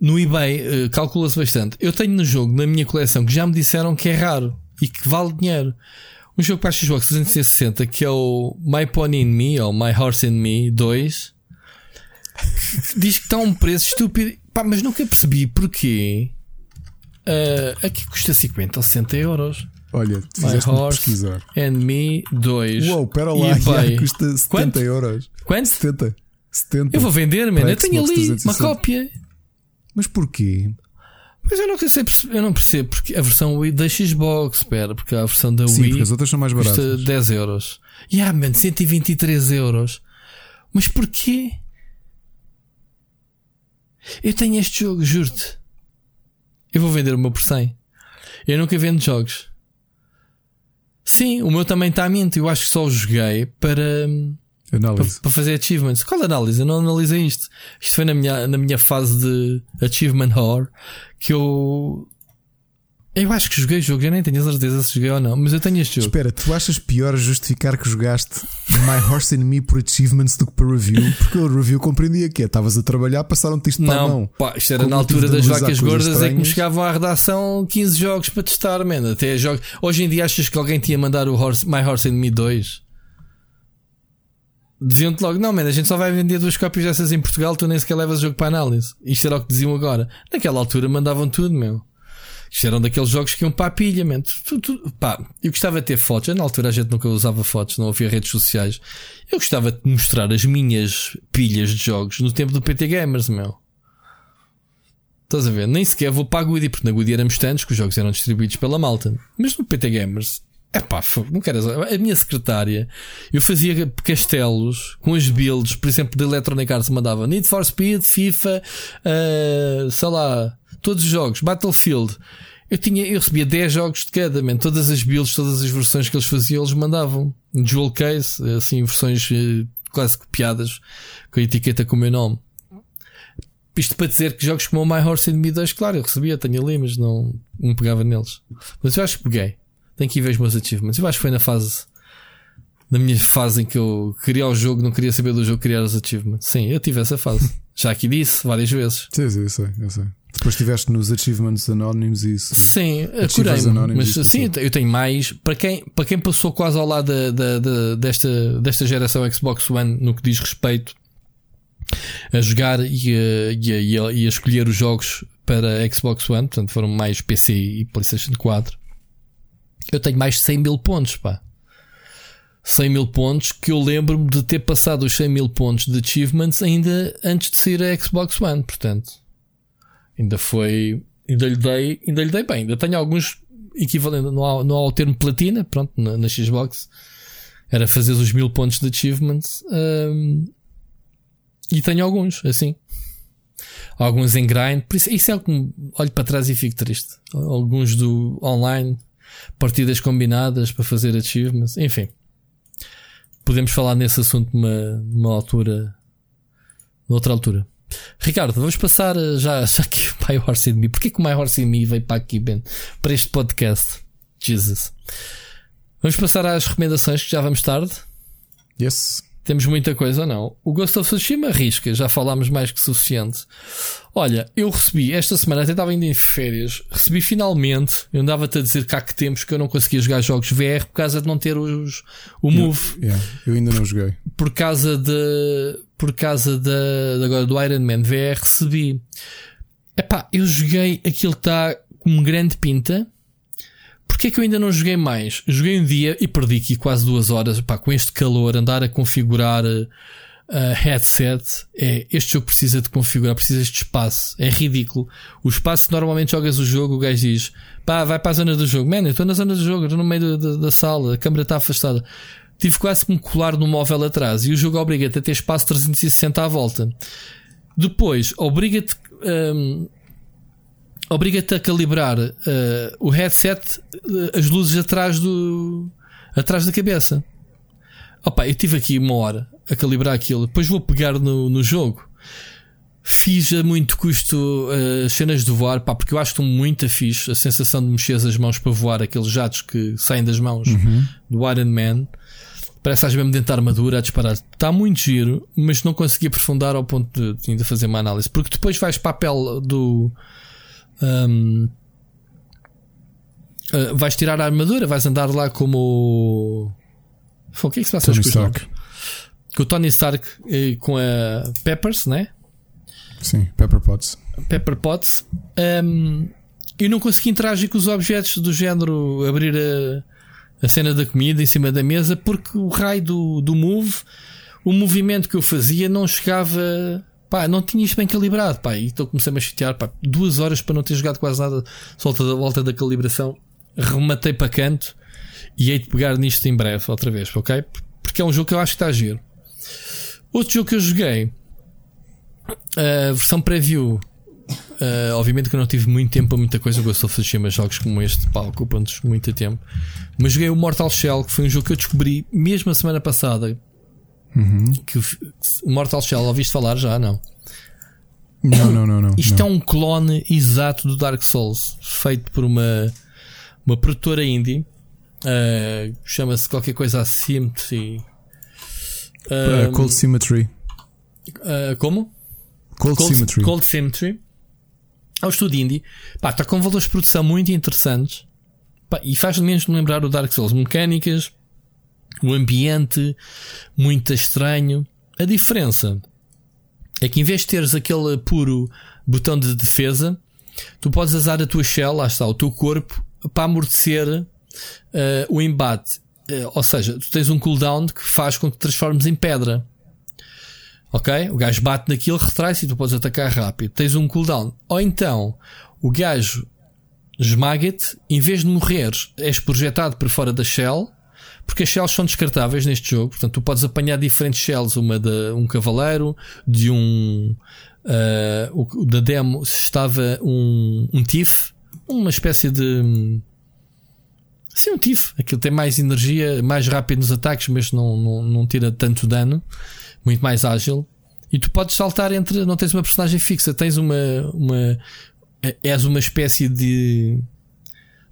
No eBay eh, calcula-se bastante. Eu tenho no jogo, na minha coleção, que já me disseram que é raro e que vale dinheiro. Um jogo para a Xbox 360 que é o My Pony in Me ou My Horse in Me 2 que diz que está um preço estúpido. Pá, mas nunca percebi porquê. Eh, aqui custa 50 ou 60 euros. Olha, fizeste-me pesquisar. and Me 2. Uou, pera lá, já custa 70 Quanto? euros. Quanto? 70. 70. Eu vou vender, man. Para Eu tenho ali uma 360. cópia. Mas porquê? Mas eu não, sei, eu não percebo porque a versão Wii da Xbox, espera, porque a versão da Sim, Wii porque as outras são mais custa baratas. 10 euros. E ah, man, 123 euros. Mas porquê? Eu tenho este jogo, juro-te. Eu vou vender o meu por 100. Eu nunca vendo jogos. Sim, o meu também está a mente. Eu acho que só o joguei para, para, Análise. para fazer achievements. Qual análise? Eu não analisei isto. Isto foi na minha, na minha fase de achievement horror que eu. Eu acho que joguei o jogo, eu nem tenho a certeza se joguei ou não, mas eu tenho este jogo. Espera, tu achas pior justificar que jogaste My Horse and Me por achievements do que por review? Porque o review compreendia que é, estavas a trabalhar, passaram-te isto para a Não, mão. pá, isto era Com na altura das vacas gordas é que me chegavam à redação 15 jogos para testar, man. Até jogos. Hoje em dia achas que alguém tinha mandar o Horse, My Horse and Me 2? Diziam-te logo, não, man, a gente só vai vender duas cópias dessas em Portugal, tu nem sequer levas o jogo para análise. Isto era o que diziam agora. Naquela altura mandavam tudo, meu. Isto eram daqueles jogos que iam para a pilha, man. Tu- tu- pá, eu gostava de ter fotos. Na altura a gente nunca usava fotos, não havia redes sociais. Eu gostava de mostrar as minhas pilhas de jogos no tempo do PT Gamers, meu. Estás a ver? Nem sequer vou para a Goody, porque na Goody éramos tantos que os jogos eram distribuídos pela malta. Mas no PT Gamers, é pá, não quero. A minha secretária, eu fazia castelos com as builds, por exemplo, de Electronic Arts mandava Need for Speed, FIFA, eh, sei lá, todos os jogos, Battlefield. Eu tinha, eu recebia 10 jogos de cada, man. todas as builds, todas as versões que eles faziam, eles mandavam. Jewel case, assim, versões eh, quase copiadas com a etiqueta com o meu nome. Isto para dizer que jogos como o My Horse and Me 2, claro, eu recebia, tenho ali, mas não, não pegava neles. Mas eu acho que peguei. Tenho que ir ver os meus achievements. Eu acho que foi na fase. Na minha fase em que eu queria o jogo, não queria saber do jogo, queria os achievements. Sim, eu tive essa fase. Já aqui disse várias vezes. Sim, sim, eu sei, eu sei. Depois estiveste nos achievements anónimos e isso. Sim, Achievers curei-me. Mas sim, passou. eu tenho mais. Para quem, para quem passou quase ao lado da, da- da- desta, desta geração Xbox One no que diz respeito a jogar e a, e a- e a- e a escolher os jogos para Xbox One, portanto foram mais PC e PlayStation 4. Eu tenho mais de 100 mil pontos, pá. 100 mil pontos que eu lembro-me de ter passado os 100 mil pontos de achievements ainda antes de sair a Xbox One, portanto. Ainda foi. Ainda lhe dei, ainda lhe dei bem. Ainda tenho alguns equivalentes. Não há, não há o termo platina, pronto, na, na Xbox. Era fazer os mil pontos de achievements. hum, e tenho alguns, assim. Alguns em grind. Por isso, isso é o que olho para trás e fico triste. Alguns do online, partidas combinadas para fazer achievements, enfim. Podemos falar nesse assunto numa, numa altura, noutra altura. Ricardo, vamos passar uh, já, já que o My Horse and Me. Porquê que o My Horse and Me veio para aqui, Ben? Para este podcast? Jesus. Vamos passar às recomendações que já vamos tarde. Yes. Temos muita coisa ou não? O Ghost of Tsushima arrisca, já falámos mais que suficiente. Olha, eu recebi esta semana, até estava ainda em férias, recebi finalmente, eu andava-te a dizer que há que tempos que eu não conseguia jogar jogos VR por causa de não ter os, o Move Yeah, eu ainda não joguei. por causa de por causa da de agora do Iron Man VR recebi epá, eu joguei aquilo que está com grande pinta porque é que eu ainda não joguei mais? Joguei um dia e perdi aqui quase duas horas Epá, com este calor, andar a configurar uh, headset é, este jogo precisa de configurar, precisa de espaço é ridículo, o espaço normalmente jogas o jogo, o gajo diz pá, vai para a zona do jogo, man, eu estou na zona do jogo estou no meio da- da- da sala, a câmera está afastada tive quase que me colar no móvel atrás e o jogo obriga-te a ter espaço 360 à volta. Depois, obriga-te hum, obriga-te a calibrar uh, o headset, uh, as luzes atrás do atrás da cabeça. Opa, eu tive aqui uma hora a calibrar aquilo, depois vou pegar no, no jogo. Fiz a muito custo uh, as cenas de voar, pá, porque eu acho que estão muito fixe a sensação de mexer as mãos para voar, aqueles jatos que saem das mãos do Iron Man. Parece às mesmo dentro da armadura a disparar. Está muito giro, mas não consegui aprofundar ao ponto de, de ainda fazer uma análise. Porque depois vais para a pele do. hum, ah, vais tirar a armadura, vais andar lá como. o- que é que se passa Tony Stark. Com o Tony Stark e com a Peppers, né? Sim, Pepper Potts. Pepper Potts. Um, eu não consegui interagir com os objetos do género abrir a, a cena da comida em cima da mesa porque o raio do, do move, o movimento que eu fazia não chegava Pá, não tinha isto bem calibrado, pá, e estou comecei-me a chatear, pá, duas horas para não ter jogado quase nada, solta da volta da calibração, rematei para canto e hei de pegar nisto em breve, outra vez, ok? Porque é um jogo que eu acho que está a giro. Outro jogo que eu joguei, a versão preview, uh, obviamente que eu não tive muito tempo para muita coisa, eu gosto de fazer jogos como este, pá, ocupam-nos muito tempo. Mas joguei o Mortal Shell, que foi um jogo que eu descobri mesmo a semana passada, Uhum. que o Mortal Shell, ouviste falar já? Não. Não, não, não, não. Isto não. é um clone exato do Dark Souls, feito por uma, uma produtora indie. Uh, Chama-se qualquer coisa Symmetry. Uh, Cold Symmetry. Uh, como? Cold, Cold Symmetry. Cold Symmetry. É um estúdio indie. Pá, está com valores de produção muito interessantes. Pá, e faz menos me lembrar o Dark Souls. Mecânicas, o ambiente, muito estranho. A diferença é que em vez de teres aquele puro botão de defesa, tu podes usar a tua shell, lá está, o teu corpo, para amortecer uh, o embate. Uh, ou seja, tu tens um cooldown que faz com que te transformes em pedra. Ok? O gajo bate naquilo, retrai-se e tu podes atacar rápido. Tens um cooldown. Ou então, o gajo esmaga-te, em vez de morreres, és projetado por fora da shell porque as shells são descartáveis neste jogo, portanto tu podes apanhar diferentes shells, uma de um cavaleiro, de um uh, o, da demo estava um, um Tiff, uma espécie de sim, um Tiff, aquilo tem mais energia, mais rápido nos ataques, mas não, não, não tira tanto dano, muito mais ágil. E tu podes saltar entre, não tens uma personagem fixa, tens uma, uma és uma espécie de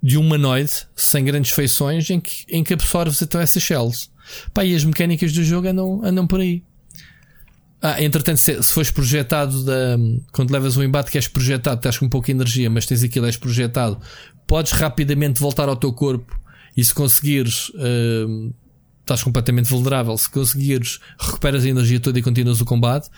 de um humanoide sem grandes feições em que, em que absorves então essas shells. Pá, e as mecânicas do jogo andam, andam por aí. Ah, entretanto, se, se fores projetado da, quando levas um embate que és projetado, estás com pouca energia, mas tens aquilo, és projetado, podes rapidamente voltar ao teu corpo e se conseguires, uh, estás completamente vulnerável. Se conseguires, recuperas a energia toda e continuas o combate.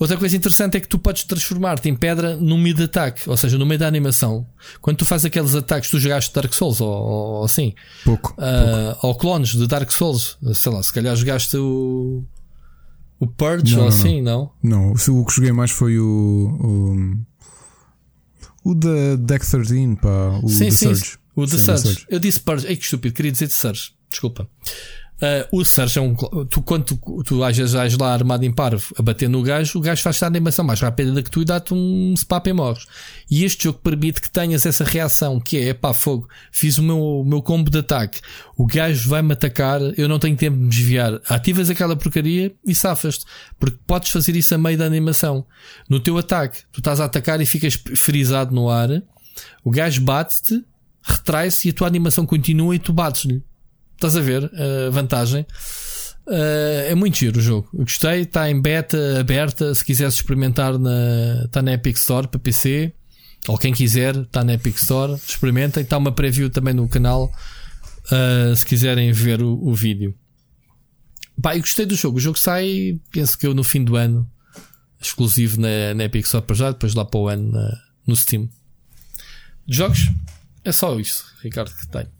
Outra coisa interessante é que tu podes transformar-te em pedra no meio de ataque, ou seja, no meio da animação. Quando tu fazes aqueles ataques, tu jogaste Dark Souls ou, ou assim, pouco, uh, pouco. ou clones de Dark Souls, sei lá, se calhar jogaste o, o Purge não, ou não, assim, não? Não, o que joguei mais foi o. O, da Deck 13, pá, o sim, The sim, Surge. O The Sim, Surge. Surge. Eu disse Purge, ei que estúpido, queria dizer The Surge, desculpa. Uh, o Surge é um. Tu, quando tu, tu às vezes vais lá armado em parvo a bater no gajo, o gajo faz a animação mais rápida que tu e dá-te um spap e morres. E este jogo permite que tenhas essa reação que é, pá, fogo, fiz o meu, o meu combo de ataque, o gajo vai-me atacar, eu não tenho tempo de me desviar. Ativas aquela porcaria e safas-te. Porque podes fazer isso a meio da animação. No teu ataque, tu estás a atacar e ficas frisado no ar, o gajo bate-te, retrai-se e a tua animação continua e tu bates-lhe. Estás a ver a vantagem? Uh, é muito giro o jogo. Eu gostei, está em beta aberta. Se quiseres experimentar, está na Epic Store para PC. Ou quem quiser, está na Epic Store. Experimentem. Está uma preview também no canal. Uh, se quiserem ver o, o vídeo. Pá, eu gostei do jogo. O jogo sai, penso que eu no fim do ano, exclusivo na, na Epic Store para já, depois lá para o ano na, no Steam. Jogos? É só isso, Ricardo, que tenho.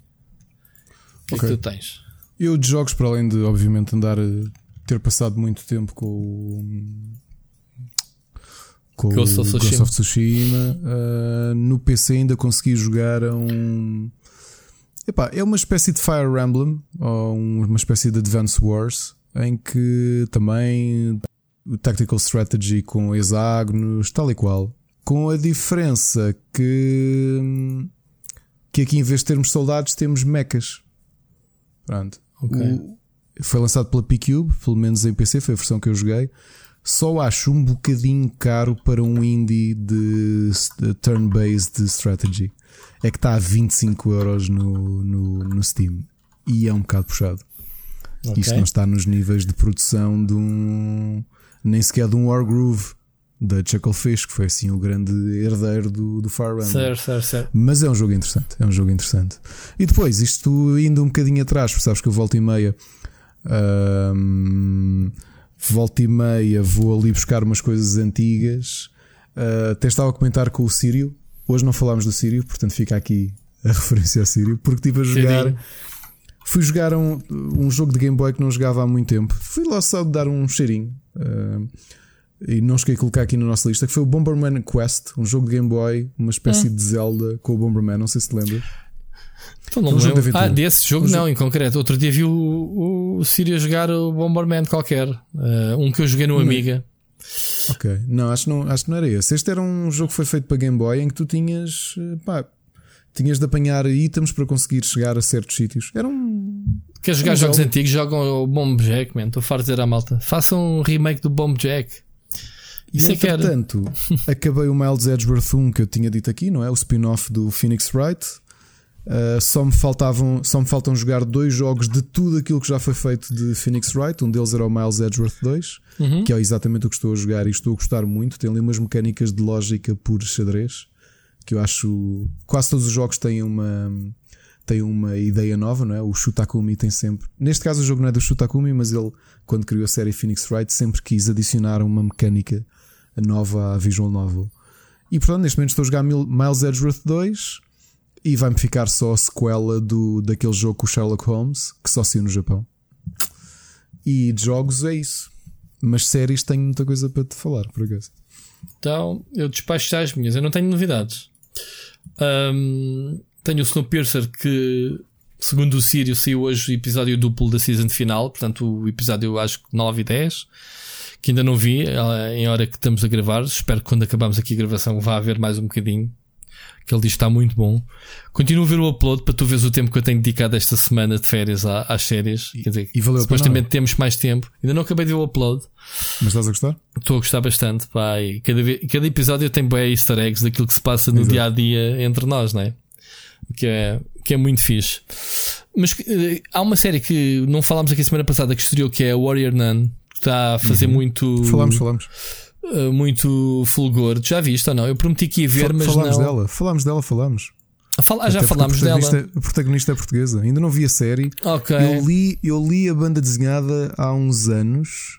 O que Ok. é que tu tens? Eu de jogos, para além de obviamente andar a ter passado muito tempo com o. Com Ghost o of Ghost Tsushima. of Tsushima, ah, no PC ainda consegui jogar a um. Epá, é uma espécie de Fire Emblem ou um- uma espécie de Advance Wars em que também o Tactical Strategy com hexágonos, tal e qual. Com a diferença que, que aqui em vez de termos soldados temos mechas. Pronto. Ok. O- foi lançado pela P-Cube, pelo menos em PC, foi a versão que eu joguei. Só acho um bocadinho caro para um indie de, de turn-based strategy. É que está a 25 euros no, no, no Steam. E é um bocado puxado. Ok. Isto não está nos níveis de produção de um. nem sequer de um Wargroove da Chucklefish, que foi assim o grande herdeiro do, do Fire Emblem. Certo, certo, certo. Mas é um jogo interessante, é um jogo interessante. E depois, isto indo um bocadinho atrás, porque sabes que eu volto e meia, ahm, volta e meia, vou ali buscar umas coisas antigas. Ah, até estava a comentar com o Sírio. Hoje não falámos do Sírio, portanto fica aqui a referência ao Sírio, porque estive a jogar. Sírio. Fui jogar um, um jogo de Game Boy que não jogava há muito tempo. Fui lá só dar um cheirinho. Ah, e não cheguei a colocar aqui na nossa lista, que foi o Bomberman Quest, um jogo de Game Boy, uma espécie de Zelda com o Bomberman, não sei se te lembras. Então não Um me jogo de. Ah, desse jogo Um não, jogo- em concreto. Outro dia vi o, o, o Sírio jogar o Bomberman qualquer. Uh, um que eu joguei no Amiga. Ok, não acho, que não, acho que não era esse. Este era um jogo que foi feito para Game Boy em que tu tinhas, eh, pá, tinhas de apanhar itens para conseguir chegar a certos sítios. Era um. Quer jogar Um jogos Zelda. antigos? Jogam o Bomb Jack, man. Estou farto de dizer à malta. Façam um remake do Bomb Jack. Isso e é era. entretanto, acabei o Miles Edgeworth 1 que eu tinha dito aqui, não é? O spin-off do Phoenix Wright. Uh, só, me faltavam, só me faltam jogar dois jogos de tudo aquilo que já foi feito de Phoenix Wright. Um deles era o Miles Edgeworth 2, Uhum. que é exatamente o que estou a jogar e estou a gostar muito. Tem ali umas mecânicas de lógica por xadrez que eu acho. Quase todos os jogos têm uma, têm uma ideia nova, não é? O Shutakumi tem sempre. Neste caso, o jogo não é do Shutakumi, mas ele, quando criou a série Phoenix Wright, sempre quis adicionar uma mecânica nova à Visual Novel. E portanto, neste momento estou a jogar Mil- Miles Edgeworth 2 e vai-me ficar só a sequela do, daquele jogo com o Sherlock Holmes que só saiu no Japão. E de jogos é isso. Mas séries tenho muita coisa para te falar, por acaso. Então, eu despacho já as minhas. Eu não tenho novidades. Ahm, tenho o Snowpiercer que, segundo o Sírio, saiu hoje o episódio duplo da season final. Portanto, o episódio acho que 9 e 10. Que ainda não vi eh, em hora que estamos a gravar. Espero que quando acabarmos aqui a gravação vá haver mais um bocadinho. Que ele diz que está muito bom. Continuo a ver o upload para tu veres o tempo que eu tenho dedicado esta semana de férias às séries. Quer dizer, e valeu supostamente temos mais tempo. Ainda não acabei de ver o upload. Mas estás a gostar? Estou a gostar bastante, pá. E cada, vez- cada episódio tem bem easter eggs daquilo que se passa no Exato. dia a dia entre nós, não é? Que é, que é muito fixe. Mas eh, há uma série que não falámos aqui semana passada que estreou, que é Warrior Nun, está a fazer muito, Uhum. Falámos, falámos. eh, muito fulgor. Já viste ou não? Eu prometi que ia ver, Fa- mas falámos não. dela, falámos dela, falámos. Fala- ah, já falámos a dela. A protagonista é portuguesa. Ainda não vi a série. Ok. Eu, li, eu li a banda desenhada há uns anos.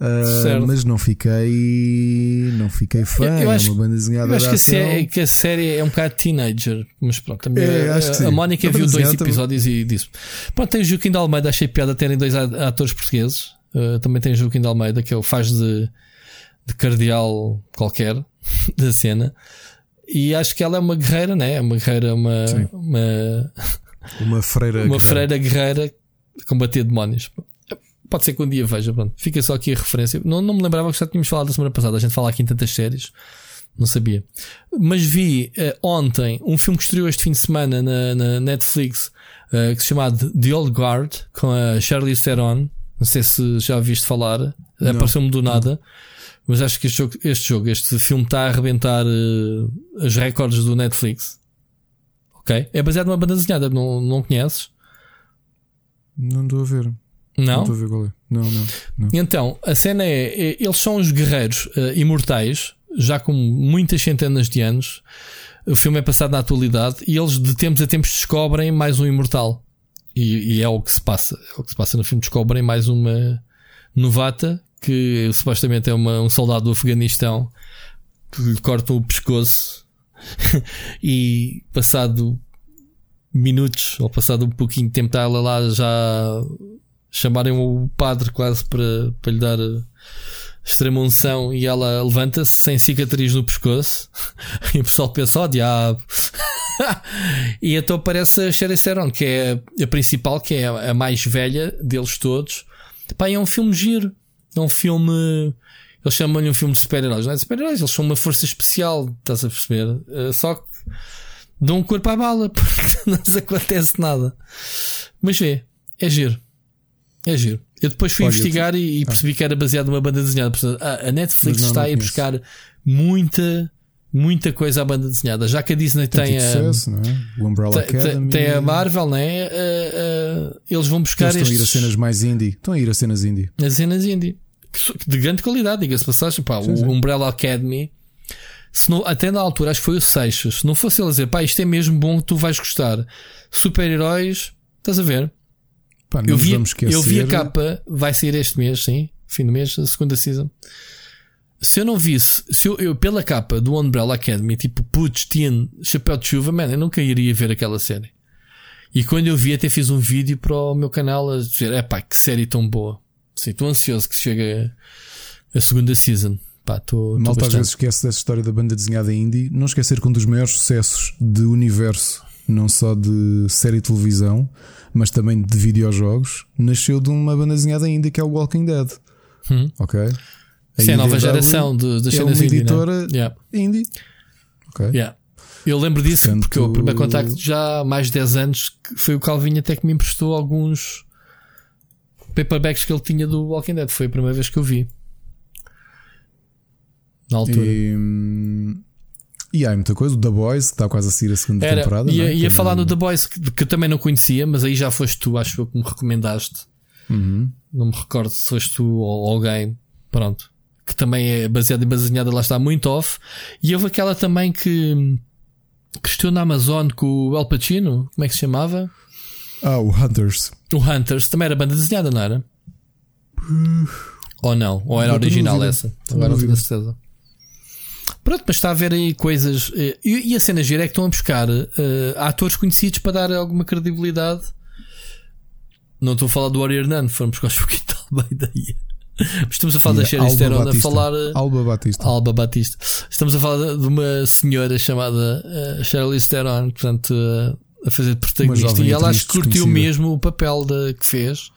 ah, Certo. mas não fiquei não fiquei fã. Eu- eu acho- é uma banda desenhada Eu acho que a, série, que a série é um bocado teenager, mas pronto, também É, a- sim. a Mónica A viu dois desenhada também- episódios e disse: Pronto, tem o Joaquim de Almeida, achei piada terem dois a- atores portugueses. Uh, também tem o Joaquim de Almeida, que é o faz de, de cardeal qualquer da cena. E acho que ela é uma guerreira, né? É uma guerreira, uma, Sim. uma, uma freira uma guerreira. freira guerreira a combater demónios. Pode ser que um dia veja, pronto. Fica só aqui a referência. Não, não me lembrava que já tínhamos falado da semana passada. A gente fala aqui em tantas séries. Não sabia. Mas vi eh, ontem um filme que estreou este fim de semana na, na Netflix eh, que se chama The Old Guard com a Charlize Theron. Não sei se já ouviste falar. Apareceu-me do nada. Mas acho que este jogo, este, jogo, este filme está a arrebentar eh, os recordes do Netflix. Ok? É baseado numa banda desenhada. Não, não conheces? Não estou a ver. Não Não? estou a ver qual é. Não, não. não. Então, a cena é, é- eles são os guerreiros eh, imortais, já com muitas centenas de anos. O filme é passado na atualidade e eles de tempos a tempos descobrem mais um imortal. E, e é o que se passa. É o que se passa no filme. Descobrem mais uma novata que supostamente é uma- um soldado do Afeganistão que lhe cortam o pescoço e passado minutos ou passado um pouquinho de tempo está ela lá já chamarem o padre quase para, para lhe dar extrema unção e ela levanta-se sem cicatriz no pescoço. E o pessoal pensa, oh diabo. E então aparece a Sherry Theron que é a principal, que é a mais velha deles todos. Pá, é um filme giro. É um filme eles chamam-lhe um filme de super-heróis. Não é de super-heróis, eles são uma força especial estás a perceber, Eh, só que dão um corpo à bala porque não se acontece nada. Mas vê, é giro. É giro. Eu depois fui Olha, investigar e, e percebi que era baseado numa banda desenhada. Portanto, a, Netflix não, está não a ir buscar muita, muita coisa à banda desenhada. Já que a Disney Tem, tem, a, sucesso, não é? O Umbrella tem, Academy. tem a Marvel, né? Uh, uh, eles vão buscar Eles estão a ir a estes, cenas mais indie. Estão a ir a cenas indie. as cenas indie. De grande qualidade, diga-se passagem. Pá, Sim, o sim. Umbrella Academy. Se não, até na altura, acho que foi o Seixas. Se não fosse ele a dizer, pá, isto é mesmo bom, tu vais gostar. Super-heróis, estás a ver? Pá, Eu vi, eu vi a capa, vai sair este mês, sim, fim do mês, a segunda season. Se eu não visse, se eu, eu pela capa do Umbrella Academy, tipo Putz, Teen, Chapéu de Chuva, man, eu nunca iria ver aquela série. E quando eu vi, até fiz um vídeo para o meu canal a dizer: é pá, que série tão boa. Sim, estou ansioso que chegue a segunda season. Pá, tô, tô Malta às vezes esquece dessa história da banda desenhada indie. Não esquecer que um dos maiores sucessos de universo, não só de série de televisão, mas também de videojogos, nasceu de uma banda desenhada indie que é o Walking Dead. Hum. Ok? A Isso é a nova geração de, das é cenas uma indie, né? editora Yeah, indie. Ok? yeah. Eu lembro disso Portanto- porque o primeiro contacto já há mais de 10 anos foi o Calvinho até que me emprestou alguns paperbacks que ele tinha do Walking Dead. Foi a primeira vez que eu vi. Na altura. E, hum, e há muita coisa. O The Boys, que está quase a sair a segunda Era, temporada. ia, é? ia Que falar é no The Boys que, que eu também não conhecia, mas aí já foste tu, acho eu que me recomendaste. Uhum. Não me recordo se foste tu ou alguém. Pronto. Que também é baseada em baseada, lá está muito off. E houve aquela também que, que estou na Amazon com o El Pacino. Como é que se chamava? Ah, o Hunters. O Hunters. Também era banda desenhada, não era? Ou não? Ou era original essa? Agora não tenho certeza. Pronto, mas está a haver aí coisas. eh, E, e a cena gira é que estão a buscar eh, atores conhecidos para dar alguma credibilidade. Não estou a falar do Warrior Nun, fomos buscar os pouquinho bem daí. Mas estamos a falar da Sherry Alba Theron, a falar. eh, Alba Batista. Alba Batista. Estamos a falar de uma senhora chamada uh, Charlize Theron, portanto, uh, a fazer de protagonista. E ela acho que curtiu mesmo o papel de, que fez.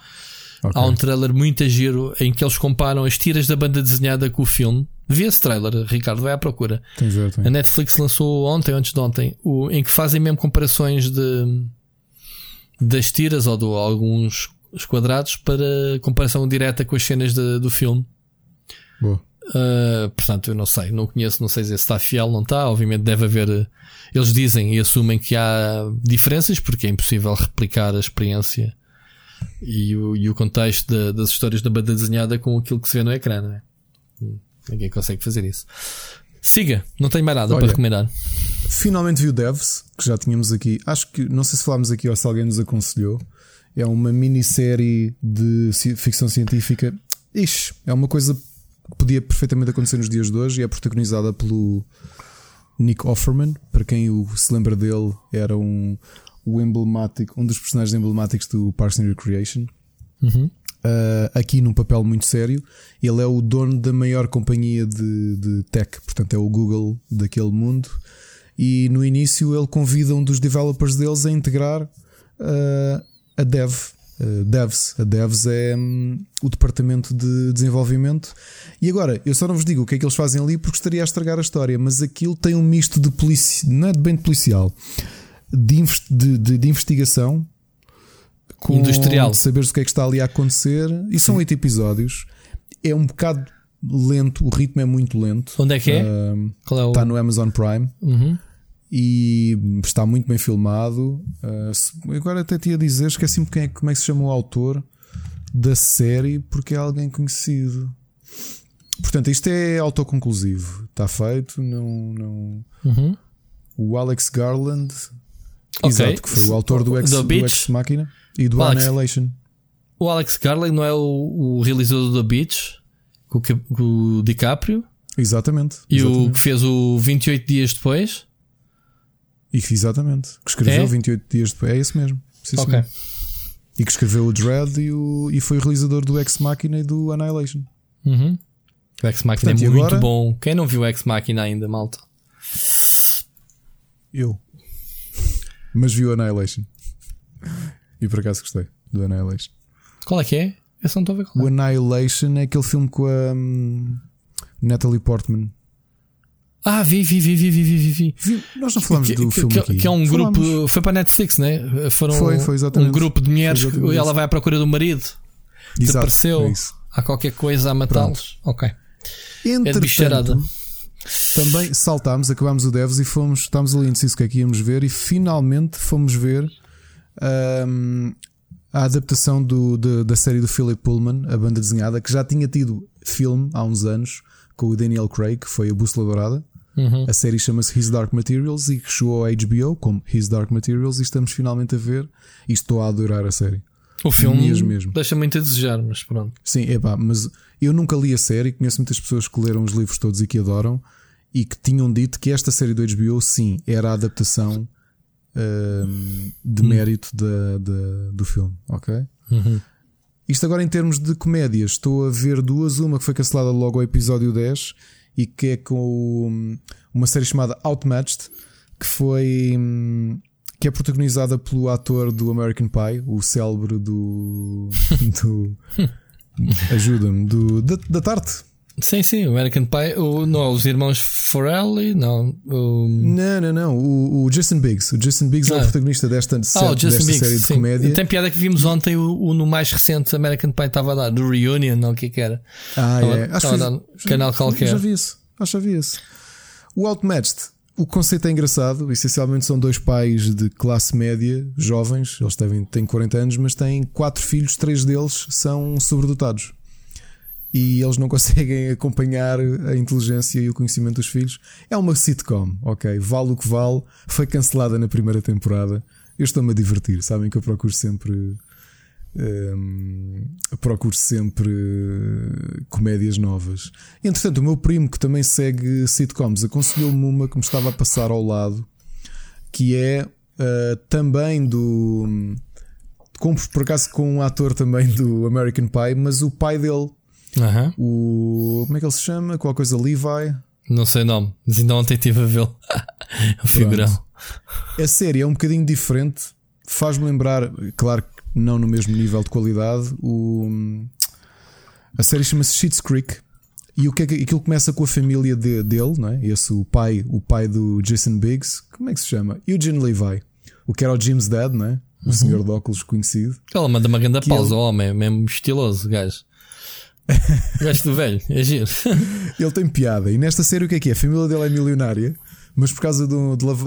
Ok. Há um trailer muito giro em que eles comparam as tiras da banda desenhada com o filme. Vê esse trailer, Ricardo, vai à procura. Tem a ver, tem. A Netflix lançou ontem, antes de ontem, o, em que fazem mesmo comparações de das tiras ou de alguns quadrados para comparação direta com as cenas de- do filme. Boa. Uh, portanto, eu não sei, não conheço, não sei se está fiel, não está. Obviamente deve haver. uh, Eles dizem e assumem que há diferenças porque é impossível replicar a experiência e o, e o contexto da- das histórias da banda desenhada com aquilo que se vê no ecrã, não é? Ninguém consegue fazer isso. Siga, não tenho mais nada Olha. para recomendar. Finalmente vi o Devs, que já tínhamos aqui. Acho que, não sei se falámos aqui ou se alguém nos aconselhou. É uma minissérie de ficção científica. Ixi, é uma coisa que podia perfeitamente acontecer nos dias de hoje e é protagonizada pelo Nick Offerman. Para quem o- se lembra dele, era um, o emblemático, um dos personagens emblemáticos do Parks and Recreation. Uhum. Uh, aqui num papel muito sério. Ele é o dono da maior companhia de, de tech, portanto, é o Google daquele mundo. E no início ele convida um dos developers deles a integrar uh, a Dev. uh, Devs. A Devs é hum, o departamento de desenvolvimento. E agora, eu só não vos digo o que é que eles fazem ali porque estaria a estragar a história, mas aquilo tem um misto de polícia, não é de bem de policial, de- de- de investigação com Industrial. saberes o que é que está ali a acontecer. E são oito episódios. É um bocado lento, o ritmo é muito lento. Onde é que é? É o. está no Amazon Prime Uhum. e está muito bem filmado. Se- agora até te ia dizer, esqueci-me quem é, como é que se chama o autor da série, porque é alguém conhecido. Portanto, isto é autoconclusivo. Está feito. Não, não... Uhum. O Alex Garland, Ok. exato, que foi o autor do Ex, do. Ex Machina e do O Alex- Annihilation. O Alex Garland não é o, o realizador do The Beach com o, o DiCaprio Exatamente. e o exatamente. que fez o 28 dias depois. E exatamente. Que escreveu É? 28 dias depois. É esse mesmo. Sim, Ok. E que escreveu o Dread e, o, e foi o realizador do Ex Machina e do Annihilation. Uhum. O Ex Machina Portanto, é muito agora? bom. Quem não viu o Ex Machina ainda, malta? Eu. Mas vi o Annihilation. E por acaso gostei do Annihilation. Qual é que é? Eu só não estou a ver qual é. O Annihilation é aquele filme com a um, Natalie Portman. Ah, vi, vi, vi, vi, vi, vi, vi. nós não falamos que, do que, filme. Que, aqui. que é um falamos. grupo. Foi para a Netflix, né? Foram foi, foi exatamente. Um grupo de mulheres ela vai à procura do marido. Exato, Desapareceu. É Há qualquer coisa a matá-los. Ok. É Entretanto, é também saltámos, acabámos o Devs e fomos, estávamos ali indecisos o que é que íamos ver e finalmente fomos ver ahm, a adaptação do, de- da série do Philip Pullman, a banda desenhada, que já tinha tido filme há uns anos com o Daniel Craig, que foi a Bússola Dourada. Uhum. A série chama-se His Dark Materials e que chegou ao HBO como His Dark Materials e estamos finalmente a ver e estou a adorar a série. O filme deixa muito a desejar, mas pronto. Sim, epá, mas eu nunca li a série, conheço muitas pessoas que leram os livros todos e que adoram e que tinham dito que esta série do HBO, sim, era a adaptação ahm, de mérito da, da- do filme, ok? Uhum. Isto agora em termos de comédias, estou a ver duas. Uma que foi cancelada logo ao episódio 10 e que é com uma série chamada Outmatched, que foi. hum, que é protagonizada pelo ator do American Pie, o célebre do. do Ajuda-me, do, da, da Tarte. Sim, sim, o American Pie. O, não, os irmãos Forelli, não. O, Não, não, não. O, o Jason Biggs. O Jason Biggs é o Ah. protagonista desta, ah, desta Justin série Biggs. de sim. comédia. Tem piada que vimos ontem o, o no mais recente American Pie estava a dar, do Reunion, não o que é que era. Ah, Estava- é. estava que a dar já- canal já- qualquer. Já vi isso. Acho que já vi isso. O Outmatched. O conceito é engraçado. Essencialmente são dois pais de classe média, jovens. Eles devem, têm 40 anos, mas têm quatro filhos. Três deles são sobredotados. E eles não conseguem acompanhar a inteligência e o conhecimento dos filhos. É uma sitcom, ok? Vale o que vale. Foi cancelada na primeira temporada. Eu estou-me a divertir. Sabem que eu procuro sempre Hum, procuro sempre comédias novas. Entretanto, o meu primo, que também segue sitcoms, aconselhou-me uma que me estava a passar ao lado, que é eh, também do. Com, por acaso com um ator também do American Pie, mas o pai dele, Aham. o. Como é que ele se chama? Qual coisa? Levi? Não sei o nome, mas ainda ontem estive a vê-lo. É o figurão. A série é um bocadinho diferente, faz-me lembrar, claro que não no mesmo nível de qualidade, o, a série chama-se Schitt's Creek. E o que é que aquilo começa com a família de- dele, não é? Esse o pai, o pai do Jason Biggs, como é que se chama? Eugene Levi, o que era o Jim's Dad, não é? O senhor de óculos conhecido. Ela manda uma grande pausa, ele- o homem, é mesmo estiloso, gajo. gajo do velho, é giro. Ele tem piada. E nesta série o que é que é? A família dele é milionária, mas por causa de,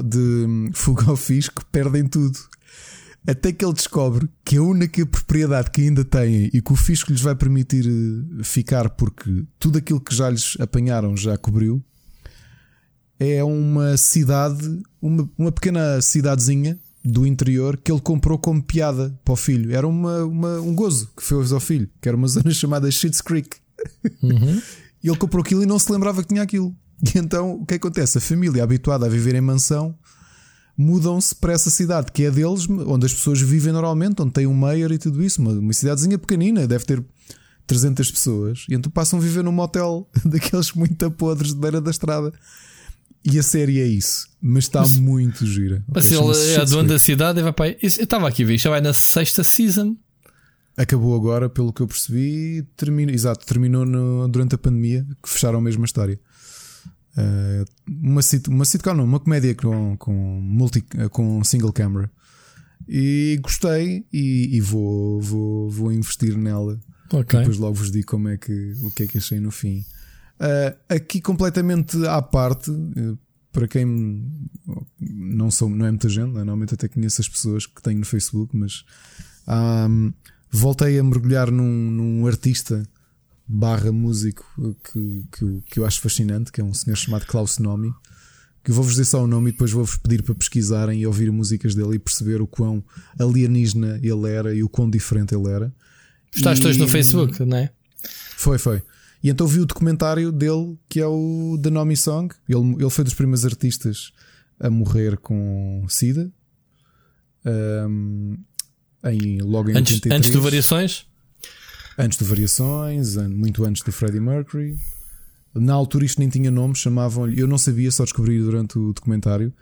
de hum, fuga ao fisco perdem tudo. Até que ele descobre que a única propriedade que ainda têm e que o fisco lhes vai permitir eh, ficar porque tudo aquilo que já lhes apanharam já cobriu é uma cidade, uma, uma pequena cidadezinha do interior que ele comprou como piada para o filho. Era uma, uma- um gozo que fez ao filho, que era uma zona chamada Schitt's Creek. E ele comprou aquilo e não se lembrava que tinha aquilo. E então o que acontece? A família habituada a viver em mansão mudam-se para essa cidade que é deles, onde as pessoas vivem normalmente, onde tem um mayor e tudo isso. Uma, uma cidadezinha pequenina, deve ter 300 pessoas. E então passam a viver num motel daqueles muito podres de beira da estrada. E a série é isso, mas está muito gira. Mas Ok, ele é dono Creek. da cidade e vai para aí. Isso- Eu estava aqui a ver, já vai na sexta season. Acabou agora, pelo que eu percebi, termina, exato, terminou no- durante a pandemia, que fecharam mesmo a história. Uh, uma, sit, uma sitcom, não, uma comédia com, com, multi, com single camera. E gostei e, e vou, vou, vou investir nela. Ok. Depois logo vos digo como é que, o que é que achei no fim. Uh, aqui completamente à parte, uh, para quem não, sou, não é muita gente, né? normalmente até conheço as pessoas que tenho no Facebook, mas um, voltei a mergulhar num, num artista barra músico que, que, eu- que eu acho fascinante, que é um senhor chamado Klaus Nomi. Que eu vou-vos dizer só o nome e depois vou-vos pedir para pesquisarem e ouvir músicas dele e perceber o quão alienígena ele era e o quão diferente ele era. Estás E- todos no Facebook, não é? Foi, foi. E então vi o documentário dele, que é o The Nomi Song. Ele, ele foi dos primeiros artistas a morrer com SIDA. Ahm, em, logo em Antes, 83. antes do Variações? Antes de Variações, muito antes do Freddie Mercury. Na altura isto nem tinha nome, chamavam-lhe. Eu não sabia, só descobri durante o documentário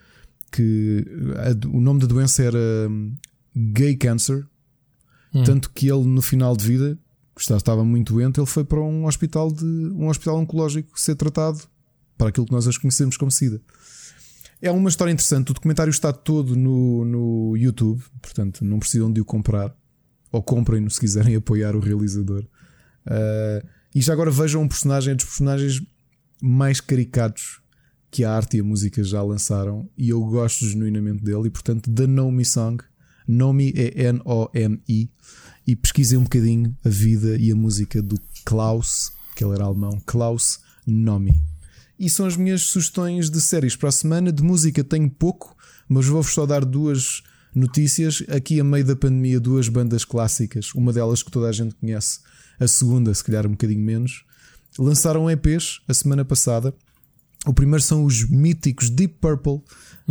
que a o nome da doença era hum, gay cancer. Hum. Tanto que ele, no final de vida, estava- muito doente, ele foi para um hospital de um hospital oncológico ser tratado para aquilo que nós hoje conhecemos como SIDA. É uma história interessante. O documentário está todo no, no YouTube, portanto não precisam de o comprar. Ou comprem-no se quiserem apoiar o realizador. Uh, e já agora vejam um personagem, é dos personagens mais caricatos que a arte e a música já lançaram. E eu gosto genuinamente dele. E portanto, The Know Me Song. Nomi é N-O-M-I. E pesquisem um bocadinho a vida e a música do Klaus, que ele era alemão. Klaus Nomi. E são as minhas sugestões de séries para a semana. De música tenho pouco, mas vou-vos só dar duas notícias. Aqui, a meio da pandemia, duas bandas clássicas. Uma delas que toda a gente conhece, a segunda, se calhar um bocadinho menos. Lançaram EPs a semana passada. O primeiro são os míticos Deep Purple.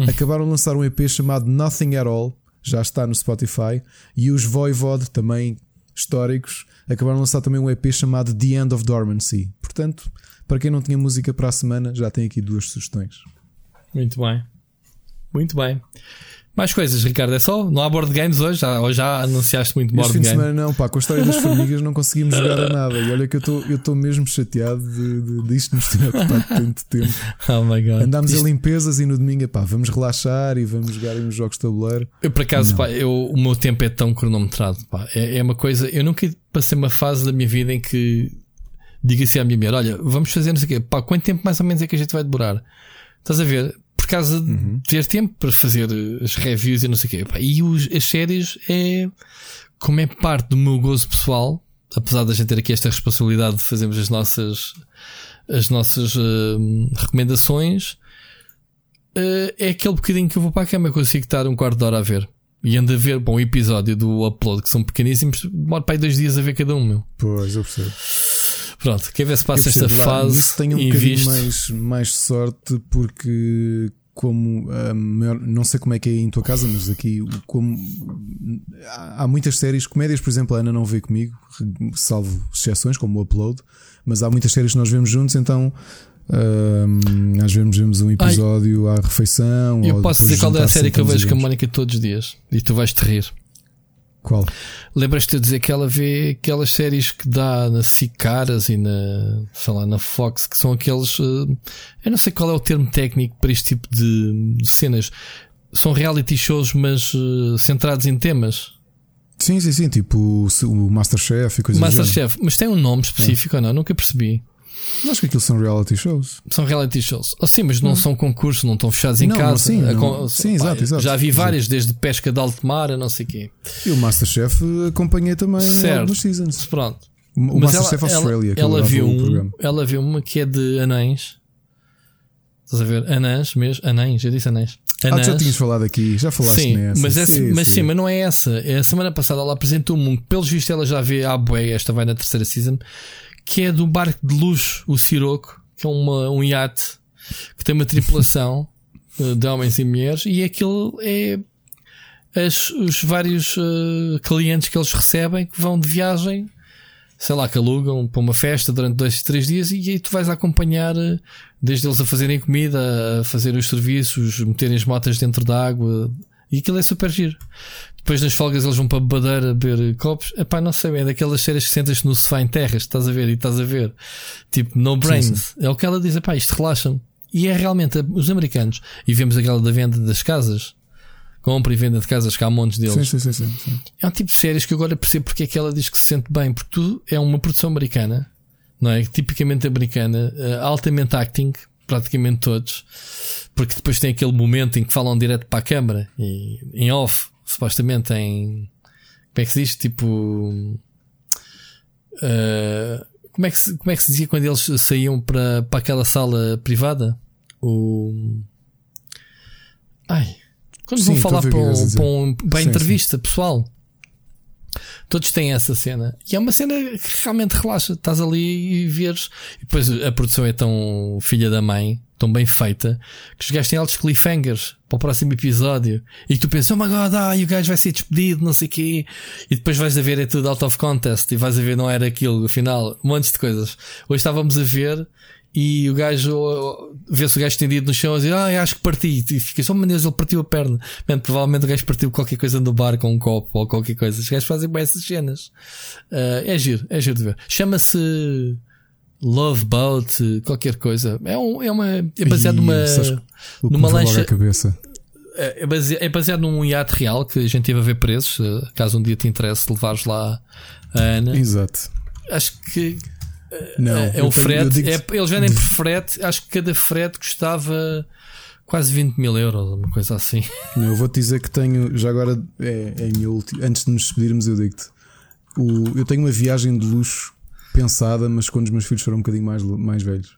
Acabaram de lançar um EP chamado Nothing at All. Já está no Spotify. E os Voivod, também históricos, acabaram de lançar também um EP chamado The End of Dormancy. Portanto, para quem não tinha música para a semana, já tem aqui duas sugestões. Muito bem. Muito bem. Mais coisas, Ricardo, é só? Não há board games hoje? Já, ou já anunciaste muito Este board fim de semana não, pá, com a história das formigas não conseguimos jogar a nada. E olha que eu estou mesmo chateado de, de, de isto nos ter ocupado tanto tempo. Oh my god. Andámos Isto- a limpezas e no domingo, pá, vamos relaxar e vamos jogar uns jogos de tabuleiro. Eu, por acaso, Não. pá, eu, o meu tempo é tão cronometrado. Pá. É, é uma coisa. Eu nunca passei uma fase da minha vida em que diga assim à minha mulher: Olha, vamos fazer não sei o quê. Pá, quanto tempo mais ou menos é que a gente vai demorar? Estás a ver? Por causa de Uhum. ter tempo para fazer as reviews e não sei o quê. E os- as séries é como é parte do meu gozo pessoal, apesar da gente ter aqui esta responsabilidade de fazermos as nossas, as nossas eh, recomendações. eh, é aquele bocadinho que eu vou para a cama, consigo estar um quarto de hora a ver. E ando a ver, bom, o episódio do upload, que são pequeníssimos, demora para aí dois dias a ver cada um, meu. Pois, eu percebo. Pronto, quer ver se passa esta fase tenho um e bocadinho visto. mais, mais sorte porque como maior- não sei como é que é em tua casa, mas aqui como há muitas séries, comédias, por exemplo, a Ana não vê comigo, salvo exceções como o upload, mas há muitas séries que nós vemos juntos, então hum, às vezes vemos um episódio à refeição. Eu posso dizer qual é a série que eu vejo com a. Mónica todos os dias. E tu vais te rir. Qual? Lembras-te de dizer que ela vê aquelas séries que dá na Cicaras e na, sei lá, na Fox, que são aqueles. eh, eu não sei qual é o termo técnico para este tipo de, de cenas. São reality shows, mas eh, centrados em temas. Sim, sim, sim, tipo o, Masterchef e coisas género. Masterchef, mas tem um nome específico ou não? Nunca percebi. Acho que aquilo são reality shows. São reality shows. Oh, sim, mas não são concursos, não estão fechados em Não, casa. sim, A não. con- Sim, exato, exato. Já vi Exato. várias, desde pesca de alto mar a não sei o quê. E o Masterchef acompanhei também Certo. seasons. Pronto. O Mas Masterchef Australia, que eu ela, adorava viu um, ela viu uma que é de anões. Estás a ver? Anãs mesmo. Anões, eu disse anões. Ah, tu Anãs. já tinhas falado aqui, já falaste Sim, nessa. mas, essa- mas sim, mas não é essa. É a semana passada ela apresentou-me um, que, pelos vistos, ela já vê a bué, esta vai na terceira season, que é do barco de luxo, o Siroco, que é uma, um iate que tem uma tripulação eh, de homens e mulheres, e aquilo é as- os vários eh, clientes que eles recebem que vão de viagem, sei lá, que alugam para uma festa durante dois, três dias, e aí tu vais acompanhar eh, desde eles a fazerem comida, a fazerem os serviços, meterem as motas dentro da água, e aquilo é super giro. Depois nas folgas eles vão para a badeira beber copos. Epá, não sei bem, é daquelas séries que sentas no sofá em terras, estás a ver e estás a ver. Tipo, no brains. É o que ela diz, epá, isto relaxa-me. E é realmente os americanos. E vemos aquela da venda das casas. Compra e venda de casas, que há montes deles. Sim, sim, sim, sim. É um tipo de séries que eu agora percebo porque é que ela diz que se sente bem, porque tu é uma produção americana, não é? Tipicamente americana, eh, altamente acting, praticamente todos, porque depois tem aquele momento em que falam direto para a câmara e em off, supostamente em como é que se diz? Tipo eh, como, é que se, como é que se dizia quando eles saíam para, para aquela sala privada? O ai quando Sim, vão falar ver para, um- para, um- para a Sim, entrevista pessoal. Todos têm essa cena. E é uma cena que realmente relaxa. Estás ali e vês. E depois a produção é tão filha da mãe, tão bem feita, que os gajos têm altos cliffhangers para o próximo episódio. E tu pensas, oh my god, ah, e o gajo vai ser despedido, não sei o quê. E depois vais a ver, é tudo out of contest. E vais a ver, não era aquilo, afinal, montes de coisas. Hoje estávamos a ver. E o gajo oh, vê-se o gajo estendido no chão a dizer, ah, acho que parti. E fica só maneiras, ele partiu a perna. Man, provavelmente o gajo partiu qualquer coisa no bar com um copo ou qualquer coisa. Os gajos fazem bem essas cenas. Ah, é giro, é giro de ver. Chama-se Love Boat, qualquer coisa. É, um, é uma. É baseado Ih, numa. numa lancha- cabeça. É baseado, é baseado num iate real que a gente teve a ver preços. eh, Caso um dia te interesse levares lá a Ana. Exato. Acho que Não, é, é o frete. é- eles vendem por frete. Acho que cada frete custava quase 20 mil euros, uma coisa assim. Não, eu vou-te dizer que tenho, já agora, é, é a minha última. Antes de nos despedirmos, eu digo-te: o- eu tenho uma viagem de luxo pensada, mas quando os meus filhos foram um bocadinho mais, mais velhos.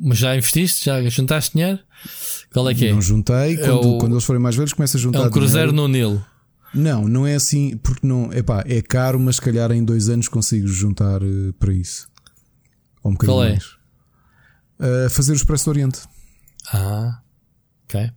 Mas já investiste? Já juntaste dinheiro? Qual é que é? Não juntei. É Quando, o- quando eles forem mais velhos, começo a É juntar. um cruzeiro dinheiro. no Nilo. Não, não é assim, porque não. Epá, é caro, mas se calhar em dois anos consigo juntar eh, para isso. Ou um bocadinho Qual é? mais. Ah, fazer o Expresso do Oriente. Ah, ok.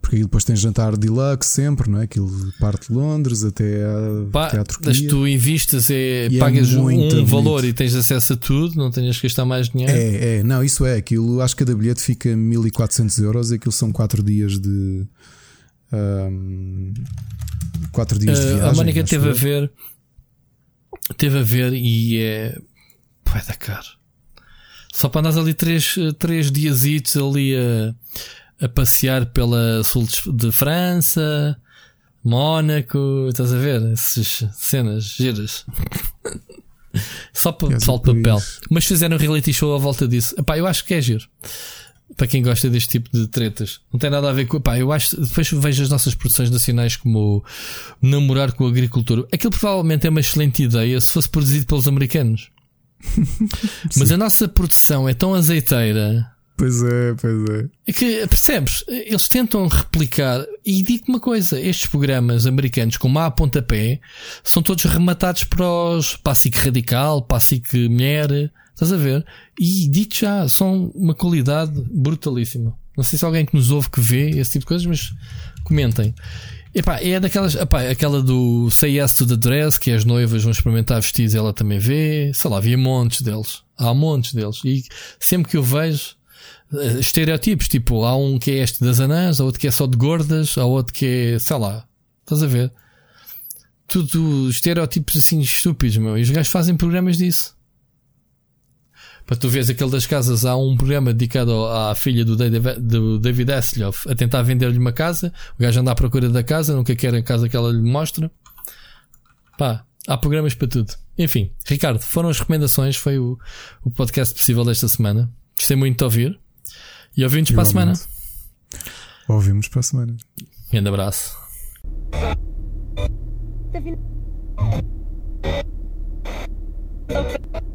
Porque aquilo depois tem jantar deluxe sempre, não é? Aquilo parte de Londres até, a, Pá, até mas Turquia. tu investes, é, E é pagas um muito bonito. valor e tens acesso a tudo, não tenhas que gastar mais dinheiro. É, é, não, isso é. Aquilo, acho que cada bilhete fica 1400 euros e aquilo são 4 dias de. 4 dias de Uh, viagem. a Mónica teve a ver, teve a ver e é. Pô, é da caro. Só para andares ali três, três diazitos ali a, a passear pela sul de- França, Mónaco, estás a ver? Essas cenas giras. Só para pessoal de papel. país. Mas fizeram um reality show à volta disso. Epá, eu acho que é giro. Para quem gosta deste tipo de tretas. Não tem nada a ver com. Epá, eu acho. Depois vejo as nossas produções nacionais como namorar com o agricultor. Aquilo provavelmente é uma excelente ideia se fosse produzido pelos americanos. Mas a nossa produção é tão azeiteira Pois é, pois é. é que, percebes? Eles tentam replicar. E digo uma coisa: estes programas americanos, como a pontapé, são todos rematados para os para a SIC Radical, para a SIC Mulher. Estás a ver? E dito já, são uma qualidade brutalíssima. Não sei se alguém que nos ouve que vê esse tipo de coisas, mas comentem. Epá, é daquelas, epá, aquela do Say Yes to the Dress, que as noivas vão experimentar vestir, ela também vê. Sei lá, havia montes deles. Há montes deles. E sempre que eu vejo, eh, estereotipos, tipo, há um que é este das anãs, há outro que é só de gordas, há outro que é, sei lá, estás a ver? Tudo estereotipos assim estúpidos, meu. E os gajos fazem programas disso. Para tu veres aquele das casas, há um programa dedicado à filha do David, do David Hasselhoff a tentar vender-lhe uma casa. O gajo anda à procura da casa, nunca quer a casa que ela lhe mostra. Pá, há programas para tudo. Enfim, Ricardo, foram as recomendações. Foi o, o podcast possível desta semana. Gostei muito de ouvir. E ouvimos para a semana. Ouvimos para a semana. Um grande abraço. Tá okay.